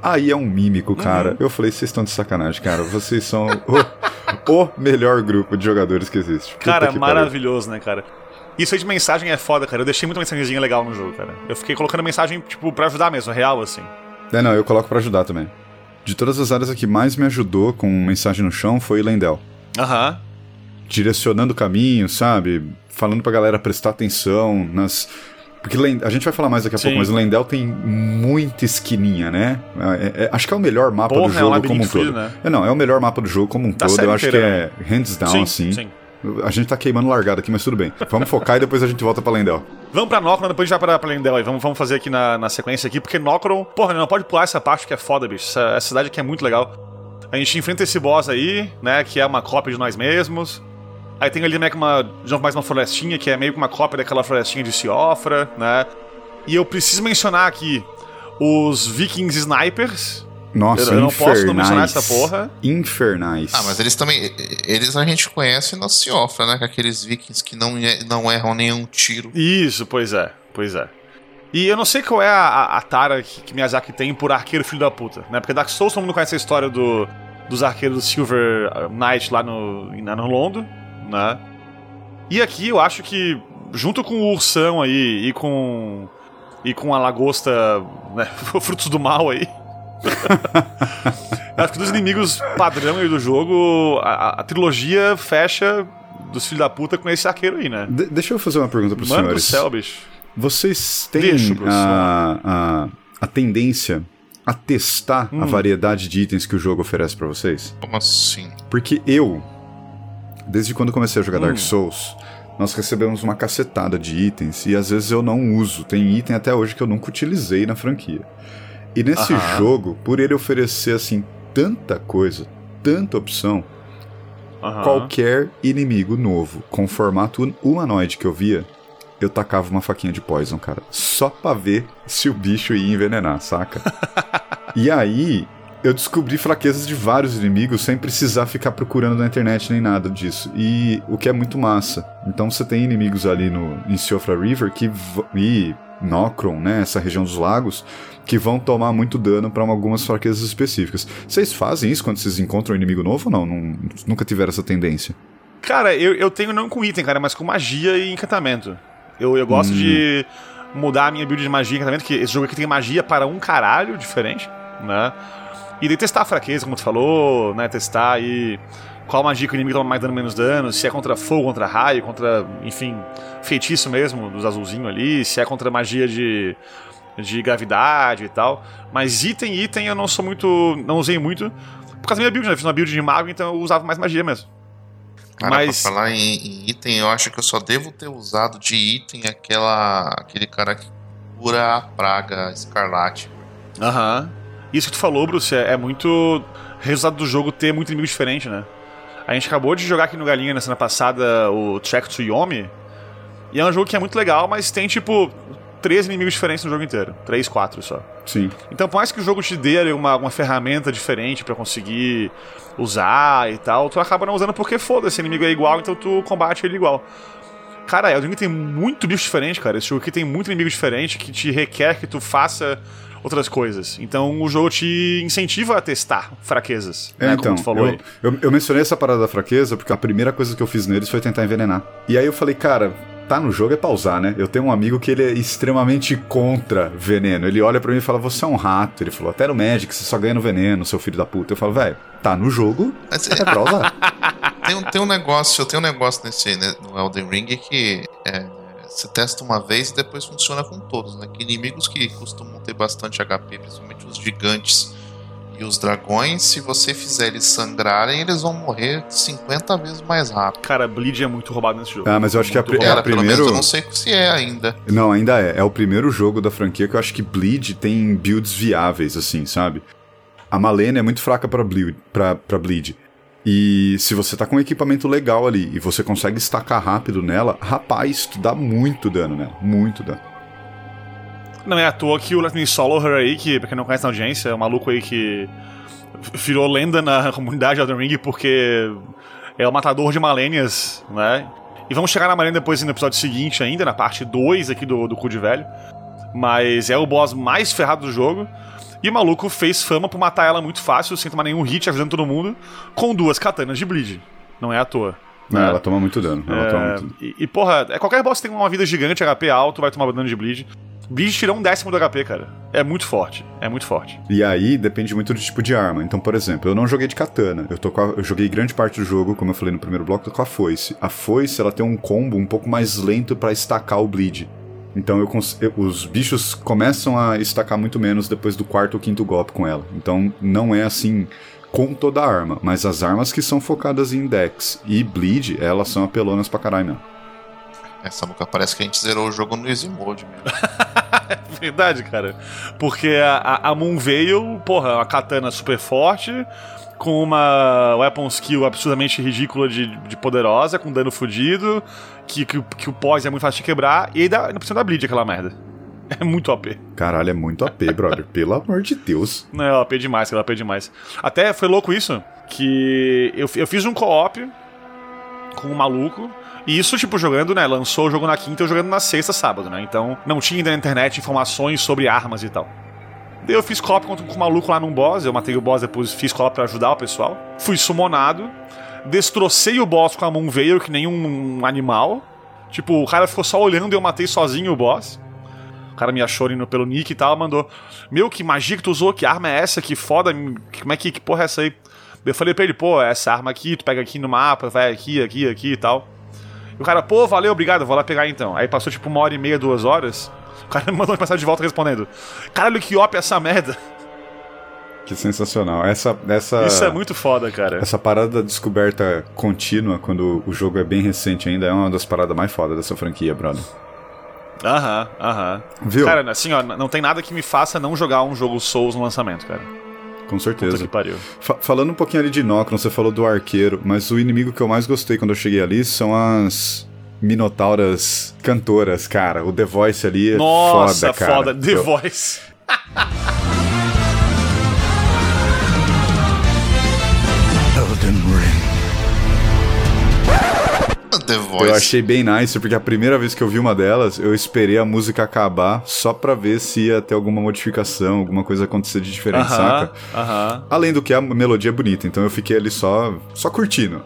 Aí é um mímico, cara. Uhum. Eu falei, vocês estão de sacanagem, cara. Vocês são o, o melhor grupo de jogadores que existe. Puta Cara, que pariu. maravilhoso, né, cara? Isso aí de mensagem é foda, cara. Eu deixei muita mensagenzinha legal no jogo, cara. Eu fiquei colocando mensagem, tipo, pra ajudar mesmo, real, assim. É, não, eu coloco pra ajudar também. De todas as áreas, a que mais me ajudou com mensagem no chão foi Lendel. Aham. direcionando o caminho, sabe? Falando pra galera prestar atenção nas. Porque a gente vai falar mais daqui a Sim. pouco, mas Lendel tem muita esquininha, né? É- é- acho que é o melhor mapa Porra, do é um jogo como um todo. né? É, não, é o melhor mapa do jogo como um todo. Eu acho que inteira, é hands down, sim, assim. sim. A gente tá queimando largada aqui, mas tudo bem. Vamos focar e depois a gente volta pra Lendel. Vamos pra Nocron, depois a gente vai pra, pra Lendel aí. Vamos, vamos fazer aqui na, na sequência aqui, porque Nocron... Porra, não pode pular essa parte que é foda, bicho. Essa, essa cidade aqui é muito legal. A gente enfrenta esse boss aí, né, que é uma cópia de nós mesmos. Aí tem ali meio que uma... De novo, mais uma florestinha, que é meio que uma cópia daquela florestinha de Siofra, né. E eu preciso mencionar aqui os Vikings Snipers. Nossa, Eu- eu não posso não mencionar infernais. essa porra. Infernais. Ah, mas eles também. Eles a gente conhece na Ciofra, né? Com aqueles vikings que não, e- não erram nenhum tiro. Isso, pois é, pois é. E eu não sei qual é a, a, a tara que, que Miyazaki tem por arqueiro filho da puta, né? Porque Dark Souls todo mundo conhece a história do, dos arqueiros do Silver Knight lá no, em- no Londo, né? E aqui eu acho que, junto com o Ursão aí e com. e com a lagosta, né? Frutos do mal aí. acho que dos inimigos padrão aí do jogo, a, a- trilogia fecha dos filhos da puta com esse arqueiro aí, né? De- deixa eu fazer uma pergunta pros Mano do senhores. céu, bicho. Vocês têm Deixa, a, a, a tendência a testar Hum. a variedade de itens que o jogo oferece pra vocês? Como assim? Porque eu, desde quando comecei a jogar Hum. Dark Souls, nós recebemos uma cacetada de itens e às vezes eu não uso. Tem item até hoje que eu nunca utilizei na franquia. E nesse jogo, por ele oferecer assim tanta coisa, tanta opção, qualquer inimigo novo com formato humanoide que eu via, eu tacava uma faquinha de poison, cara. Só pra ver se o bicho ia envenenar, saca? e aí, eu descobri fraquezas de vários inimigos sem precisar ficar procurando na internet nem nada disso. E o que é muito massa. Então você tem inimigos ali no, em Siofra River que e Nocron, né, essa região dos lagos, que vão tomar muito dano pra algumas fraquezas específicas. Vocês fazem isso quando vocês encontram um inimigo novo ou não? Nun- nunca tiveram essa tendência? Cara, eu, eu tenho não com item, cara, mas com magia e encantamento. Eu, eu gosto de mudar a minha build de magia e encantamento, que esse jogo aqui tem magia para um caralho diferente, né? E daí testar a fraqueza, como tu falou, né? Testar aí qual magia que o inimigo toma mais dano, menos dano, se é contra fogo, contra raio, contra, enfim, feitiço mesmo, dos azulzinhos ali, se é contra magia de, de gravidade e tal. Mas item, item eu não sou muito. não usei muito. Por causa da minha build, né? Eu fiz uma build de mago, então eu usava mais magia mesmo. Cara, Mas- pra falar em, em item, eu acho que eu só devo ter usado de item aquela, aquele cara que cura a praga escarlate. Aham. Isso que tu falou, Bruce, é, é muito resultado do jogo ter muito inimigo diferente, né? A gente acabou de jogar aqui no Galinha na semana passada o Track to Yomi. E é um jogo que é muito legal, mas tem tipo três inimigos diferentes no jogo inteiro. Três, quatro só. Sim. Então, por mais que o jogo te dê ali uma, uma ferramenta diferente pra conseguir usar e tal, tu acaba não usando porque foda-se, o inimigo é igual, então tu combate ele igual. Cara, Elden Ring tem muito bicho diferente, cara. Esse jogo aqui tem muito inimigo diferente que te requer que tu faça outras coisas. Então o jogo te incentiva a testar fraquezas, É, né, então, como tu falou eu, aí. eu, eu mencionei essa parada da fraqueza porque a primeira coisa que eu fiz neles foi tentar envenenar. E aí eu falei, cara, tá no jogo é pausar, né? Eu tenho um amigo que ele é extremamente contra veneno. Ele olha pra mim e fala, você é um rato. Ele falou, até no Magic você só ganha no veneno, seu filho da puta. Eu falo, velho, tá no jogo, Mas é pra usar. tem, um- tem um negócio, tem um negócio nesse, né, no Elden Ring que é, você testa uma vez e depois funciona com todos, né? Que inimigos que costumam ter bastante HP, principalmente os gigantes e os dragões, se você fizer eles sangrarem, eles vão morrer 50 vezes mais rápido. Cara, Bleed é muito roubado nesse jogo. Ah, mas eu acho que a, Muito pri- é a primeiro... menos, eu não sei se é ainda. Não, ainda é. É o primeiro jogo da franquia que eu acho que Bleed tem builds viáveis, assim, sabe? A Malenia é muito fraca pra Bleed, pra, pra Bleed. E se você tá com um equipamento legal ali e você consegue estacar rápido nela, rapaz, tu dá muito dano nela. Muito dano. Não é à toa que o Let Me Solo Her aí, que pra quem não conhece na audiência, é um maluco aí que virou lenda na comunidade Elden Ring porque é o matador de Malênias, né? E vamos chegar na Malenia depois no episódio seguinte ainda, na parte 2 aqui do, do Cu de Velho. Mas é o boss mais ferrado do jogo. E o maluco fez fama por matar ela muito fácil, sem tomar nenhum hit, ajudando todo mundo, com duas katanas de bleed. Não é à toa. Não, né? ela toma muito dano. Ela toma É, muito... e, e, porra, é qualquer boss que tem uma vida gigante, HP alto, vai tomar dano de bleed. Bleed tira um décimo do HP, cara. É muito forte. É muito forte. E aí depende muito do tipo de arma. Então, por exemplo, eu não joguei de katana. Eu, tô a- eu joguei grande parte do jogo, como eu falei no primeiro bloco, tô com a foice. A foice ela tem um combo um pouco mais lento pra estacar o bleed. Então eu cons- eu- os bichos começam a estacar muito menos depois do quarto ou quinto golpe com ela. Então não é assim com toda a arma, mas as armas que são focadas em Dex e Bleed, elas são apelonas pra caralho mesmo. Essa nunca parece que a gente zerou o jogo no Easy Mode mesmo. Verdade, cara. Porque a, a, a Moon veio, porra, uma katana super forte, com uma weapon skill absurdamente ridícula de, de poderosa, com dano fudido, que, que, o- que o pós é muito fácil de quebrar, e ainda não precisa da bleed aquela merda. É muito OP. Caralho, é muito AP, brother. Pelo amor de Deus. Não, é OP demais, cara, OP demais. Até foi louco isso, que eu, eu fiz um co-op com um maluco, e isso, tipo, jogando, né? Lançou o jogo na quinta, eu jogando na sexta, sábado, né? Então não tinha ainda na internet informações sobre armas e tal. Daí eu fiz co-op com, com o maluco lá num boss, eu matei o boss, depois fiz co-op pra ajudar o pessoal. Fui summonado, destrocei o boss com a Moon Veil, que nem um, animal. Tipo, o cara ficou só olhando e eu matei sozinho o boss. O cara me achou indo pelo nick e tal, mandou: Meu, que magia que tu usou, que arma é essa? Que foda, como é que, que porra é essa aí? Eu falei pra ele: Pô, essa arma aqui, tu pega aqui no mapa, vai aqui, aqui, aqui e tal. E o cara, pô, valeu, obrigado, vou lá pegar então. Aí passou tipo uma hora e meia, duas horas. O cara me mandou uma mensagem de volta respondendo: Caralho, que op é essa merda? Que sensacional. Essa, essa, Isso é muito foda, cara. essa parada da descoberta contínua, quando o jogo é bem recente ainda, é uma das paradas mais fodas dessa franquia, brother. Aham, aham. Viu? Cara, assim, ó, não tem nada que me faça não jogar um jogo Souls no lançamento, cara. Com Puta certeza. que pariu. Fa- falando um pouquinho ali de Nocron, você falou do arqueiro, mas o inimigo que eu mais gostei quando eu cheguei ali são as minotauras cantoras, cara. O The Voice ali é Nossa, foda, cara. foda. The Eu- Voice. The Voice. Eu achei bem nice, porque a primeira vez que eu vi uma delas, eu esperei a música acabar só pra ver se ia ter alguma modificação, alguma coisa acontecer de diferente, Aham, saca? aham. Além do que a melodia é bonita, então eu fiquei ali só, só curtindo.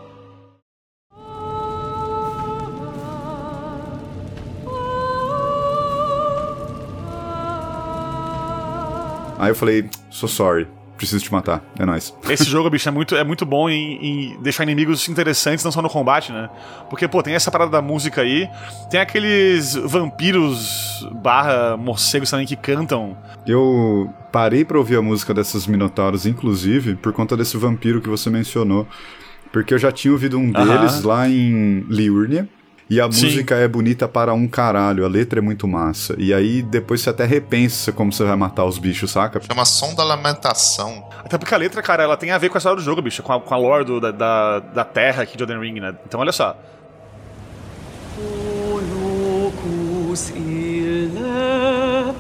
Aí eu falei, so sorry, preciso te matar, é nóis. Esse jogo, bicho, é muito, é muito bom em, em deixar inimigos interessantes, não só no combate, né? Porque, pô, tem essa parada da música aí, tem aqueles vampiros barra morcegos também que cantam. Eu parei pra ouvir a música dessas minotauros, inclusive, por conta desse vampiro que você mencionou. Porque eu já tinha ouvido um deles lá em Liurnia. E a Sim. música é bonita para um caralho, a letra é muito massa. E aí depois você até repensa como você vai matar os bichos, saca? Chama Som da Lamentação. Até porque a letra, cara, ela tem a ver com a história do jogo, bicho, com a, com a lore do- da, da, da terra aqui de Elden Ring, né? Então, olha só. Ille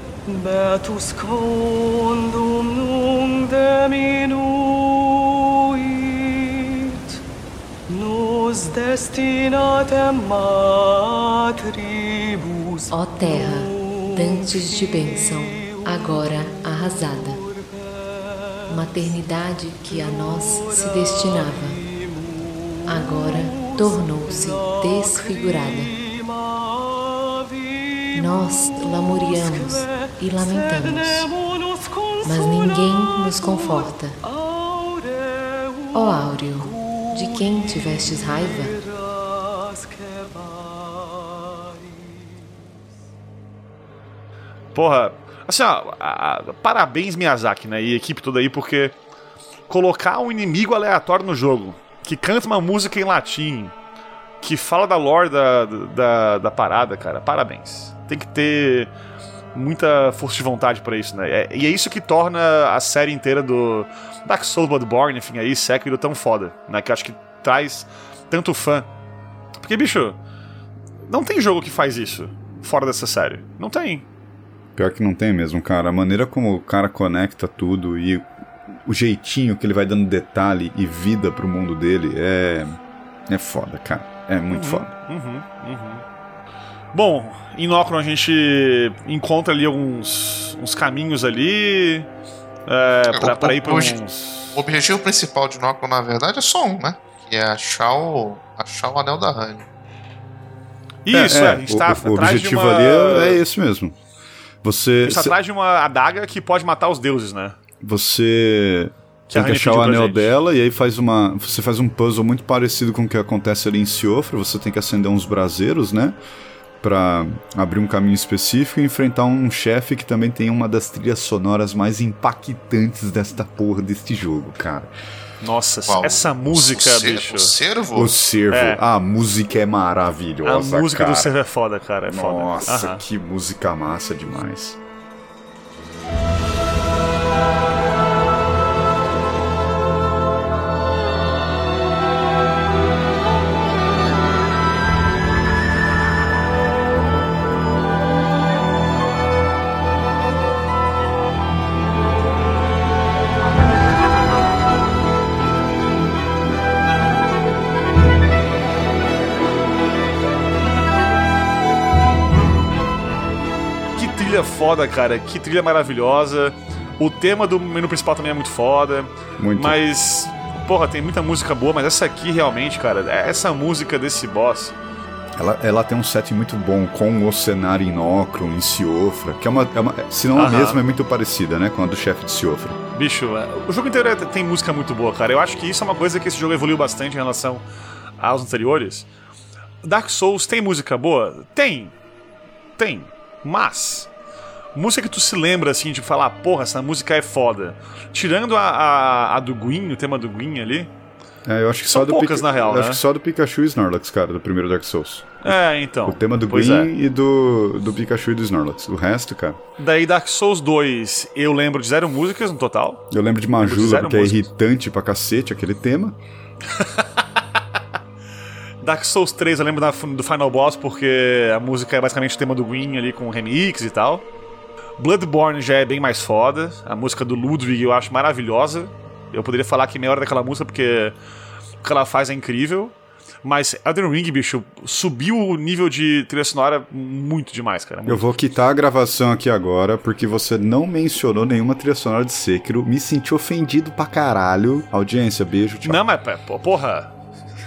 Beatus condum nunc nos destinatem matribus. Ó terra, dantes de bênção, agora arrasada. Maternidade que a nós se destinava, agora tornou-se desfigurada. Nós lamuriamos e lamentamos, mas ninguém nos conforta. Ó Áureo, de quem tivestes raiva? Porra, assim, ó, a- a- parabéns Miyazaki, né, e equipe toda aí, porque colocar um inimigo aleatório no jogo, que canta uma música em latim, que fala da lore da, da, da parada, cara, parabéns. Tem que ter muita força de vontade pra isso, né, É- e é isso que torna a série inteira do Dark Souls, Bloodborne, enfim, aí, Sekiro tão foda, né, que eu acho que traz tanto fã. Porque, bicho, não tem jogo que faz isso fora dessa série. Não tem. Pior que não tem mesmo, cara. A maneira como o cara conecta tudo e o jeitinho que ele vai dando detalhe e vida pro mundo dele é. É foda, cara. É muito foda. Uhum, uhum. Bom, em Nocron a gente encontra ali alguns uns caminhos ali é, pra, pra ir pra uns... O objetivo principal de Nocron, na verdade, é só um, né? Que é achar o, achar o Anel da Rainha. Isso, é, a gente o, tá o atrás objetivo de uma... ali é, é esse mesmo. Você. Gente tá cê- atrás de uma adaga que pode matar os deuses, né? Você Que a tem que achar o anel gente. dela e aí faz uma. Você faz um puzzle muito parecido com o que acontece ali em Siofra. Você tem que acender uns braseiros, né? Pra abrir um caminho específico e enfrentar um chefe que também tem uma das trilhas sonoras mais impactantes desta porra deste jogo, cara. Nossa, Qual? essa música, o, bicho. O cervo? O servo, É. a música é A maravilhosa. música cara. do servo é foda, cara. É foda. Nossa, que música massa demais. Trilha foda, cara. Que trilha maravilhosa. O tema do menu principal também é muito foda. Muito. Mas, porra, tem muita música boa, mas essa aqui realmente, cara, essa música desse boss. Ela, ela tem um set muito bom com o cenário em Nocron, em Siofra, que é uma, é uma se não a mesma, é muito parecida, né, com a do chefe de Siofra. Bicho, é- o jogo inteiro é- tem música muito boa, cara. Eu acho que isso é uma coisa que esse jogo evoluiu bastante em relação aos anteriores. Dark Souls tem música boa? Tem. Tem. Mas. Música que tu se lembra, assim, de falar, porra, essa música é foda. Tirando a, a, a do Gwyn, o tema do Gwyn ali. É, eu acho que São só do poucas, na real, né? acho que só do Pikachu e Snorlax, cara, do primeiro Dark Souls. É, então. o tema do pois Gwyn é. e do, do Pikachu e do Snorlax. O resto, cara. Daí Dark Souls 2, eu lembro de zero músicas no total. Eu lembro de Lembro de Majula, porque é músicas. irritante pra cacete aquele tema. Dark Souls 3 eu lembro da- do Final Boss porque a música é basicamente o tema do Gwyn ali com remix e tal. Bloodborne já é bem mais foda. A música do Ludwig eu acho maravilhosa. Eu poderia falar que meia hora daquela música porque o que ela faz é incrível. Mas Elden Ring, bicho, subiu o nível de trilha sonora muito demais, cara. Eu Muito. vou quitar a gravação aqui agora, porque você não mencionou nenhuma trilha sonora de Sekiro. Me senti ofendido pra caralho. Audiência, beijo, tchau. Não, mas, porra.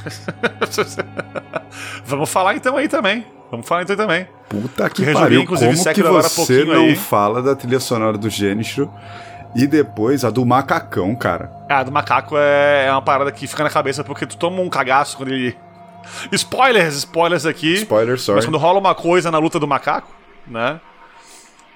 Vamos falar então aí também. Vamos falar então também. Puta que pariu, inclusive, como que você não aí. fala da trilha sonora do Genichiro e depois a do macacão, cara. Ah, do macaco é, é uma parada que fica na cabeça porque tu toma um cagaço quando ele. Spoilers, spoilers aqui. Spoiler, sorry. Mas quando rola uma coisa na luta do macaco, né?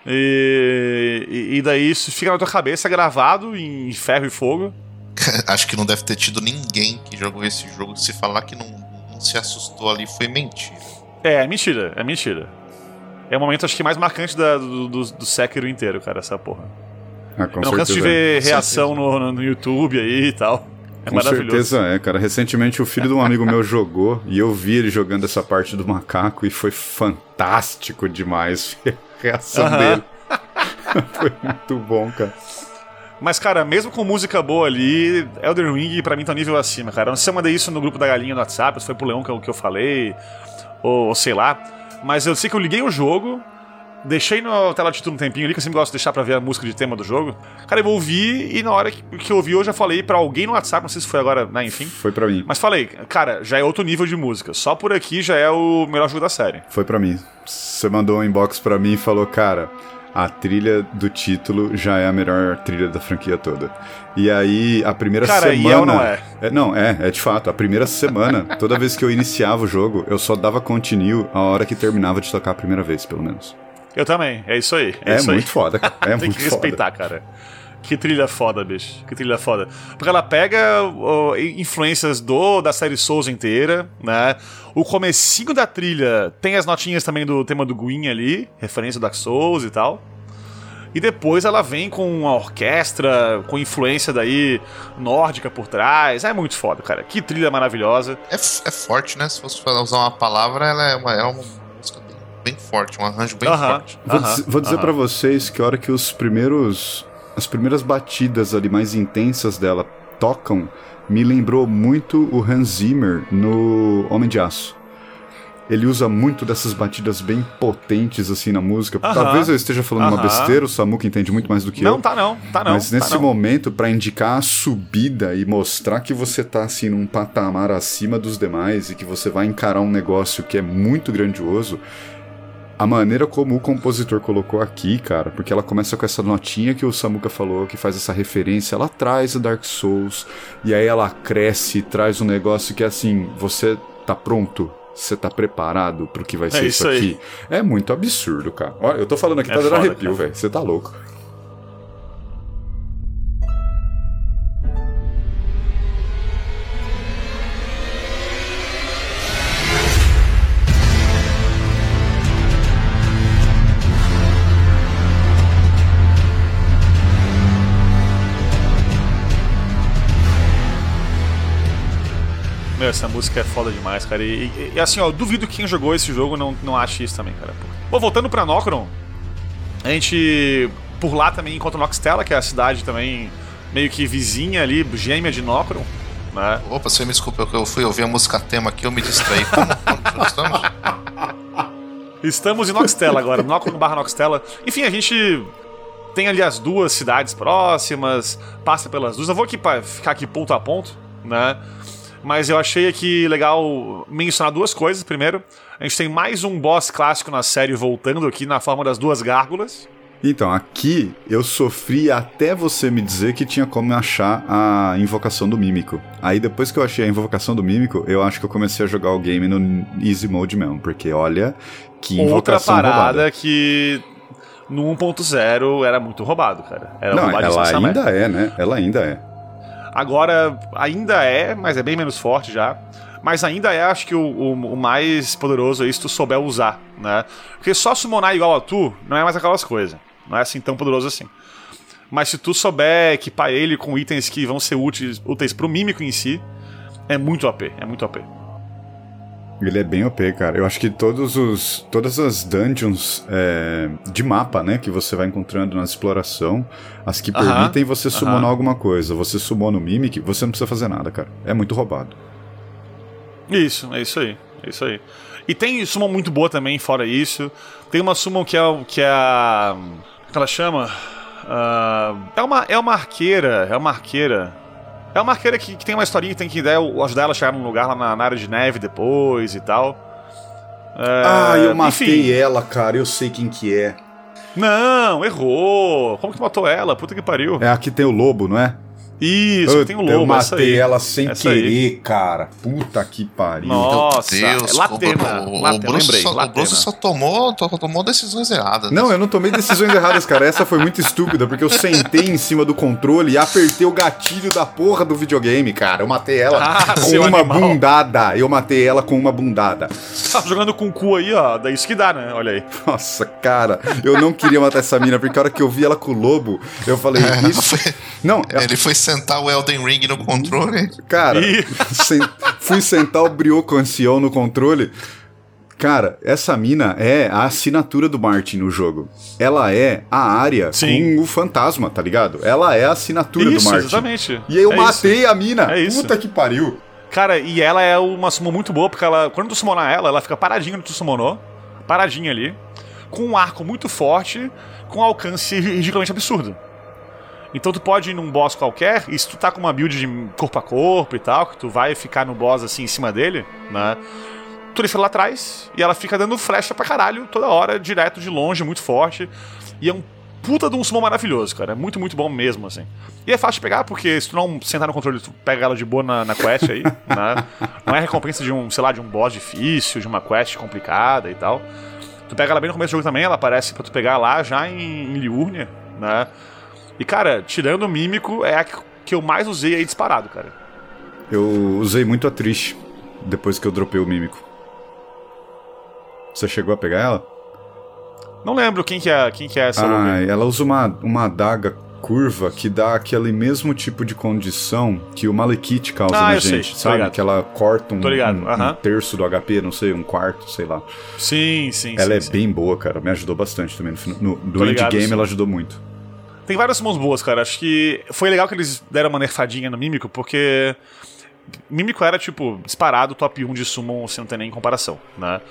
E, e- e daí isso fica na tua cabeça gravado em ferro e fogo. Acho que não deve ter tido ninguém que jogou esse jogo. Se falar que não, não se assustou ali, foi mentira. É, é mentira, é mentira. É o momento, acho que mais marcante da- do, do, do Sekiro inteiro, cara, essa porra. Ah, com Eu não canso de certeza. ver reação no, no, no YouTube aí e tal. É Com certeza é, cara. Recentemente o filho de um amigo meu jogou e eu vi ele jogando essa parte do macaco e foi fantástico demais ver a reação Aham. dele. Foi muito bom, cara. Mas, cara, mesmo com música boa ali, Elden Ring pra mim tá um nível acima, cara. Eu não sei se eu mandei isso no grupo da galinha no WhatsApp, se foi pro Leão que eu, que eu falei, ou, ou sei lá. Mas eu sei que eu liguei o jogo, deixei na tela de título um tempinho ali, que eu sempre gosto de deixar pra ver a música de tema do jogo. Cara, eu ouvi e na hora que, que eu ouvi eu já falei pra alguém no WhatsApp, não sei se foi agora, né, enfim. Foi pra mim. Mas falei, cara, já é outro nível de música. Só por aqui já é o melhor jogo da série. Foi pra mim. Você mandou um inbox pra mim e falou, cara, a trilha do título já é a melhor trilha da franquia toda. E aí, a primeira Cara, e semana. é ou não é? Não, é, é de fato. A primeira semana, toda vez que eu iniciava o jogo, eu só dava continue a hora que terminava de tocar a primeira vez, pelo menos. Eu também, é isso aí. É, isso aí. muito foda, cara. É Tem muito que respeitar, cara. Que trilha foda, bicho. Que trilha foda. Porque ela pega influências do da série Souls inteira, né? O comecinho da trilha tem as notinhas também do tema do Gwyn ali, referência ao Dark Souls e tal. E depois ela vem com uma orquestra, com influência daí nórdica por trás. É muito foda, cara. Que trilha maravilhosa. É, é forte, né? Se fosse usar uma palavra, ela é uma, é uma música bem, bem forte, um arranjo bem Aham. forte. Vou, Aham, dizer- vou dizer aham. pra vocês que a hora que os primeiros. As primeiras batidas ali mais intensas dela tocam, me lembrou muito o Hans Zimmer no Homem de Aço. Ele usa muito dessas batidas bem potentes assim na música. Aham. Talvez eu esteja falando uma Aham. besteira, o Samuka entende muito mais do que Não, eu. tá não, tá não. Mas tá nesse não. momento, pra indicar a subida e mostrar que você tá assim num patamar acima dos demais e que você vai encarar um negócio que é muito grandioso, a maneira como o compositor colocou aqui, cara, porque ela começa com essa notinha que o Samuka falou, que faz essa referência, ela traz o Dark Souls, e aí ela cresce e traz um negócio que assim, você tá pronto. Você tá preparado pro que vai ser isso, aqui? É muito absurdo, cara. Olha, eu tô falando aqui, É tá dando arrepio, velho. Você tá louco. Meu, essa música é foda demais, cara. E, e- e, assim, ó, eu duvido que quem jogou esse jogo não, não ache isso também, cara. Bom, voltando pra Nocron, a gente por lá também encontra Noxtella, que é a cidade também meio que vizinha ali, gêmea de Nocron, né? Opa, você me desculpa, eu fui ouvir a música tema aqui, eu me distraí. Como? Nós estamos? Estamos em Noxtella agora, Nocron barra Noxtella. Enfim, a gente tem ali as duas cidades próximas, passa pelas duas. Eu vou aqui pra ficar aqui ponto a ponto, né? Mas eu achei aqui legal mencionar duas coisas. Primeiro, a gente tem mais um boss clássico na série voltando aqui na forma das duas gárgulas. Então, aqui eu sofri até você me dizer que tinha como achar a invocação do mímico. Aí depois que eu achei a invocação do mímico, eu acho que eu comecei a jogar o game no easy mode mesmo, porque olha que Outra invocação parada roubada. que no 1.0 era muito roubado, cara. Era Não, ela ainda é, né? Ela ainda é. Agora ainda é, mas é bem menos forte já. Mas ainda é, acho que o, o- o mais poderoso aí se tu souber usar, né? Porque só summonar igual a tu não é mais aquelas coisas. Não é assim tão poderoso assim. Mas se tu souber equipar ele com itens que vão ser úteis, úteis pro mímico em si, é muito OP, é muito OP. Ele é bem OP, cara. Eu acho que todos os, todas as dungeons é, de mapa, né, que você vai encontrando na exploração, as que Aham, permitem você summonar aham. alguma coisa, você summona o Mimic, você não precisa fazer nada, cara. É muito roubado. Isso, é isso aí. É isso aí. E tem summon muito boa também, fora isso. Tem uma summon que é, o- que é a. É que ela chama? Ah, é, uma, é uma arqueira. É uma arqueira. É uma arqueira que, que tem uma historinha que tem que dar, ajudar ela a chegar num lugar lá na, na área de neve depois e tal. É, ah, eu matei enfim. ela, cara. Eu sei quem que é. Não, errou. Como que matou ela? Puta que pariu. É a que tem o lobo, não é? Isso, tem um Eu lobo, essa matei aí. ela sem Essa aí. querer, cara. Puta que pariu. Nossa, Deus, Latena. o, o, Latena, o Bruce lembrei. só, o Latena. Bruce só tomou, to- tomou decisões erradas. Não, eu não tomei decisões erradas, cara. Essa foi muito estúpida, porque eu sentei em cima do controle e apertei o gatilho da porra do videogame, cara. Eu matei ela Ah, com uma animal. bundada. Eu matei ela com uma bundada. Tá jogando com o cu aí, ó. Daí isso que dá, né? Olha aí. Nossa, cara, eu não queria matar essa mina, porque a hora que eu vi ela com o lobo, eu falei, isso. Foi- Não, é- Ele foi sentar o Elden Ring no controle. cara, sen- fui sentar o Brioco Ancião no controle. Cara, essa mina é a assinatura do Martin no jogo. Ela é a área Sim. com o fantasma, tá ligado? Ela é a assinatura Isso, do Martin. exatamente. E aí eu É matei a mina. É isso. Puta que pariu. Cara, e ela é uma summon muito boa, porque ela, quando tu summonar ela, ela fica paradinha onde tu summonou, paradinha ali, com um arco muito forte, com um alcance ridiculamente absurdo. Então tu pode ir num boss qualquer, e se tu tá com uma build de corpo a corpo e tal, que tu vai ficar no boss assim em cima dele, né? Tu deixa ela lá atrás e ela fica dando flecha pra caralho toda hora, direto de longe, muito forte. E é um puta de um summon maravilhoso, cara. É muito, muito bom mesmo, assim. E é fácil de pegar, porque se tu não sentar no controle, tu pega ela de boa na, na quest aí, né? Não é recompensa de um, sei lá, de um boss difícil, de uma quest complicada e tal. Tu pega ela bem no começo do jogo também, ela aparece pra tu pegar lá já em, em Liurnia, né? E, cara, tirando o Mímico, é a que eu mais usei aí disparado, cara. Eu usei muito a Trish depois que eu dropei o Mímico. Você chegou a pegar ela? Não lembro quem que é, quem que é essa Ah, ela usa uma, uma adaga curva que dá aquele mesmo tipo de condição que o Malekith causa Ah, na sei, gente, tô sabe? Que ela corta um, um- um aham. terço do HP, não sei, um quarto, sei lá. Sim, sim, ela sim, é sim. bem boa, cara. Me ajudou bastante também. No, no, ligado, endgame ela ajudou muito. Tem várias summons boas, cara. Acho que foi legal que eles deram uma nerfadinha no Mímico, porque Mímico era, tipo, disparado top 1 de summon, sem não ter nem comparação, né?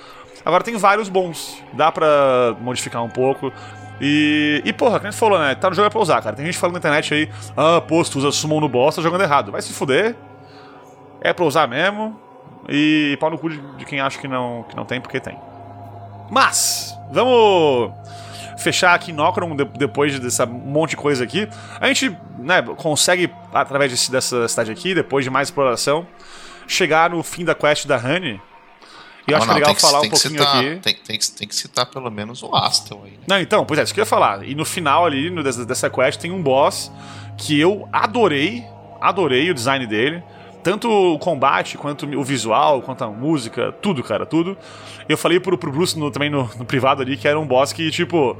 Agora tem vários bons. Dá pra modificar um pouco. E, e porra, como a gente falou, né? Tá no jogo é pra usar, cara. Tem gente falando na internet aí, ah, pô, tu usa summon no boss, tá jogando errado. Vai se fuder. É pra usar mesmo. E pau no cu de, de quem acha que não, que não tem, porque tem. Mas, vamos fechar aqui Nocron de- depois dessa monte de coisa aqui. A gente né, consegue, através desse- dessa cidade aqui, depois de mais exploração, chegar no fim da quest da Honey. E eu acho Não, que é legal tem falar um pouquinho citar, aqui. Tem, tem que- tem que citar pelo menos o Astel aí, né? Não, então, pois é, isso que eu ia falar. E no final ali, no, dessa, dessa quest, tem um boss que eu adorei, adorei o design dele. Tanto o combate, quanto o visual, quanto a música, tudo, cara, tudo. Eu falei pro, pro Bruce no- também no, no privado ali que era um boss que, tipo,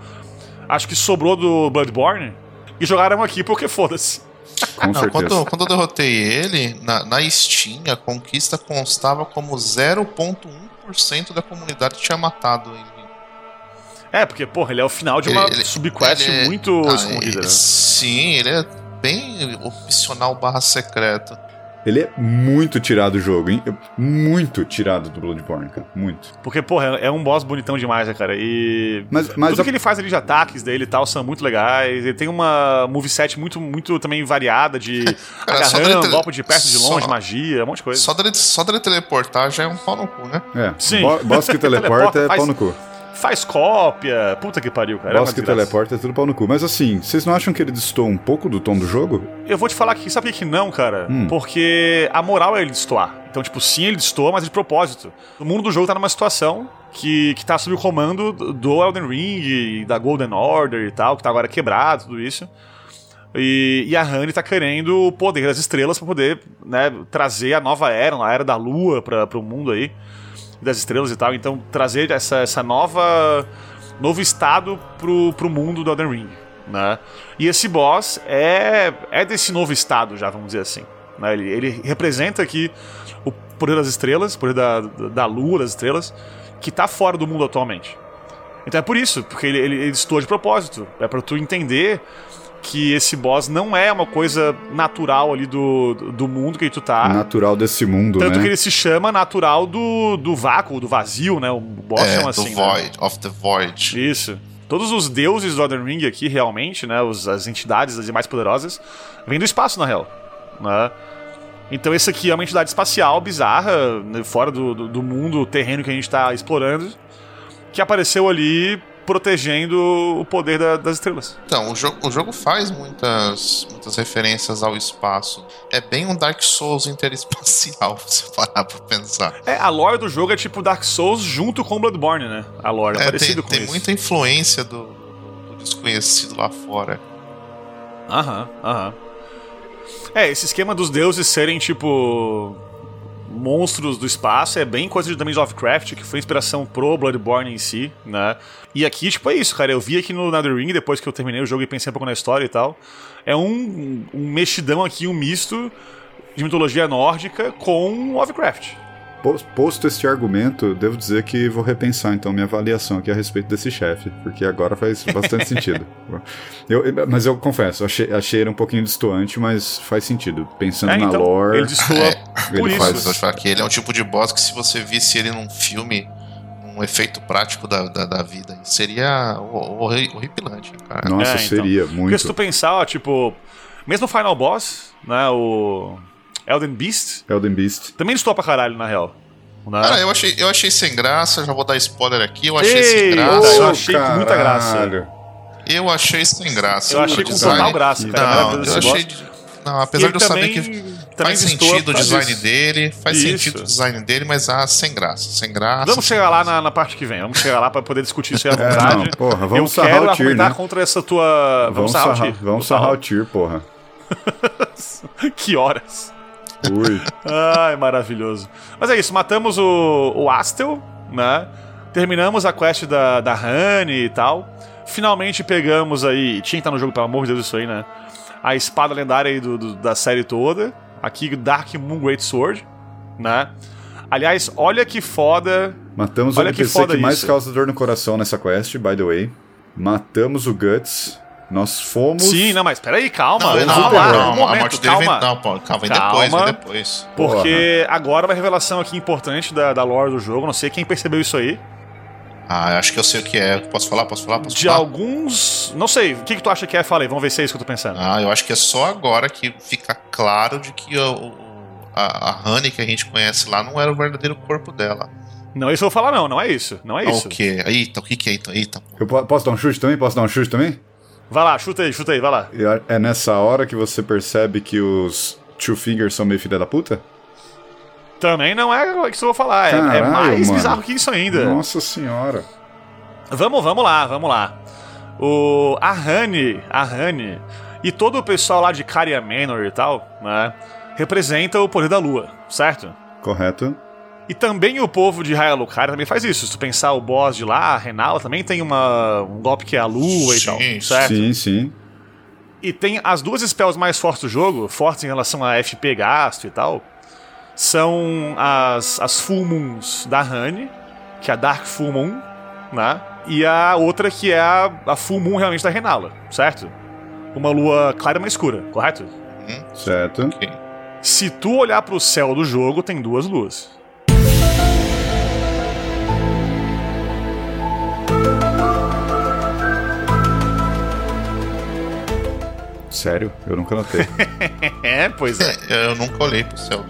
acho que sobrou do Bloodborne e jogaram aqui porque foda-se. Com Não, quando, quando eu derrotei ele, na, na Steam, a conquista constava como 0,1% da comunidade tinha matado ele. É, porque, porra, ele é o final de uma Ele- subquest ele é- muito Ah, escondida, ele- né? Sim, ele é bem opcional barra secreta. Ele é muito tirado do jogo, hein? Muito tirado do Bloodborne, cara. Muito. Porque, porra, é um boss bonitão demais, né, cara? E. Mas, mas Tudo a- que ele faz ali de ataques dele e tal são muito legais. Ele tem uma moveset muito, muito também variada de Cara, dele ter- golpe de perto de longe, só- magia, um monte de coisa. Só dele, só dele teleportar já é um pau no cu, né? É, Sim. bo- boss que teleporta Teleporta, é faz- pau no cu. Faz cópia, puta que pariu, cara. é Boss uma que teleporta é tudo pau no cu. Mas assim, vocês não acham que ele distou um pouco do tom do jogo? Eu vou te falar que, sabe por que não, cara? Hum. Porque a moral é ele destoar. Então, tipo, sim, ele destoa, mas de propósito. O mundo do jogo tá numa situação que, que tá sob o comando do Elden Ring e da Golden Order e tal, que tá agora quebrado, tudo isso. E, e a Honey tá querendo o poder das estrelas pra poder né, trazer a nova era, a era da lua pra, pro mundo aí, das estrelas e tal. Então, trazer essa, essa nova. novo estado pro, pro mundo do Elden Ring. Né? E esse boss é, é desse novo estado, já, vamos dizer assim. né? Ele, ele representa aqui o poder das estrelas, o poder da, da lua, das estrelas, que tá fora do mundo atualmente. Então é por isso, porque ele, ele, ele estou de propósito. É pra tu entender que esse boss não é uma coisa natural ali do, do mundo que tu tá. Natural desse mundo, Tanto né? que ele se chama natural do, do vácuo, do vazio, né? O boss é, chama do assim. né? Void, of the Void. Isso. Todos os deuses do Elden Ring aqui, realmente, né? Os, as entidades as mais poderosas, vêm do espaço, na real. Né? Então esse aqui é uma entidade espacial bizarra, né, fora do, do, do mundo terreno que a gente está explorando, que apareceu ali protegendo o poder da- das estrelas. Então, o jogo, o jogo faz muitas, muitas referências ao espaço. É bem um Dark Souls interespacial, se parar pra pensar. É, a lore do jogo é tipo Dark Souls junto com Bloodborne, né? A lore é, É, tem parecido com tem isso. muita influência do, do desconhecido lá fora. Aham, aham. É, esse esquema dos deuses serem, tipo. Monstros do espaço é bem coisa de também de Lovecraft, que foi inspiração pro Bloodborne em si, né? E aqui, tipo, é isso, cara. Eu vi aqui no Nether Ring, depois que eu terminei o jogo e pensei um pouco na história e tal. É um, um mexidão aqui, um misto de mitologia nórdica com Lovecraft. Pos- posto este argumento, devo dizer que vou repensar então minha avaliação aqui a respeito desse chefe, porque agora faz bastante sentido. Eu- mas eu confesso, achei, achei ele um pouquinho distoante, mas faz sentido. Pensando É, na então, lore. ele destoa É, por ele isso. faz- Eu vou te falar que ele é um tipo de boss que se você visse ele num filme, um efeito prático da, da, da vida, seria hor- hor- horripilante, cara. Nossa, É, então. seria Porque muito. se tu pensar, ó, tipo, mesmo o Final Boss, né, o Elden Beast, Elden Beast. também destoa pra caralho, na real. Né? Cara, eu achei, eu achei sem graça, já vou dar spoiler aqui, eu achei sem Eita, graça. eu achei com muita graça. Eu achei sem graça. Eu achei com total graça, cara. Não, eu achei. Não, apesar de eu saber que também faz sentido o design disso. dele, faz Isso. sentido o design dele, mas ah, sem graça, sem graça. Vamos chegar lá na, na parte que vem. Vamos chegar lá pra poder discutir isso aí à É, vontade. não, porra, vamos eu sarrar quero o tier, argumentar né? contra essa tua. Vamos, Vamos sarrar, sarrar, o tier. vamos sarrar o tier, porra. Que horas. Ui. Ai, maravilhoso. Mas é isso, matamos o, o Astel, né? Terminamos a quest da, da Honey e tal. Finalmente pegamos aí. Tinha que estar no jogo, pelo amor de Deus, isso aí, né? A espada lendária aí do, do- da série toda. Aqui, Dark Moon Great Sword, né? Aliás, olha que foda. Matamos Olha o que NPC foda que mais isso. causa dor no coração nessa quest, by the way. Matamos o Guts. Nós fomos. Sim, não, mas peraí, calma. Não, não, vamos não, lá, não, um a momento, morte dele calma. vem. Não, pô, calma, vem Calma. depois, vem depois. Porque agora uma revelação aqui importante da, da lore do jogo, não sei quem percebeu isso aí. Ah, acho que eu sei o que é. Posso falar? Posso falar? Posso De falar? alguns. Não sei, o que, que tu acha que é? Falei, vamos ver se é isso que eu tô pensando. Ah, eu acho que é só agora que fica claro de que o- a, a Honey que a gente conhece lá não era o verdadeiro corpo dela. Não, isso eu vou falar, não, não é isso. Não é Ah, isso. O quê? Eita, o que que é? Eita, eita. Eu po- posso dar um chute também? Posso dar um chute também? Vai lá, chuta aí, chuta aí, vai lá. A- É nessa hora que você percebe que os Two Fingers são meio filha da puta? Também não é isso que eu vou falar, é- é, Caralho, mais mano. bizarro que isso ainda. Nossa senhora. Vamos, vamos lá, vamos lá. O, a Honey, a Honey e todo o pessoal lá de Caria Manor e tal, né, representa o poder da lua, certo? Correto. E também o povo de Raia Lucaria também faz isso. Se tu pensar o boss de lá, a Renala, também tem uma, um golpe que é a lua e Sim, tal, sim. certo? Sim, sim. E tem as duas spells mais fortes do jogo, fortes em relação a FP gasto e tal, são as, as Full Moons da Honey, que é a Dark Full Moon, né? E a outra que é a, a Full Moon realmente da Renala, certo? Uma lua clara e uma escura, correto? Certo. Ok. Se tu olhar pro céu do jogo, tem duas luas. Sério, eu nunca notei. É, pois é. Eu nunca olhei pro céu.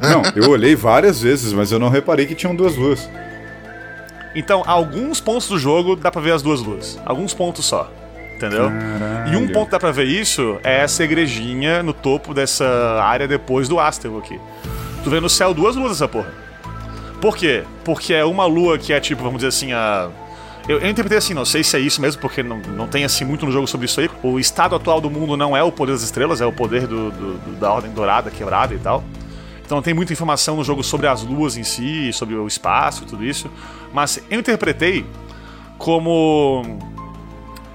não, eu olhei várias vezes, mas eu não reparei que tinham duas luas. Então, alguns pontos do jogo dá pra ver as duas luas. Alguns pontos só. Entendeu? E um ponto que dá pra ver isso é essa igrejinha no topo dessa área depois do Astel aqui. Tu vê no céu duas luas essa porra. Por quê? Porque é uma lua que é tipo, vamos dizer assim, a. Eu, eu interpretei assim, não sei se é isso mesmo, porque não, não tem assim muito no jogo sobre isso aí. O estado atual do mundo não é o poder das estrelas, é o poder do, do- do- da ordem dourada quebrada e tal. Então não tem muita informação no jogo sobre as luas em si, sobre o espaço e tudo isso. Mas eu interpretei como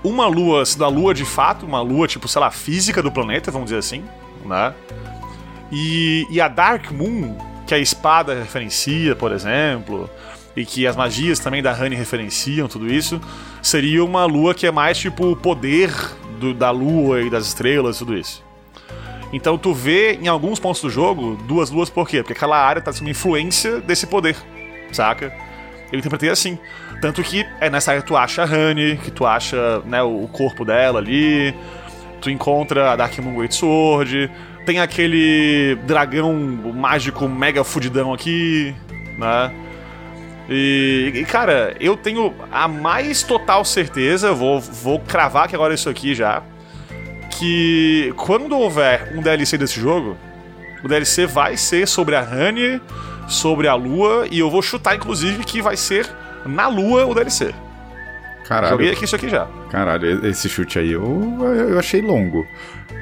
uma lua, da lua de fato, uma lua, tipo, sei lá, física do planeta, vamos dizer assim, né? E, e a Dark Moon, que a espada referencia, por exemplo, e que as magias também da Honey referenciam, tudo isso, seria uma lua que é mais tipo o poder do- da lua e das estrelas, tudo isso. Então tu vê em alguns pontos do jogo duas luas por quê? Porque aquela área tá sob influência desse poder, saca? Eu interpretei assim. Tanto que é nessa área que tu acha a Honey, que tu acha né, o corpo dela ali, tu encontra a Dark Moon Great Sword, tem aquele dragão mágico mega fudidão aqui, né? E, e, cara, eu tenho a mais total certeza, vou, vou cravar que agora isso aqui já, que quando houver um DLC desse jogo, o DLC vai ser sobre a Honey, sobre a Lua, e eu vou chutar, inclusive, que vai ser na Lua o DLC. Caralho. Joguei aqui isso aqui já. Caralho, esse chute aí eu, eu achei longo.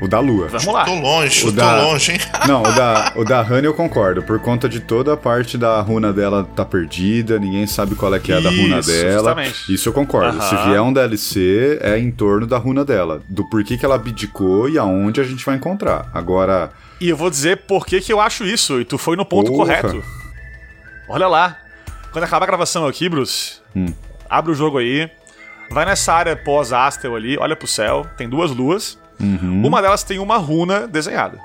O da lua. Vamos lá. Tô longe, O tô da- longe, hein? Não, o da, o da Honey eu concordo, por conta de toda a parte da runa dela tá perdida, ninguém sabe qual é que é a da runa dela. justamente. Isso eu concordo. Se vier um DLC, é em torno da runa dela, do porquê que ela abdicou e aonde a gente vai encontrar. Agora, E eu vou dizer por que, que eu acho isso, e tu foi no ponto Porra. correto. Olha lá. Quando acabar a gravação aqui, Bruce, Hum. abre o jogo aí. Vai nessa área pós-Astel ali, olha pro céu. Tem duas luas. Uhum. Uma delas tem uma runa desenhada.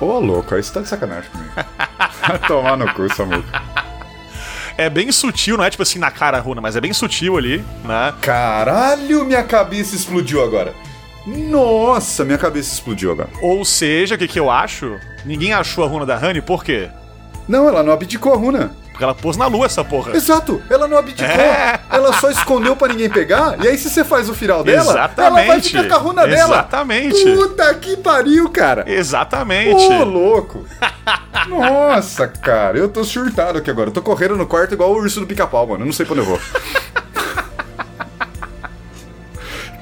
Ô, louco, aí você tá de sacanagem comigo. Vai tomar no cu, Samuca. É bem sutil, não é tipo assim na cara a runa, mas é bem sutil ali, né? Caralho, minha cabeça explodiu agora. Nossa, minha cabeça explodiu agora. Ou seja, o que, que eu acho? Ninguém achou a runa da Honey, por quê? Não, ela não abdicou a runa. Porque ela pôs na lua essa porra. Exato, ela não abdicou. É. Ela só escondeu pra ninguém pegar. E aí, se você faz o final dela, Exatamente. ela vai ficar com a runa dela. Exatamente. Puta que pariu, cara. Exatamente. Ô, louco. Nossa, cara, eu tô surtado aqui agora. Eu tô correndo no quarto igual o urso do pica-pau, mano. Eu não sei pra onde eu vou.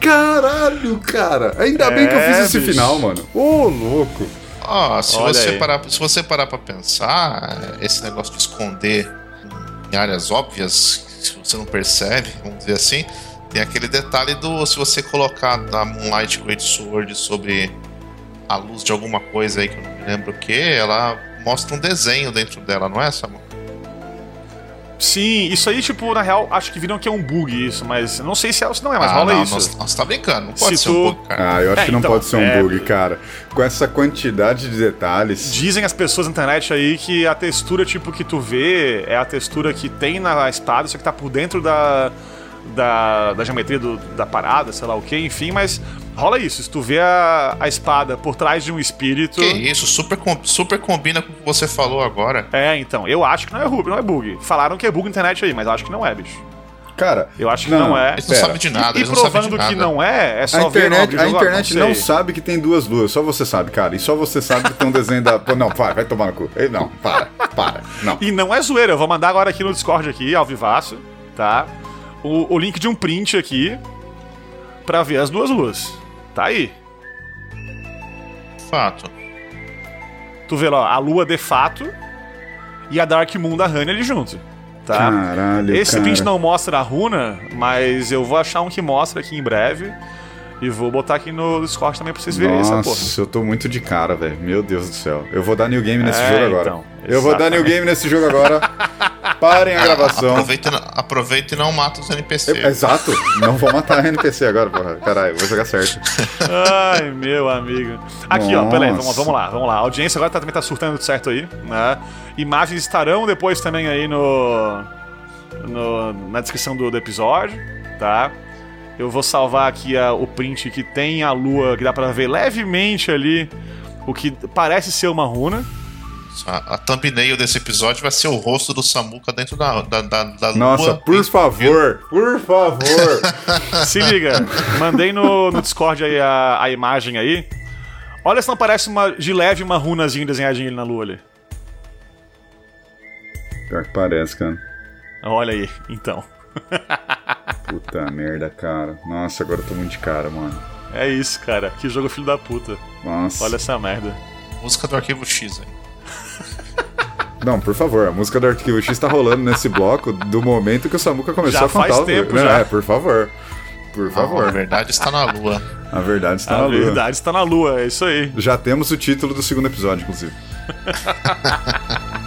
Caralho, cara. Ainda bem que eu fiz É, esse bicho. final, mano. Ô, louco. Ó, se, Olha você aí. parar, se você parar pra pensar, esse negócio de esconder em áreas óbvias, se você não percebe, vamos dizer assim, tem aquele detalhe do se você colocar a Moonlight Great Sword sobre a luz de alguma coisa aí que eu não me lembro o que, ela mostra um desenho dentro dela, não é, Samu? Sim, isso aí, tipo, na real, acho que viram que é um bug isso, mas não sei se é, se não é, mas rola não, isso. Você você tá brincando, não pode Se ser um tu- pouco, cara. Ah, eu acho É, que não então, pode ser um é, bug, cara. Com essa quantidade de detalhes. Dizem as pessoas na internet aí que a textura, tipo, que tu vê é a textura que tem na espada, só que tá por dentro da, da, da geometria do- da parada, sei lá o que, enfim, mas rola isso. Se tu vê a, a espada por trás de um espírito. Que isso, super, com- super combina com o que você falou agora. É, então, eu acho que não é bug, não é bug. Falaram que é bug na internet aí, mas eu acho que não é, bicho. Cara, Eu acho que não, é. Eles não sabem de nada, e não de provando nada. que não é, é só A ver no internet, a internet não não sabe que tem duas luas, só você sabe, cara. E só você sabe que tem um desenho da. Pô, não, vai, vai tomar no cu. Ei, Não, para, para. Não. E não é zoeira, eu vou mandar agora aqui no Discord aqui, ao vivaço, tá? O, o link de um print aqui pra ver as duas luas. Tá aí. Fato. Tu vê lá, a lua de fato e a Dark Moon da Honey ali junto. Tá? Caralho, Esse cara. print não mostra a runa, mas eu vou achar um que mostra aqui em breve. E vou botar aqui no Discord também pra vocês verem essa porra. Nossa, eu tô muito de cara, velho. Meu Deus do céu. Eu vou dar new game nesse É, jogo agora. então, eu vou dar new game nesse jogo agora. Parem a gravação. Aproveita, e não- aproveita e não mata os NPC. Eu- exato. Não vou matar a NPC agora, porra. Caralho, vou jogar certo. Ai, meu amigo. Aqui, ó, peraí, vamos, Nossa. vamos lá, vamos lá. A audiência agora tá- também tá surtando tudo certo aí, né? Imagens estarão depois também aí no, no- na descrição do, do episódio, tá? Eu vou salvar aqui a- o print que tem a lua, que dá pra ver levemente ali o que parece ser uma runa. A, a thumbnail desse episódio vai ser o rosto do Samuka dentro da, da, da, da Nossa, lua. por favor, por favor. Se liga, mandei no, no Discord aí a, a imagem aí. Olha se não parece uma, de leve uma runazinha desenhadinha ali na lua ali. Pior que parece, cara. Olha aí, então. Puta merda, cara. Nossa, agora eu tô muito de cara, mano. É isso, cara. Que jogo filho da puta. Nossa. Olha essa merda. Música do arquivo X aí. Não, por favor, a música do Arquivo X tá rolando nesse bloco do momento que o Samuka começou Já a contar faz o- tempo, Não, já. É, por favor. Por A favor. verdade está na lua. A verdade está a na lua. verdade está na lua, é isso aí. Já temos o título do segundo episódio, inclusive.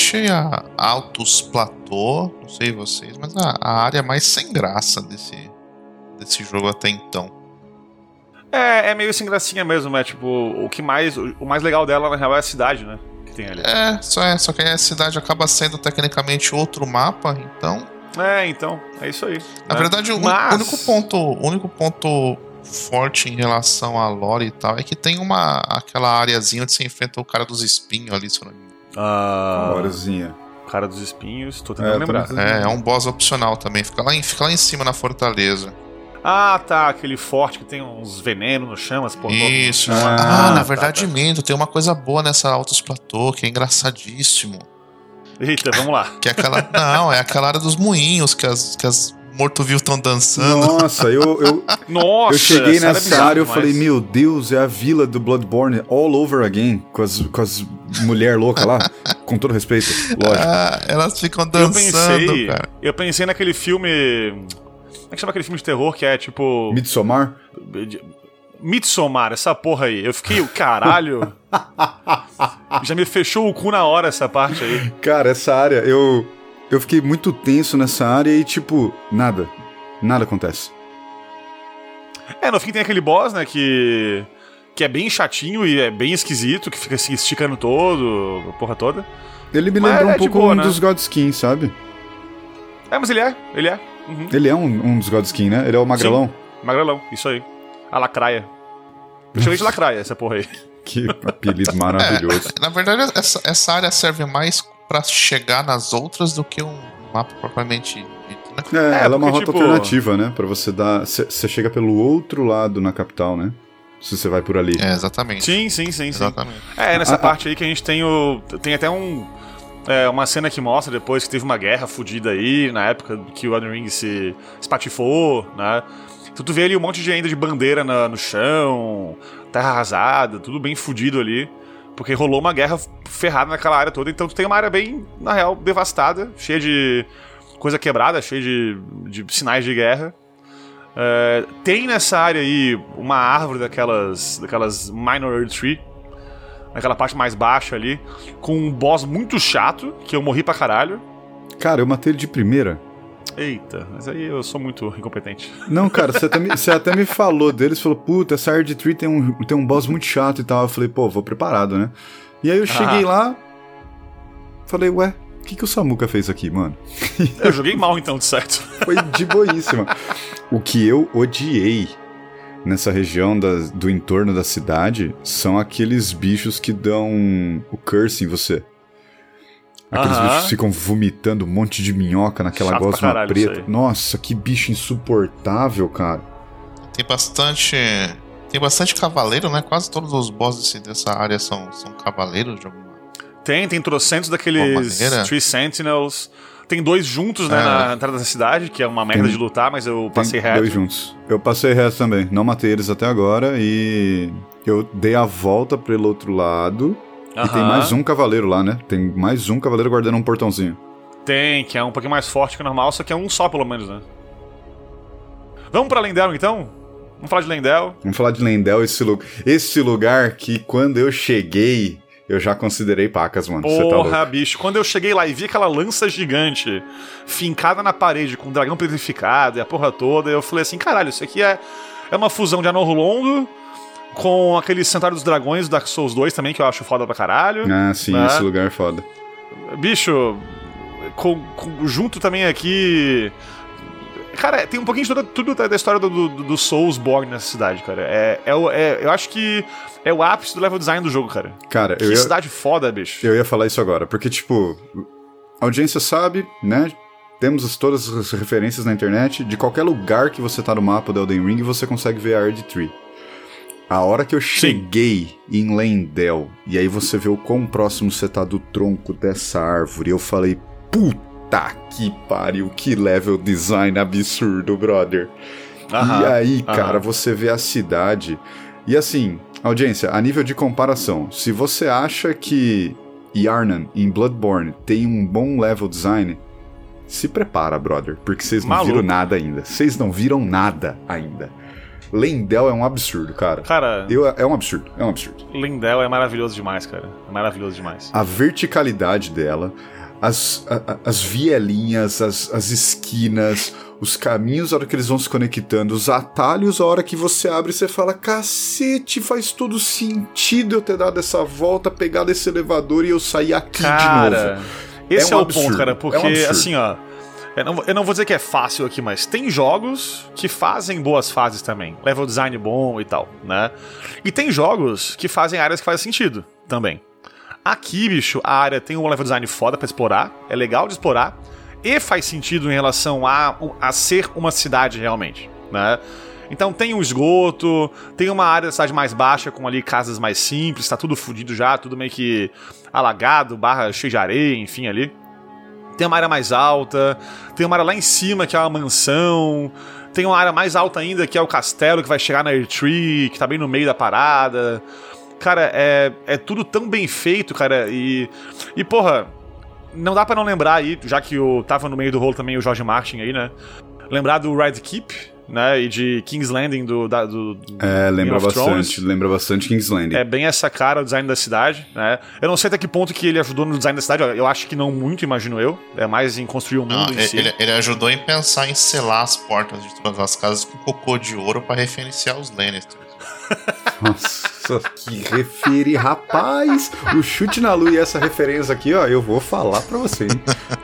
achei a Altos Platô, não sei vocês, mas a, a área mais sem graça desse, desse jogo até então. É, é meio sem gracinha mesmo, é tipo, o que mais. O, o mais legal dela, na real, é a cidade, né? Que tem ali. É, só, é, só que aí a cidade acaba sendo tecnicamente outro mapa, então. É, então, é isso aí. Na né? verdade, o Mas- único ponto, o único ponto forte em relação à lore e tal é que tem uma aquela areazinha onde você enfrenta o cara dos espinhos ali, se eu não me Ah, Horazinha. cara dos espinhos, tô É, tentando tô lembrar. tentando- É, é um boss opcional também. Fica lá, em, fica lá em cima na fortaleza. Ah, tá, aquele forte que tem uns venenos no chão, as porra. Isso. Ah, Ah, na tá, verdade, tá. minto. Tem uma coisa boa nessa Altos Platô que é engraçadíssimo. Eita, vamos lá. Que é aquela. não, é aquela área dos moinhos que as, que as morto-vivo estão dançando. Nossa, eu, eu, Nossa, eu cheguei nessa área e eu falei, meu Deus, é a vila do Bloodborne all over again, com as, com as mulher louca lá, com todo respeito, lógico. Ah, elas ficam Eu dançando, pensei, cara. eu pensei naquele filme. Como é que chama aquele filme de terror que é tipo. Midsommar? Midsommar, essa porra aí. Eu fiquei, o caralho. Já me fechou o cu na hora essa parte aí. Cara, essa área, eu, eu fiquei muito tenso nessa área e, tipo, nada. Nada acontece. É, no fim tem aquele boss, né, que. que é bem chatinho e é bem esquisito, que fica se esticando todo, a porra toda. Ele me Mas é um de pouco boa, um né? dos Godskin, sabe? É, mas ele é, ele é. Uhum. Ele é um, um dos Godskin, né? Ele é o magrelão. Magrelão, isso aí. A lacraia. Eu chamei de lacraia essa porra aí. Que apelido maravilhoso. Na verdade, essa, essa área serve mais pra chegar nas outras do que um mapa propriamente dito, né? É, ela é uma rota tipo- alternativa, né? Pra você dar. Você chega pelo outro lado na capital, né? Se você vai por ali. É, exatamente. Sim, sim, sim, sim. Exatamente. É, nessa ah. parte aí que a gente tem o. Tem até um. é, uma cena que mostra depois que teve uma guerra fodida aí, na época que o Elden Ring se espatifou, né? Então tu vê ali um monte de ainda de bandeira na- no chão, terra arrasada, tudo bem fudido ali. Porque rolou uma guerra ferrada naquela área toda. Então tu tem uma área bem, na real, devastada, cheia de coisa quebrada, cheia de, de sinais de guerra. É, tem nessa área aí uma árvore daquelas, daquelas Minor Tree, naquela parte mais baixa ali, com um boss muito chato, que eu morri pra caralho. Cara, eu matei ele de primeira. Eita, mas aí eu sou muito incompetente. Não, cara, você até, me, você até me falou deles, falou, puta, essa Hard Tree tem um, tem um boss muito chato e tal. Eu falei, pô, vou preparado, né? E aí eu cheguei Ah. lá, falei, ué, o que, que o Samuka fez aqui, mano? Eu joguei mal então, de certo. Foi de boíssima. O que eu odiei nessa região da- do entorno da cidade são aqueles bichos que dão o curse em você. Aqueles Aham. bichos ficam vomitando um monte de minhoca naquela Chato pra gosma caralho isso preta. aí. Nossa, que bicho insuportável, cara. Tem bastante. Tem bastante cavaleiro, né? Quase todos os bosses desse- dessa área são, são cavaleiros de alguma. Tem, tem trocentos daqueles maneira. Tree Sentinels. Tem dois juntos, né, É. na entrada da cidade, que é uma merda Tem- de lutar, mas eu Tem passei reto. dois juntos. Eu passei reto também. Não matei eles até agora e eu dei a volta pelo outro lado. E tem mais um cavaleiro lá, né? Tem mais um cavaleiro guardando um portãozinho. Tem, que é um pouquinho mais forte que o normal, só que é um só, pelo menos, né? Vamos pra Lendel, então? Vamos falar de Lendel. Vamos falar de Lendel, esse, lu esse lugar que quando eu cheguei, eu já considerei pacas, mano. Tá Porra, louco. bicho. Quando eu cheguei lá e vi aquela lança gigante fincada na parede com um dragão petrificado e a porra toda, eu falei assim: caralho, isso aqui é, é uma fusão de Anor Longo com aquele Santuário dos Dragões do Dark Souls 2 também, que eu acho foda pra caralho. Ah, sim, né? esse lugar é foda. Bicho, com- com- junto também aqui. Cara, tem um pouquinho de toda, tudo da história do, do, do Soulsborne nessa cidade, cara. É, é, é- eu acho que é o ápice do level design do jogo, cara. Cara, Que eu ia, cidade foda, bicho. eu ia falar isso agora, porque, tipo, a audiência sabe, né? Temos as- todas as referências na internet. De qualquer lugar que você tá no mapa do Elden Ring, você consegue ver a Ard Tree. A hora que eu cheguei em Lendel, e aí você vê o quão próximo você tá do tronco dessa árvore, eu falei, puta que pariu, que level design absurdo, brother. Aham, e aí, aham. cara, você vê a cidade. E assim, audiência, a nível de comparação, se você acha que Yarnan em Bloodborne tem um bom level design, se prepara, brother, porque vocês não Maluco. viram nada ainda. Vocês não viram nada ainda. Lendel é um absurdo, cara. Cara, Eu, é um absurdo, é um absurdo. Lindel é maravilhoso demais, cara. É maravilhoso demais. A verticalidade dela, as, a- as vielinhas, as, as esquinas, os caminhos, a hora que eles vão se conectando, os atalhos, a hora que você abre, você fala: cacete, faz todo sentido eu ter dado essa volta, pegado esse elevador e eu sair aqui de Cara, novo. esse É é, um o absurdo, ponto, cara, é um porque, assim, ó. Eu não, eu não vou dizer que é fácil aqui, mas tem jogos que fazem boas fases também. Level design bom e tal, né? E tem jogos que fazem áreas que fazem sentido também. Aqui, bicho, a área tem um level design foda pra explorar, é legal de explorar, e faz sentido em relação a, a ser uma cidade realmente, né? Então tem um esgoto, tem uma área da cidade mais baixa com ali casas mais simples, tá tudo fudido já, tudo meio que alagado, barra cheio de areia, enfim ali. Tem uma área mais alta, tem uma área lá em cima que é uma mansão, tem uma área mais alta ainda que é o castelo que vai chegar na Air Tree, que tá bem no meio da parada. Cara, é, é tudo tão bem feito, cara, e. E, porra, não dá pra não lembrar aí, já que eu tava no meio do rolo também o George Martin aí, né? Lembrar do Red Keep, né? E de King's Landing do. da- do, do É, lembra Game of bastante. Thrones. Lembra bastante King's Landing. É bem essa cara, o design da cidade, né? Eu não sei até que ponto que ele ajudou no design da cidade, eu acho que não muito, imagino eu. É mais em construir o mundo Não, em ele, si. ele- ele ajudou em pensar em selar as portas de todas as casas com cocô de ouro pra referenciar os Lannisters. Nossa, que referi, rapaz! O chute na lua e essa referência aqui, ó, eu vou falar pra você, hein?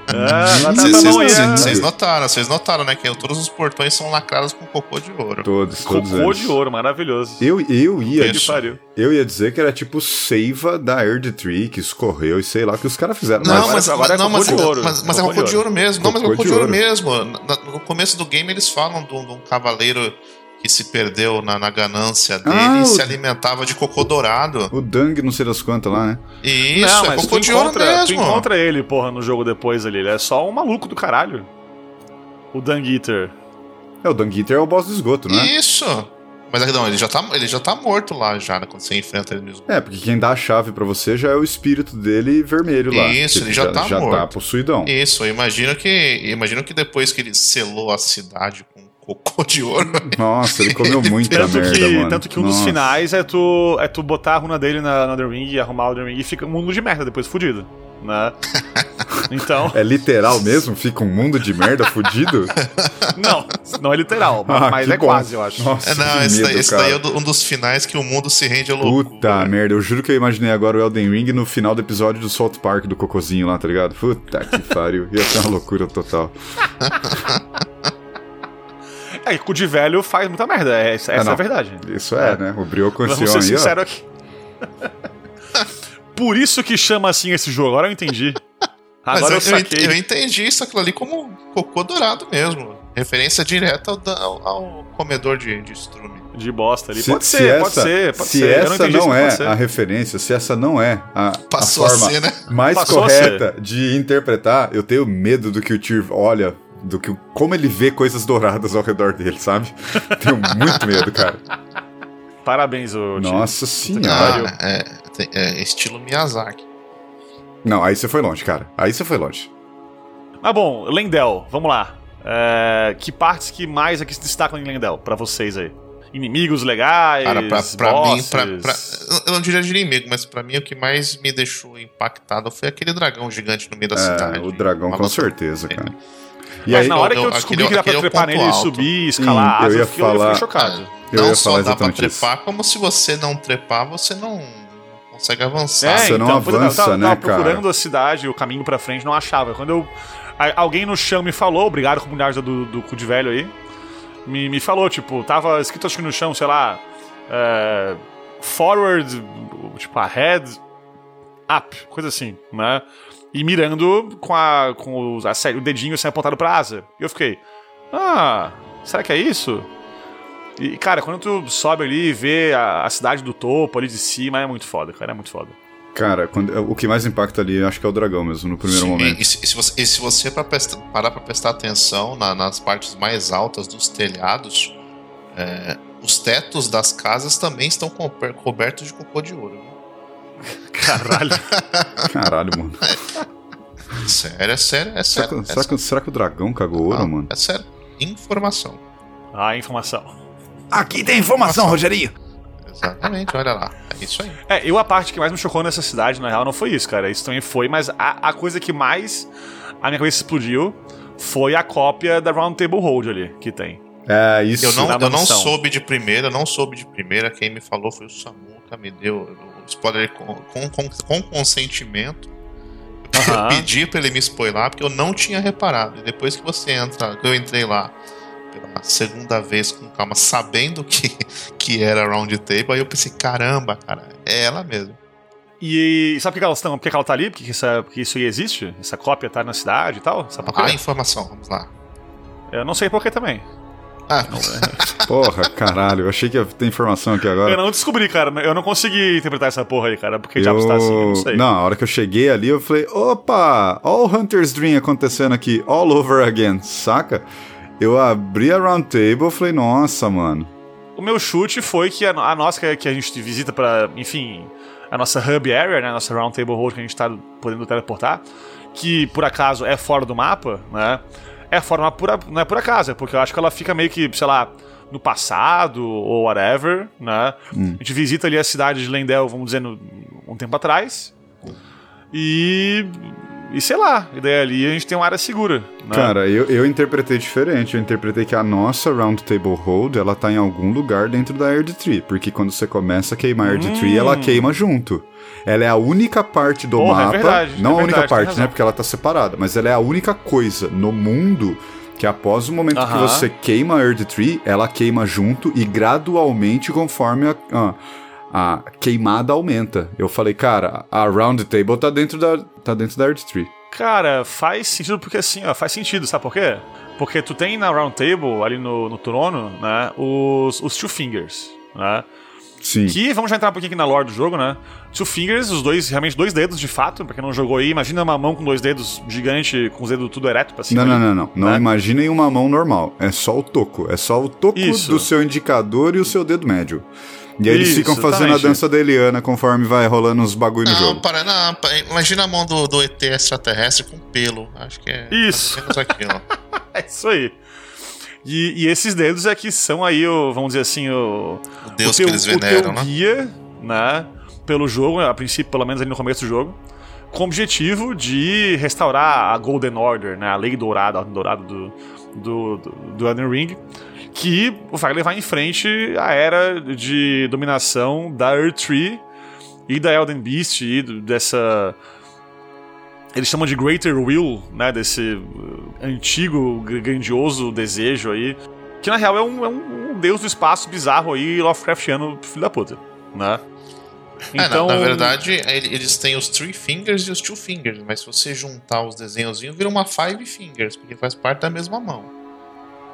Ah, lá tá Vocês vocês- né? vocês notaram, vocês notaram, né? Que todos os portões são lacrados com cocô de ouro. Todos, todos Cocô eles. de ouro, maravilhoso. Eu, eu ia Que pariu. eu ia dizer que era tipo seiva da Erd Tree que escorreu e sei lá o que os caras fizeram. Não, agora- mas, agora é não, cocô mas, de ouro. mas, mas é Cocô de cocô de ouro mesmo. Não, mas é Cocô cocô de de ouro ouro. mesmo. No começo do game eles falam de um, de um cavaleiro que se perdeu na, na ganância dele Ah, e o- se alimentava de cocô dourado. O Dang, não sei das quantas lá, né? E isso, não, é mas cocô tu de ouro encontra, tu mesmo. encontra ele, porra, no jogo depois ali. Ele é só um maluco do caralho. O Dung Eater. É, o Dung Eater é o boss do esgoto, né? Isso. Mas não, ele já, tá, ele já tá morto lá já, né, quando você enfrenta ele mesmo. É, porque quem dá a chave pra você já é o espírito dele vermelho lá. Isso, ele já tá já morto. tá possuidão. Isso, eu imagino que. eu imagino que depois que ele selou a cidade com cocô de ouro. Nossa, ele comeu muita Tanto merda, que, mano. tanto que um dos Nossa. finais é tu, é tu botar a runa dele na, na The Ring e arrumar o The Ring e fica um mundo de merda depois fudido. Né? Então, É literal mesmo? Fica um mundo de merda fudido? não, não é literal, Ah, mas é bom. quase, eu acho. Nossa, É, não, esse, medo, daí, esse cara. daí é um dos finais que o mundo se rende à loucura. Puta merda, eu juro que eu imaginei agora o Elden Ring no final do episódio do South Park do Cocozinho lá, tá ligado? Puta que pariu, ia ser uma loucura total. É, cu de velho faz muita merda, é, essa essa é, não. a verdade. Isso é, né? O Brioco Vamos Ancião ser aí, ó. sinceros aqui. Por isso que chama assim esse jogo, agora eu entendi. Agora eu, eu, saquei. eu entendi isso aquilo ali como cocô dourado mesmo. Referência direta ao, ao- ao comedor de, de estrume. De bosta ali. Se- pode se ser, essa- pode ser, pode se ser. Essa não, isso, é ser. a referência, se essa não é a, a Passou a forma ser, né? mais Passou a correta de interpretar, eu tenho medo do que o Tyr olha, do que como ele vê coisas douradas ao redor dele, sabe? tenho muito medo, cara. Parabéns, ô tio. Nossa senhora. pariu. Ah, é, é estilo Miyazaki. Não, aí você foi longe, cara. Aí você foi longe. Mas bom, Lendel, vamos lá. É, que partes que mais aqui se destacam em Lendel, pra vocês aí? Inimigos legais, Cara, pra, pra mim, bosses... pra, pra- eu não diria de inimigo, mas pra mim o que mais me deixou impactado foi aquele dragão gigante no meio da É, cidade. o dragão, com certeza, cara. E Mas aí, na hora que eu eu- descobri aquele- que dá pra é trepar nele, alto. subir, escalar Sim, eu ia eu fiquei- eu falar- fiquei chocado. Eu não ia só falar dá pra exatamente isso. trepar, como se você não trepar, você não consegue avançar. É, Você não então, pois é, eu avança, tava, né, tava cara? procurando a cidade, o caminho pra frente, não achava. Quando eu. Alguém no chão me falou, obrigado, comunidade do, do cu de velho aí. Me, me falou, tipo, tava escrito acho que no chão, sei lá. é, forward, tipo, ahead, up, coisa assim, né? E mirando com, a, com os- a, o dedinho assim apontado pra asa. E eu fiquei, ah, será que é isso? E, cara, quando tu sobe ali e vê a, a cidade do topo ali de cima, é muito foda, cara, é muito foda. Cara, quando- o que mais impacta ali, acho que é o dragão mesmo, no primeiro Sim, momento. E, se, e se você, e se você pra prestar- parar pra prestar atenção na- nas partes mais altas dos telhados, é, os tetos das casas também estão cober- cobertos de cocô de ouro. Caralho. Caralho, mano. Sério, é sério, é Será sério. que, é será, que, será que o dragão cagou ouro, sério. mano? É sério. Informação. Ah, informação. Aqui tem informação, Rogerinho! Exatamente, olha lá. É isso aí. É, eu a parte que mais me chocou nessa cidade, na real, não foi isso, cara. Isso também foi, mas a, a coisa que mais a minha cabeça explodiu foi a cópia da Round Table Hold ali, que tem. É, isso. Eu não, eu não soube de primeira, não soube de primeira. Quem me falou foi o Samuca, me deu o spoiler com, com, com, consentimento. Aham. Eu pedi pra ele me spoiler porque eu não tinha reparado. E depois que você entra, que eu entrei lá pela segunda vez com calma, sabendo que, que era Round Table, aí eu pensei, caramba, cara, é ela mesmo. E sabe por que estão? Por que ela tá ali? Por que, essa, por que isso aí existe? Essa cópia tá na cidade e tal? Sabe por A informação, vamos lá. Eu não sei por que também. Ah, Porra, caralho, eu achei que ia ter informação aqui agora. Eu não descobri, cara. Eu não consegui interpretar essa porra aí, cara. Porque diabos tá assim, eu não sei. Não, a hora que eu cheguei ali, eu falei, opa, all Hunter's Dream acontecendo aqui, all over again, saca? Eu abri a round table e falei, nossa, mano. O meu chute foi que a, a nossa, que a- gente visita pra, enfim, a nossa hub area, né? A nossa round table road que a gente tá podendo teleportar, que por acaso é fora do mapa, né? É fora do mapa por, a- não é por acaso, é porque eu acho que ela fica meio que, sei lá, no passado ou whatever, né? A gente visita ali a cidade de Lendel, vamos dizer, no- um tempo atrás. E. E sei lá, e daí ali a gente tem uma área segura. Né? Cara, eu, eu interpretei diferente. Eu interpretei que a nossa Round Table Hold, ela tá em algum lugar dentro da Erd Tree. Porque quando você começa a queimar a Erd Tree, ela queima junto. Ela é a única parte do Hum. Porra, é mapa. verdade, não é a única verdade, tem parte, né? Porque ela tá separada. Mas ela é a única coisa no mundo que após o momento que Aham. você queima a Erd Tree, ela queima junto e gradualmente conforme a. a a queimada aumenta. Eu falei, cara, a Round Table tá dentro da, tá dentro da Erd Tree. Cara, faz sentido porque assim, ó, faz sentido, sabe por quê? Porque tu tem na Round Table, ali no, no trono, né, os, os Two Fingers, né? Sim. Que, vamos já entrar um pouquinho aqui na lore do jogo, né? Two Fingers, os dois, realmente dois dedos de fato, pra quem não jogou aí, imagina uma mão com dois dedos gigante, com os dedos tudo ereto pra cima. Não, não, ali, não, não. Não né? imaginem uma mão normal. É só o toco. É só o toco Isso. do seu indicador e o seu dedo médio. E aí eles Isso, ficam fazendo a dança da Eliana conforme vai rolando os bagulho no não, jogo. para, não, pa- imagina a mão do, do ET extraterrestre com pelo. Acho que é Isso. É isso aí. E, e esses dedos é que são aí, o, vamos dizer assim, o, O Deus o teu, que eles o teu veneram, né? guia, né, pelo jogo, a princípio, pelo menos ali no começo do jogo, com o objetivo de restaurar a Golden Order, né, a lei dourada, a ordem dourada do, do, do, do Elden Ring, que vai levar em frente a era de dominação da Earth Tree e da Elden Beast e dessa eles chamam de Greater Will, né? Desse uh, antigo, gr- grandioso desejo aí. Que na real é um, é um- um deus do espaço bizarro aí, Lovecraftiano, filho da puta, né? É, na, na verdade, ele- eles têm os Three Fingers e os Two Fingers, mas se você juntar os desenhozinhos, vira uma Five Fingers, porque faz parte da mesma mão.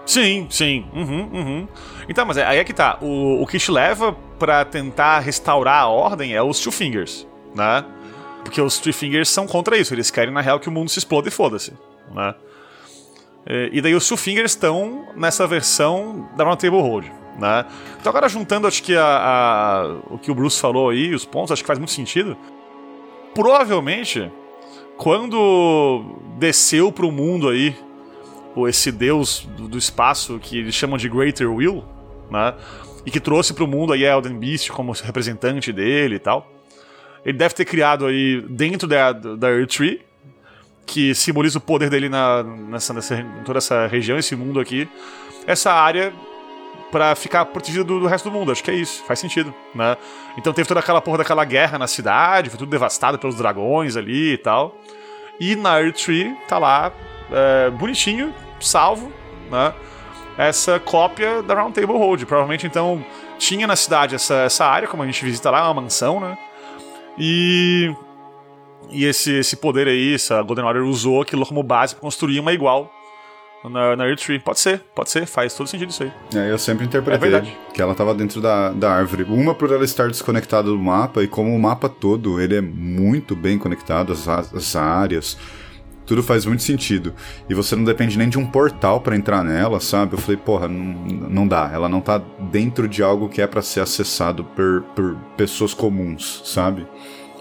Sim, sim. Uhum, uhum. Então, mas é- aí é que tá. O, o que te leva pra tentar restaurar a ordem é os Two Fingers, né? Porque os Three Fingers são contra isso. Eles querem, na real, que o mundo se exploda e foda-se, né? É, E daí os Two Fingers estão nessa versão da Round Table Hold, né? Então agora juntando, acho que a, a- o que o Bruce falou aí, os pontos, acho que faz muito sentido. Provavelmente, quando desceu pro mundo aí esse deus do, espaço que eles chamam de Greater Will, né? E que trouxe pro mundo aí Elden Beast como representante dele e tal. Ele deve ter criado aí dentro da, da Earth Tree, que simboliza o poder dele na, nessa, nessa, toda essa região, esse mundo aqui, essa área pra ficar protegido do, do resto do mundo. Acho que é isso, faz sentido, né? Então teve toda aquela porra daquela guerra na cidade, foi tudo devastado pelos dragões ali e tal. E na Earth Tree tá lá, é, bonitinho, salvo, né? Essa cópia da Round Table Hold. Provavelmente então tinha na cidade essa, essa área, como a gente visita lá, uma mansão, né? E. E esse, esse poder aí, essa Golden Order usou aquilo como base pra construir uma igual na, na Earth Tree. Pode ser, pode ser, faz todo sentido isso aí. É, eu sempre interpretei É que ela tava dentro da, da árvore. Uma por ela estar desconectada do mapa, e como o mapa todo ele é muito bem conectado, as, as áreas, tudo faz muito sentido. E você não depende nem de um portal pra entrar nela, sabe? Eu falei, porra, não, não dá. Ela não tá dentro de algo que é pra ser acessado por, por pessoas comuns, sabe?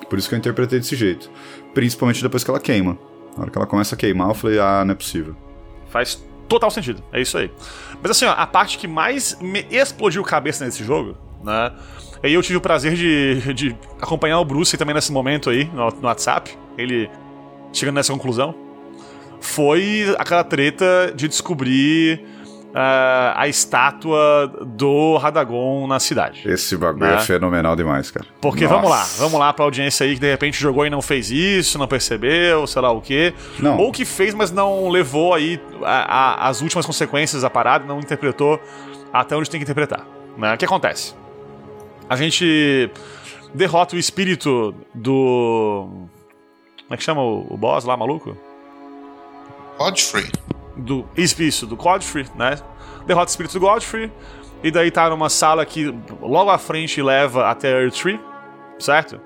Por isso que eu interpretei desse jeito. Principalmente depois que ela queima. Na hora que ela começa a queimar, eu falei, ah, não é possível. Faz total sentido, é isso aí. Mas assim, ó, a parte que mais me explodiu cabeça nesse jogo, né? Aí eu tive o prazer de, de acompanhar o Bruce também nesse momento aí, no, no WhatsApp, ele chegando nessa conclusão. Foi aquela treta de descobrir ah, a estátua do Radagon na cidade. Esse bagulho Né? é fenomenal demais, cara. Porque Nossa. vamos lá, vamos lá pra audiência aí que de repente jogou e não fez isso, não percebeu, sei lá o quê. Não. Ou que fez, mas não levou aí a- a- as últimas consequências da parada, não interpretou até onde tem que interpretar. Né? O que acontece? A gente derrota o espírito do. Como é que chama o, o boss lá, maluco? Godfrey. do isso, do Godfrey, né? Derrota o espírito do Godfrey. E daí tá numa sala que logo à frente leva até Earth Tree, certo?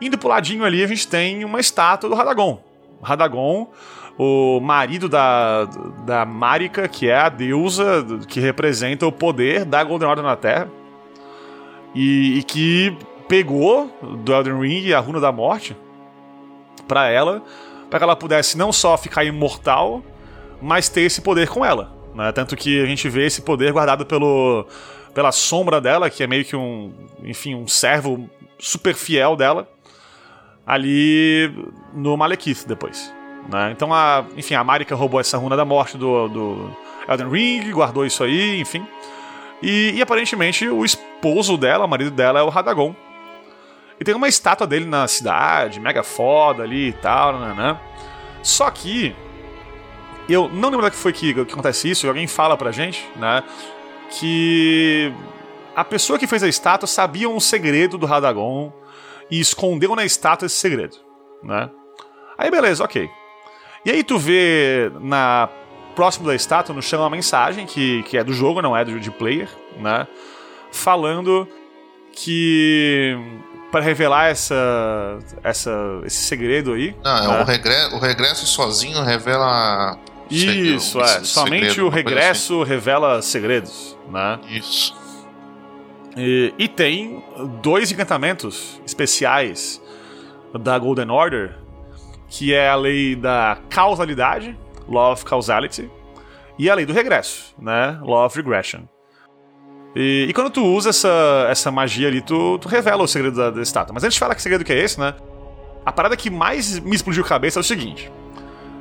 Indo pro ladinho ali a gente tem uma estátua do Radagon. Radagon, o marido da, da Marika, que é a deusa que representa o poder da Golden Order na Terra. E, e que pegou do Elden Ring a runa da morte para ela, para que ela pudesse não só ficar imortal, mas ter esse poder com ela. Né? Tanto que a gente vê esse poder guardado pelo, pela sombra dela, que é meio que um, enfim, um servo super fiel dela, ali no Malekith depois. Né? Então, a, enfim, a Marika roubou essa runa da morte do, do Elden Ring, guardou isso aí, enfim. E, e, aparentemente o esposo dela, o marido dela, é o Radagon. E tem uma estátua dele na cidade, mega foda ali e tal, né? Só que eu não lembro que foi que, que acontece isso, alguém fala pra gente, né? Que a pessoa que fez a estátua sabia um segredo do Radagon e escondeu na estátua esse segredo, né? Aí beleza, ok. E aí tu vê na próximo da estátua no chão uma mensagem que, que é do jogo, não é do de player, né? Falando que para revelar essa, essa, esse segredo aí. Não, né? o, regresso, o regresso sozinho revela. Isso, segredo, é. Somente segredo, o regresso revela segredos, né? assim. Isso. E, e tem dois encantamentos especiais da Golden Order, que é a lei da causalidade, Law of Causality, e a lei do regresso, né? Law of Regression. E, e quando tu usa essa, essa magia ali, tu, tu revela o segredo da, da estátua. Mas antes de falar que segredo que é esse, né? A parada que mais me explodiu a cabeça é o seguinte: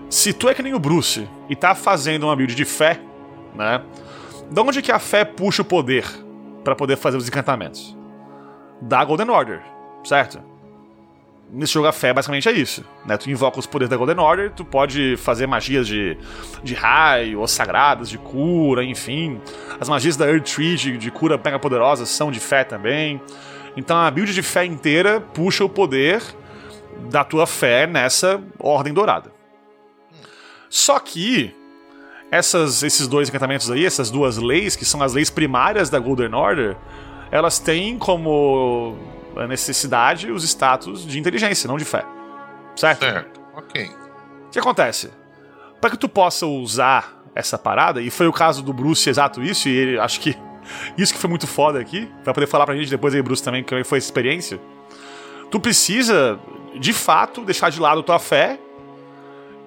se tu é que nem o Bruce e tá fazendo uma build de fé, né? De onde que a fé puxa o poder para poder fazer os encantamentos? Da Golden Order, certo? Nesse jogo a fé basicamente é isso, né? Tu invoca os poderes da Golden Order, tu pode fazer magias de, de raio, ou sagradas, de cura, enfim. As magias da Earth Tree de, de cura mega poderosas são de fé também. Então a build de fé inteira puxa o poder da tua fé nessa ordem dourada. Só que essas, esses dois encantamentos aí, essas duas leis, que são as leis primárias da Golden Order, elas têm como necessidade os status de inteligência, não de fé. Certo? Certo. Ok. O que acontece? Para que tu possa usar essa parada, e foi o caso do Bruce exato isso, e ele acho que isso que foi muito foda aqui, pra poder falar pra gente depois aí, Bruce, também, que foi essa experiência. Tu precisa, de fato, deixar de lado tua fé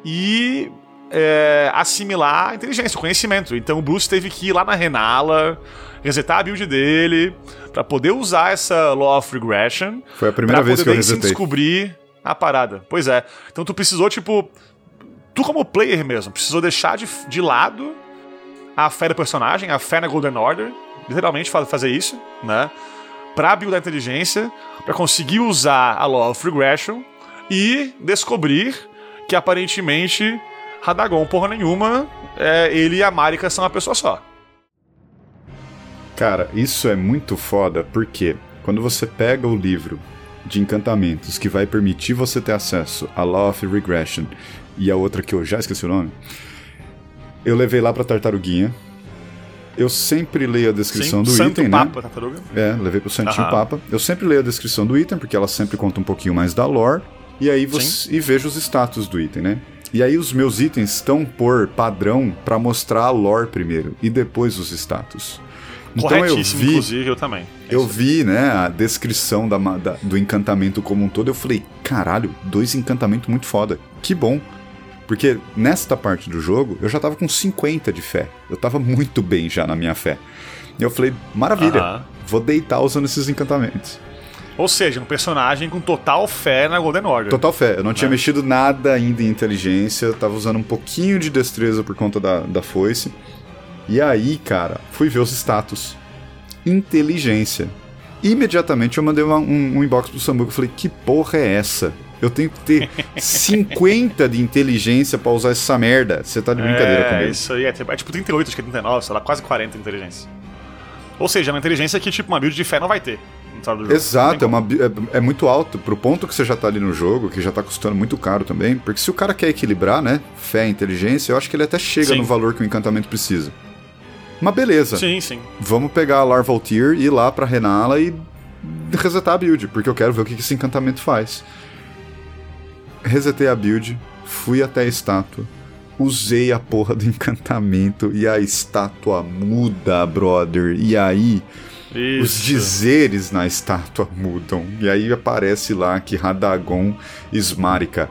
e é, assimilar a inteligência, o conhecimento. Então o Bruce teve que ir lá na Renala, resetar a build dele, pra poder usar essa Law of Regression. Foi a primeira pra vez poder que eu resetei. descobrir a parada. Pois é. Então tu precisou, tipo. Tu, como player mesmo, precisou deixar de, de lado a fé do personagem, a fé na Golden Order. Literalmente fa- fazer isso, né? Pra buildar a inteligência, pra conseguir usar a Law of Regression e descobrir que aparentemente Radagon, porra nenhuma, é, ele e a Marika são uma pessoa só. Cara, isso é muito foda porque quando você pega o livro de encantamentos que vai permitir você ter acesso a Law of Regression e a outra que eu já esqueci o nome, eu levei lá pra Tartaruguinha. Eu sempre leio a descrição do Santo item, Papa, né? tartaruga. É, levei pro Santinho Aham. Papa. Eu sempre leio a descrição do item, porque ela sempre conta um pouquinho mais da lore. E aí você e vejo os status do item, né? E aí os meus itens estão por padrão pra mostrar a lore primeiro e depois os status. Então eu vi, inclusive, eu também. eu vi, né, a descrição da, da- do encantamento como um todo, eu falei, caralho, dois encantamentos muito foda. Que bom. Porque nesta parte do jogo, eu já tava com 50 de fé. Eu tava muito bem já na minha fé. E eu falei, maravilha, Aham. vou deitar usando esses encantamentos. Ou seja, um personagem com total fé na Golden Order. Total fé, eu não tinha Né? mexido nada ainda em inteligência, eu tava usando um pouquinho de destreza por conta da, da foice. E aí, cara, fui ver os status. Inteligência. Imediatamente eu mandei uma- um, um inbox pro Samuco e falei: que porra é essa? Eu tenho que ter 50 de inteligência pra usar essa merda. Você tá de brincadeira é, comigo. isso aí é, tipo- é tipo 38, acho que é 39, sei lá, quase 40 de inteligência. Ou seja, uma inteligência que, tipo, uma build de fé não vai ter. Exato, é, uma, é, é muito alto pro ponto que você já tá ali no jogo, que já tá custando muito caro também. Porque se o cara quer equilibrar, né? Fé e inteligência, eu acho que ele até chega Sim. no valor que o encantamento precisa. Mas beleza. Sim, sim. Vamos pegar a Larval Tier, ir lá pra Renala e resetar a build, porque eu quero ver o que esse encantamento faz. Resetei a build, fui até a estátua, usei a porra do encantamento e a estátua muda, brother. E aí, os Isso. dizeres na estátua mudam. E aí aparece lá que Radagon esmárica.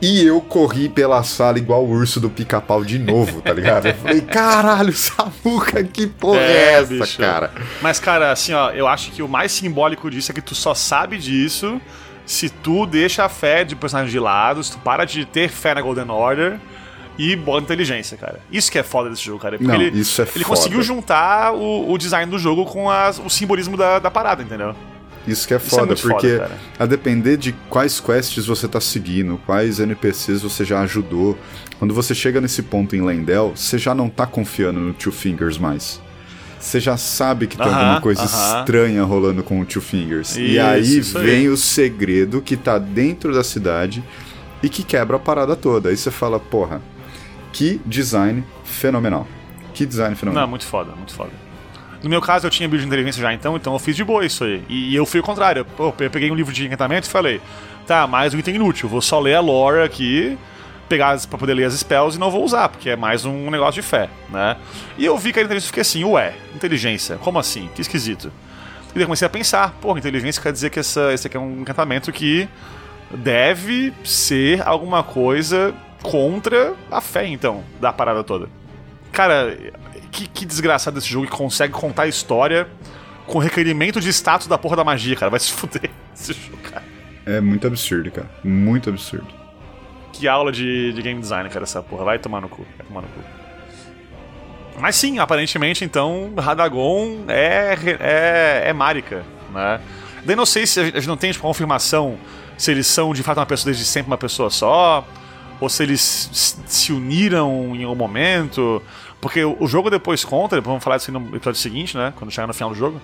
E eu corri pela sala igual o urso do pica-pau de novo, tá ligado? Eu falei, caralho, Samuca, que porra é, É, essa, bicho. cara? Mas, cara, assim, ó, eu acho que o mais simbólico disso é que tu só sabe disso se tu deixa a fé de personagem de lado, se tu para de ter fé na Golden Order e bota inteligência, cara. Isso que é foda desse jogo, cara. Porque Não, ele, isso é ele foda. conseguiu juntar o, o design do jogo com as- o simbolismo da, da parada, entendeu? Isso que é é foda, muito foda, porque cara. a depender de quais quests você tá seguindo, quais NPCs você já ajudou, quando você chega nesse ponto em Lendel, você já não tá confiando no Two Fingers mais. Você já sabe que tem Aham, alguma coisa aham. estranha rolando com o Two Fingers. e Isso, aí isso aí. vem o segredo que tá dentro da cidade e que quebra a parada toda. Aí você fala, porra, que design fenomenal. Que design Não, fenomenal. muito foda, muito foda. No meu caso, eu tinha build de inteligência já, então, então eu fiz de boa isso aí. E, eu fui o contrário. Pô, eu peguei um livro de encantamento e falei, tá, mais um item inútil, vou só ler a lore aqui, pegar pra poder ler as spells e não vou usar, porque é mais um negócio de fé, né? E eu vi que a inteligência fiquei assim, ué, inteligência, como assim? Que esquisito. E daí eu comecei a pensar, porra, inteligência quer dizer que essa, esse aqui é um encantamento que deve ser alguma coisa contra a fé, então, da parada toda. Cara, que, que desgraçado esse jogo que consegue contar a história com requerimento de status da porra da magia, cara. Vai se fuder esse jogo, cara. É muito absurdo, cara. Muito absurdo. Que aula de, de game design, cara, essa porra. Vai tomar no cu. Vai tomar no cu. Mas sim, aparentemente, então, Radagon é, é, é Marika, né? Daí não sei se a gente não tem tipo, confirmação se eles são de fato uma pessoa desde sempre uma pessoa só, ou se eles se uniram em algum momento. Porque o jogo depois conta, vamos falar disso no episódio seguinte, né? Quando chegar no final do jogo.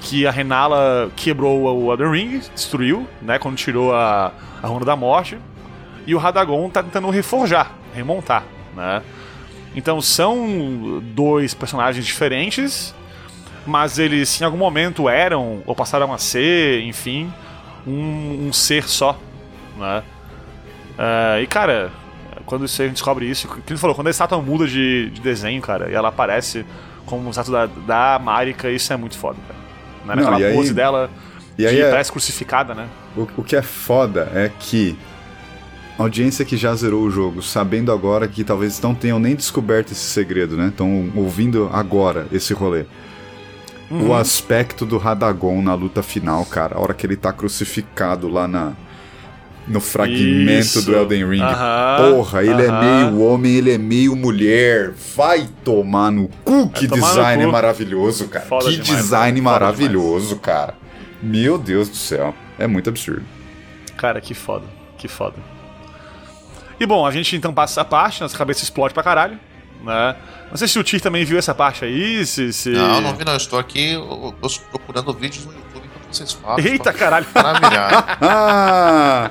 Que a Renala quebrou o Elden Ring, destruiu, né? Quando tirou a, a Runa da Morte. E o Radagon tá tentando reforjar, remontar, né? Então são dois personagens diferentes, mas eles em algum momento eram, ou passaram a ser, enfim, um, um ser só, né? Ah, e cara, quando isso a gente descobre isso, que ele falou, quando a estátua muda de, de desenho, cara, e ela aparece como estátua da, da Marika, isso é muito foda, cara. Né? Não, Naquela e aí- pose dela, E aí de é- parece crucificada, né? O, o que é foda é que a audiência que já zerou o jogo, sabendo agora que talvez não tenham nem descoberto esse segredo, né? Estão ouvindo agora esse rolê. Uhum. O aspecto do Radagon na luta final, cara, a hora que ele tá crucificado lá na no fragmento Isso. do Elden Ring. Aham, Porra, ele é aham. meio homem, ele é meio mulher. Vai tomar no cu, que tomar no design cu. maravilhoso, cara. Foda que demais, design foda maravilhoso, cara. Meu Deus do céu. É muito absurdo. Cara, que foda, que foda. E bom, a gente então passa essa parte, nossa cabeça explode pra caralho, né? Não sei se o Tir também viu essa parte aí, se... se... Não, não vi não. Eu estou aqui eu, eu estou procurando vídeos no YouTube enquanto vocês falam. Eita, Estou caralho. Maravilhado. Ah!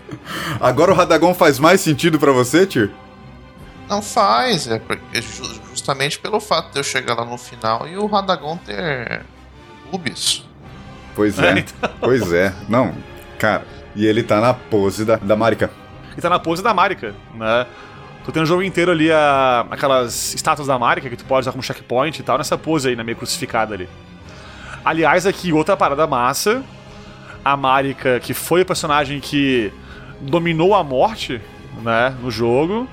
Agora o Radagon faz mais sentido pra você, Tir? Não faz, é porque ju- justamente pelo fato de eu chegar lá no final e o Radagon ter rubis. Pois É, é. então. Pois é. Não, cara. E ele tá na pose da, da Marika. E tá na pose da Marika, né? Tu tem o jogo inteiro ali, a, aquelas estátuas da Marika que tu pode usar como checkpoint e tal, nessa pose aí, né, meio crucificada ali. Aliás, aqui, outra parada massa. A Marika, que foi o personagem que dominou a morte, né, no jogo.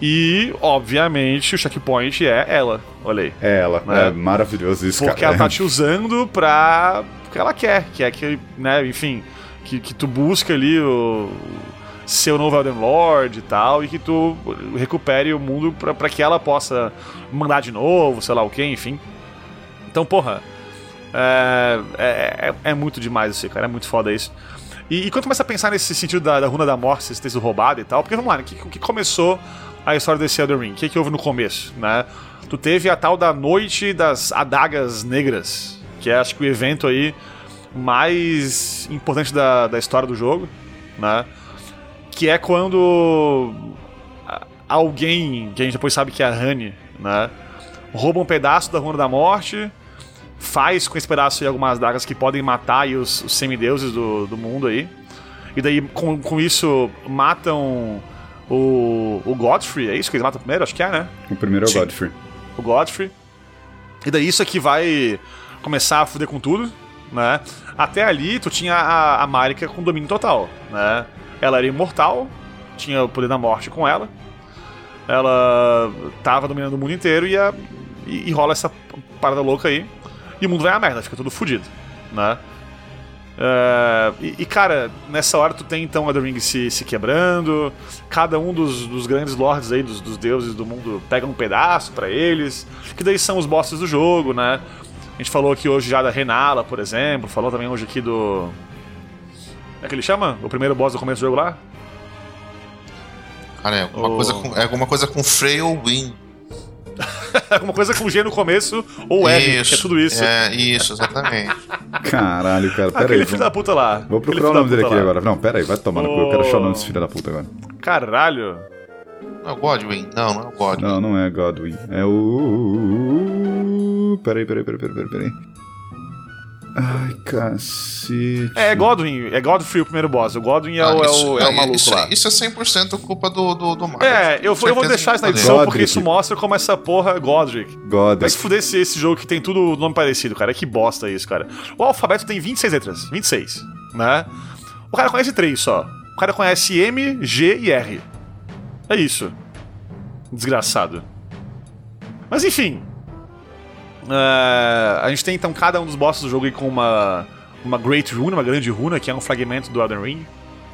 E, obviamente, o checkpoint é ela. Olha aí. É ela. É. É, maravilhoso isso, Porque cara. ela tá te usando pra. o que ela quer, que é que, né, enfim, que, que tu busca ali o. Ser o novo Elden Lord e tal, e que tu recupere o mundo pra, pra que ela possa mandar de novo, sei lá o que, enfim. Então, porra, é, é, é- é muito demais isso cara, é muito foda isso. E, e quando começa a pensar nesse sentido da, da runa da morte, esse texto roubado e tal, porque vamos lá, né, o que, o que começou a história desse Elden Ring? O que, que houve no começo, né? Tu teve a tal da Noite das Adagas Negras, que é acho que o evento aí mais importantes da, da história do jogo, né? Que é quando alguém, que a gente depois sabe que é a Honey, né? Rouba um pedaço da Runa da Morte, faz com esse pedaço aí algumas dagas que podem matar os, os semideuses do, do mundo aí. E daí, com, com isso, matam o, o Godfrey, é isso que eles matam primeiro? Acho que é, né? O primeiro é o. Godfrey. o Godfrey. E daí isso aqui vai começar a fuder com tudo, né? Até ali tu tinha a, a Marika com domínio total, né? Ela era imortal, tinha o poder da morte com ela. Ela tava dominando o mundo inteiro e, a, e, e rola essa parada louca aí. E o mundo vai a merda, fica tudo fudido, né? É, e, e, cara, nessa hora tu tem então a The Ring se, se quebrando, cada um dos, dos grandes lords aí, dos, dos deuses do mundo, pega um pedaço pra eles, que daí são os bosses do jogo, né? A gente falou aqui hoje já da Renala, por exemplo, falou também hoje aqui do. Como é que ele chama? O primeiro boss do começo do jogo lá? Cara, é alguma, Oh. coisa, com, é alguma coisa com Frey ou Win. Alguma coisa com G no começo ou que é tudo isso. É, isso, exatamente. Caralho, cara, pera Aquele aí. filho da puta lá. Vou Aquele procurar o nome dele aqui lá. agora. Não, pera aí, vai tomar no cu. Eu quero achar o nome desse filho da puta agora. Caralho. Não é o Godwin? Não, não é o Godwin. Não, não é Godwin. É o. Peraí, peraí, peraí, peraí, peraí. Ai, cacete. É Godwin, é Godfrey o primeiro boss. O Godwin é, Ah, o, é, isso- o, é o é, maluco isso, lá. Isso é 100% culpa do, do, do Marcos. É, eu, vou- eu vou deixar isso na edição Godric. porque isso mostra como essa porra é Godric. Vai Godric. se fuder esse, esse jogo que tem tudo nome parecido, cara. Que bosta isso, cara. O alfabeto tem 26 letras. 26, né? O cara conhece três só. O cara conhece M, G e R. É isso. Desgraçado. Mas enfim. É, a gente tem então cada um dos bosses do jogo com uma, uma Great Rune, uma grande runa, que é um fragmento do Elden Ring.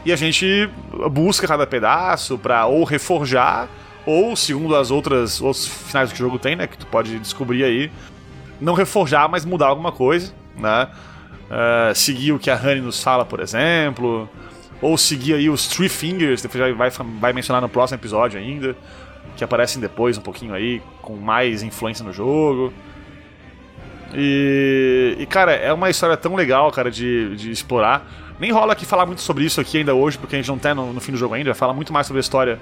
E a gente busca cada pedaço pra ou reforjar, ou, segundo as outras os finais que o jogo tem, né? Que tu pode descobrir aí, não reforjar, mas mudar alguma coisa, né? É, seguir o que a Honey nos fala, por exemplo. Ou seguir aí os Three Fingers, depois já vai, vai mencionar no próximo episódio ainda. Que aparecem depois um pouquinho aí, com mais influência no jogo. E, e, cara, é uma história tão legal, cara, de, de explorar. Nem rola aqui falar muito sobre isso aqui ainda hoje, porque a gente não tá no, no fim do jogo ainda. Vai falar muito mais sobre a história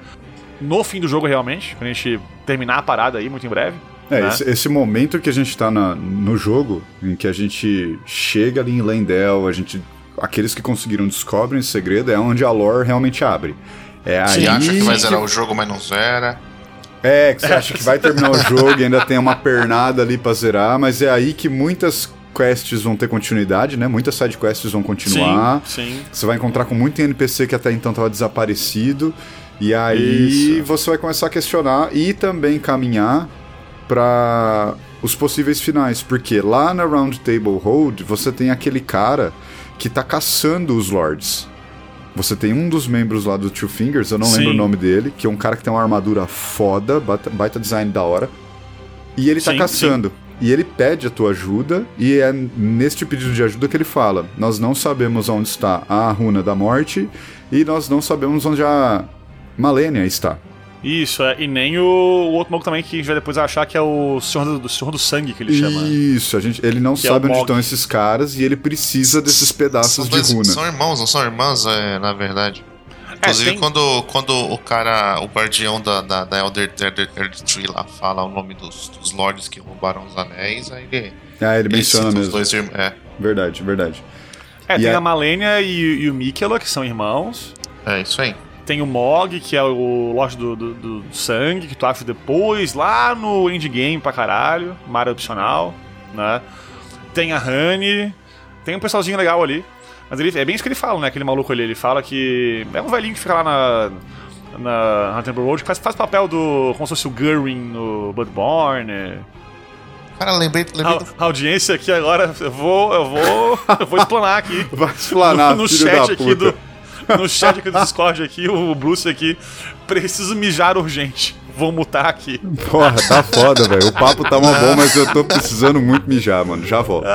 no fim do jogo, realmente. Quando a gente terminar a parada aí, muito em breve. É, né? esse, esse momento que a gente tá na- no jogo, em que a gente chega ali em Lendel, a gente. Aqueles que conseguiram descobrem esse segredo, é onde a lore realmente abre. É aí. Você acha que vai zerar o jogo, mas não zera. É, que você acha que vai terminar o jogo e ainda tem uma pernada ali pra zerar, mas é aí que muitas quests vão ter continuidade, né? Muitas side quests vão continuar. Sim, sim. Você vai encontrar com muito NPC que até então estava desaparecido. E aí Isso. você vai começar a questionar e também caminhar para os possíveis finais. Porque lá na Round Table Hold você tem aquele cara que tá caçando os lords. Você tem um dos membros lá do Two Fingers, eu não Sim. lembro o nome dele, que é um cara que tem uma armadura foda, baita, design da hora. E ele tá Sim, caçando. E ele pede a tua ajuda, e é neste pedido de ajuda que ele fala: Nós não sabemos onde está a runa da morte, e nós não sabemos onde a Malenia está. Isso, é. E nem o, o outro maluco também que a gente vai depois achar que é o Senhor do, do Senhor do Sangue, que ele chama. né? Isso, a gente, ele não Que é sabe o onde estão esses caras, e ele precisa desses pedaços dois, de runa. são irmãos, não são irmãs, é, na verdade. Inclusive, É, tem- quando, quando o cara, o guardião da, da, da Elder, Elder, Elder Tree lá fala o nome dos, dos lords que roubaram os anéis, aí ele, Ah, ele ele menciona os mesmo. dois irmãos. É, Verdade, verdade. É, E tem a- a Malenia e, e o Mikela, que são irmãos. é isso aí. Tem o Mog, que é o Lorde do, do, do sangue, que tu acha depois, lá no endgame pra caralho, uma área opcional, né? Tem a Honey, tem um pessoalzinho legal ali. Mas ele, é bem isso que ele fala, né? Aquele maluco ali, ele fala que é um velhinho que fica lá na, na, na Temple Road, que faz, faz papel do. como se fosse o Gurwin no Bloodborne. Cara, lembrei, lembrei A, do, a audiência aqui agora, eu vou, eu vou, eu vou explanar aqui. Vai explanar, no, no chat aqui do no chat aqui do Discord aqui, o Bruce aqui, preciso mijar urgente. Vou mutar aqui. Porra, tá foda, velho. O papo tá uma bom, mas eu tô precisando muito mijar, mano. Já volto.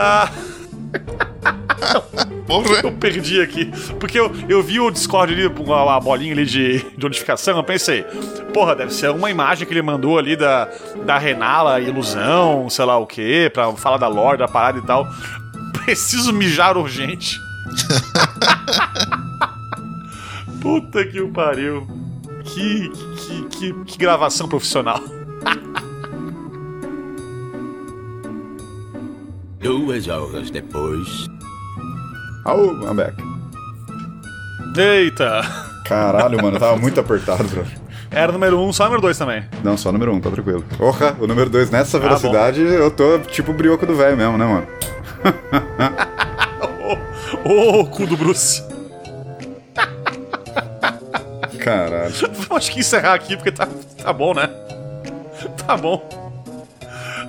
Porra. Eu perdi aqui. Porque eu, eu vi o Discord ali, com a, a bolinha ali de, de notificação, eu pensei, porra, deve ser uma imagem que ele mandou ali da, da Renala, ilusão, sei lá o quê, pra falar da lore, da parada e tal. Preciso mijar urgente. Puta que o pariu. Que, que, que, que gravação profissional. Duas horas depois. Au, I'm back. Eita. Caralho, mano, tava muito apertado, bro. Era número 1, um, só número 2 também. Não, só o número 1, um, tá tranquilo. Porra, o número 2 nessa bom. velocidade, eu tô tipo o brioco do velho mesmo, né, mano? Ô, oh, cu do Bruce. Caralho. Vamos que encerrar aqui, porque tá, tá bom, né? Tá bom.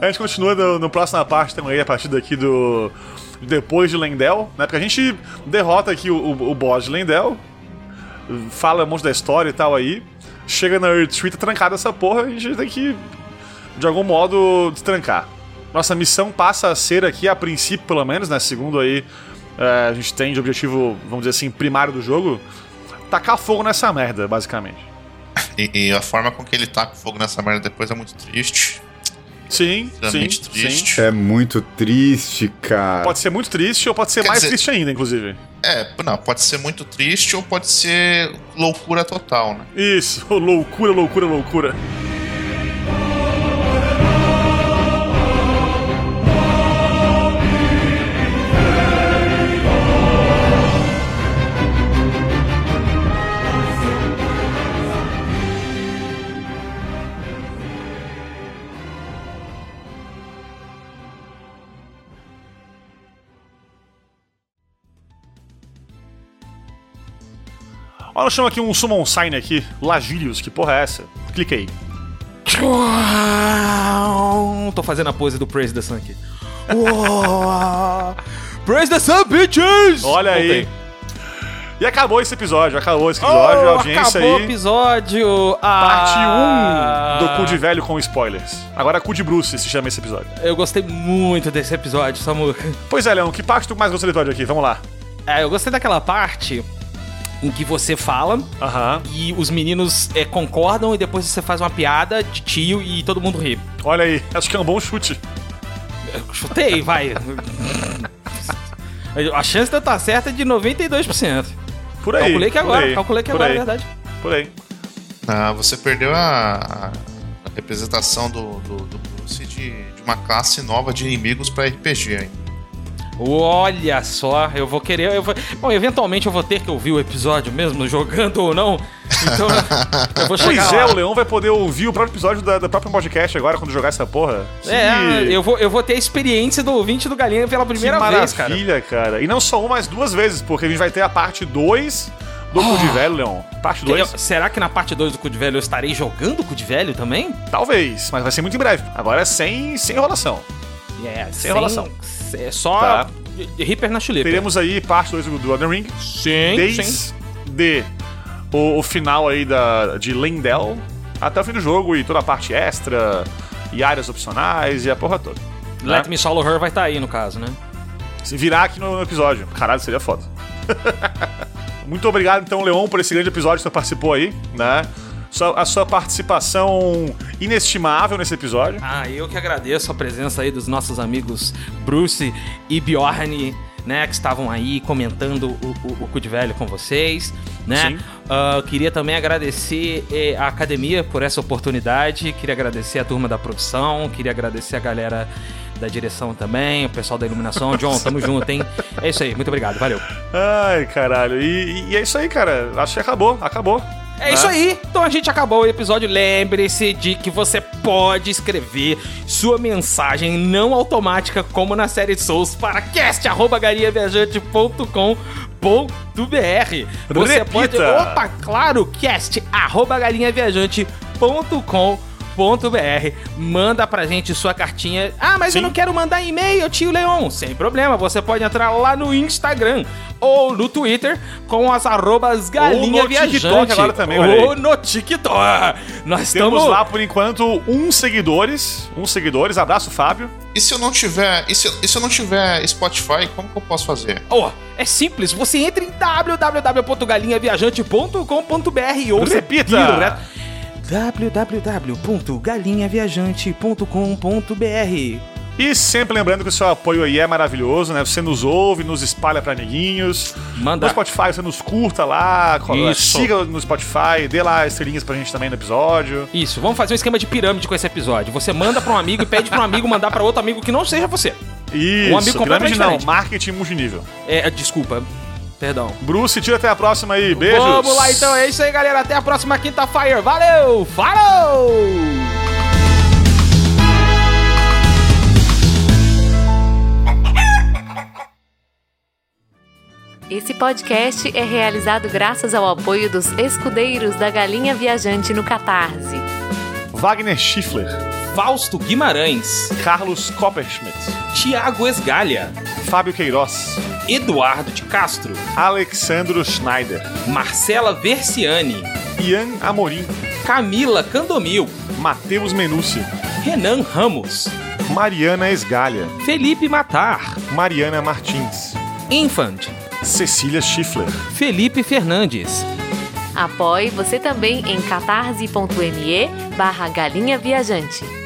A gente continua no, no próxima parte também, a partir daqui do. Depois de Lendel, né? Porque a gente derrota aqui o, o, o boss de Lendel, fala um monte da história e tal aí, chega na Retreat trancada essa porra a gente tem que, de algum modo, destrancar. Nossa missão passa a ser aqui, a princípio pelo menos, né? Segundo aí, é, a gente tem de objetivo, vamos dizer assim, primário do jogo, tacar fogo nessa merda, basicamente. E, e, a forma com que ele taca fogo nessa merda depois é muito triste. Sim, sim, triste. sim. É muito triste, cara. Pode ser muito triste ou pode ser Quer mais dizer- triste ainda, inclusive. É, não, pode ser muito triste ou pode ser loucura total, né? Isso, loucura, loucura, loucura. Olha, chama aqui um Summon Sign aqui, Lagilius, que porra é essa? Clica aí. Tô fazendo a pose do Praise the Sun aqui. Praise the Sun, bitches! Olha aí. E acabou esse episódio, acabou esse episódio, Oh, a audiência acabou o aí. episódio. Parte 1 Ah. do Cu de Velho com spoilers. Agora Cu de Bruce se chama esse episódio. Eu gostei muito desse episódio, Samuca. Pois é, Leão, que parte tu mais gostou do episódio aqui? Vamos lá. É, eu gostei daquela parte em que você fala Aham. e os meninos é, concordam e depois você faz uma piada de tio e todo mundo ri. Olha aí, acho que é um bom chute. Eu chutei, vai. A chance de eu estar certa é de 92%. Por aí. calculei que agora, aí, calculei que agora, aí, é verdade. Por aí. Ah, você perdeu a, a representação do, do, do Bruce de, de uma classe nova de inimigos pra RPG ainda. Olha só, eu vou querer. Eu vou... Bom, eventualmente eu vou ter que ouvir o episódio mesmo, jogando ou não. Então eu vou chegar Pois é, lá. o Leão vai poder ouvir o próprio episódio da, da própria podcast agora quando jogar essa porra. É, Que- eu vou, eu vou ter a experiência do ouvinte do Galinha pela primeira que vez, cara. maravilha, cara. E não só uma, mas duas vezes, porque a gente vai ter a parte 2 do Cu de Velho, Leão. Parte Eu- 2? será que na parte 2 do Cu de Velho eu estarei jogando o Cu de Velho também? Talvez, mas vai ser muito em breve. Agora é sem, sem enrolação. É, sem enrolação. É só Tá. Reaper na chuleta. Teremos aí parte 2 do, Elden Ring. Sim, desde sim. o, o final aí da, de Lendel até o fim do jogo e toda a parte extra e áreas opcionais e a porra toda. Let né? Me Solo Her vai estar aí no caso, né? Se virar aqui no episódio. Caralho, seria foda. Muito obrigado, então, Leon, por esse grande episódio que você participou aí, né? A sua participação inestimável nesse episódio. Ah, eu que agradeço a presença aí dos nossos amigos Bruce e Bjorn, né, que estavam aí comentando o, o, o Cu de Velho com vocês, né? Sim. Eu queria também agradecer eh, a academia por essa oportunidade, queria agradecer a turma da produção, queria agradecer a galera da direção também, o pessoal da iluminação. John, tamo junto, hein? É isso aí, muito obrigado, valeu. Ai, caralho. E, e é isso aí, cara. Acho que acabou, acabou. É isso aí, então a gente acabou o episódio. Lembre-se de que você pode escrever sua mensagem não automática, como na série Souls, para cast.galinhaviajante.com.br. Você Repita. pode. Opa, claro, cast.galinhaviajante.com.br. Manda pra gente sua cartinha. Ah, mas eu Sim. não quero mandar e-mail, tio Leon. Sem problema, você pode entrar lá no Instagram ou no Twitter com as arrobas galinha no viajante. TikTok agora também. Ou no TikTok. Nós Temos estamos lá, por enquanto, uns seguidores. Uns seguidores. Abraço, Fábio. E se eu não tiver. E se, e se eu não tiver Spotify, como que eu posso fazer? Ó, é simples, você entra em www.galinhaviajante.com.br ou você Repita. né? www.galinhaviajante.com.br E sempre lembrando que o seu apoio aí é maravilhoso, né? Você nos ouve, nos espalha pra amiguinhos. Manda. No Spotify, você nos curta lá, Isso. siga no Spotify, dê lá estrelinhas pra gente também no episódio. Isso, vamos fazer um esquema de pirâmide com esse episódio. Você manda pra um amigo e pede pra um amigo mandar pra outro amigo que não seja você. Isso, Um amigo completamente pirâmide não, marketing multinível. É, desculpa. Perdão. Bruce, tira até a próxima aí, beijos. Vamos lá então, é isso aí, galera. Até a próxima quinta-feira. Valeu! Falou! Esse podcast é realizado graças ao apoio dos escudeiros da Galinha Viajante no Catarse. Wagner Schiffler, Fausto Guimarães, Carlos Copperschmidt, Tiago Esgalha, Fábio Queiroz, Eduardo de Castro, Alexandro Schneider, Marcela Versiani, Ian Amorim, Camila Candomil, Matheus Menúcio, Renan Ramos, Mariana Esgalha, Felipe Matar, Mariana Martins, Infant, Cecília Schiffler. Felipe Fernandes. Apoie você também em catarse.me barra galinha viajante.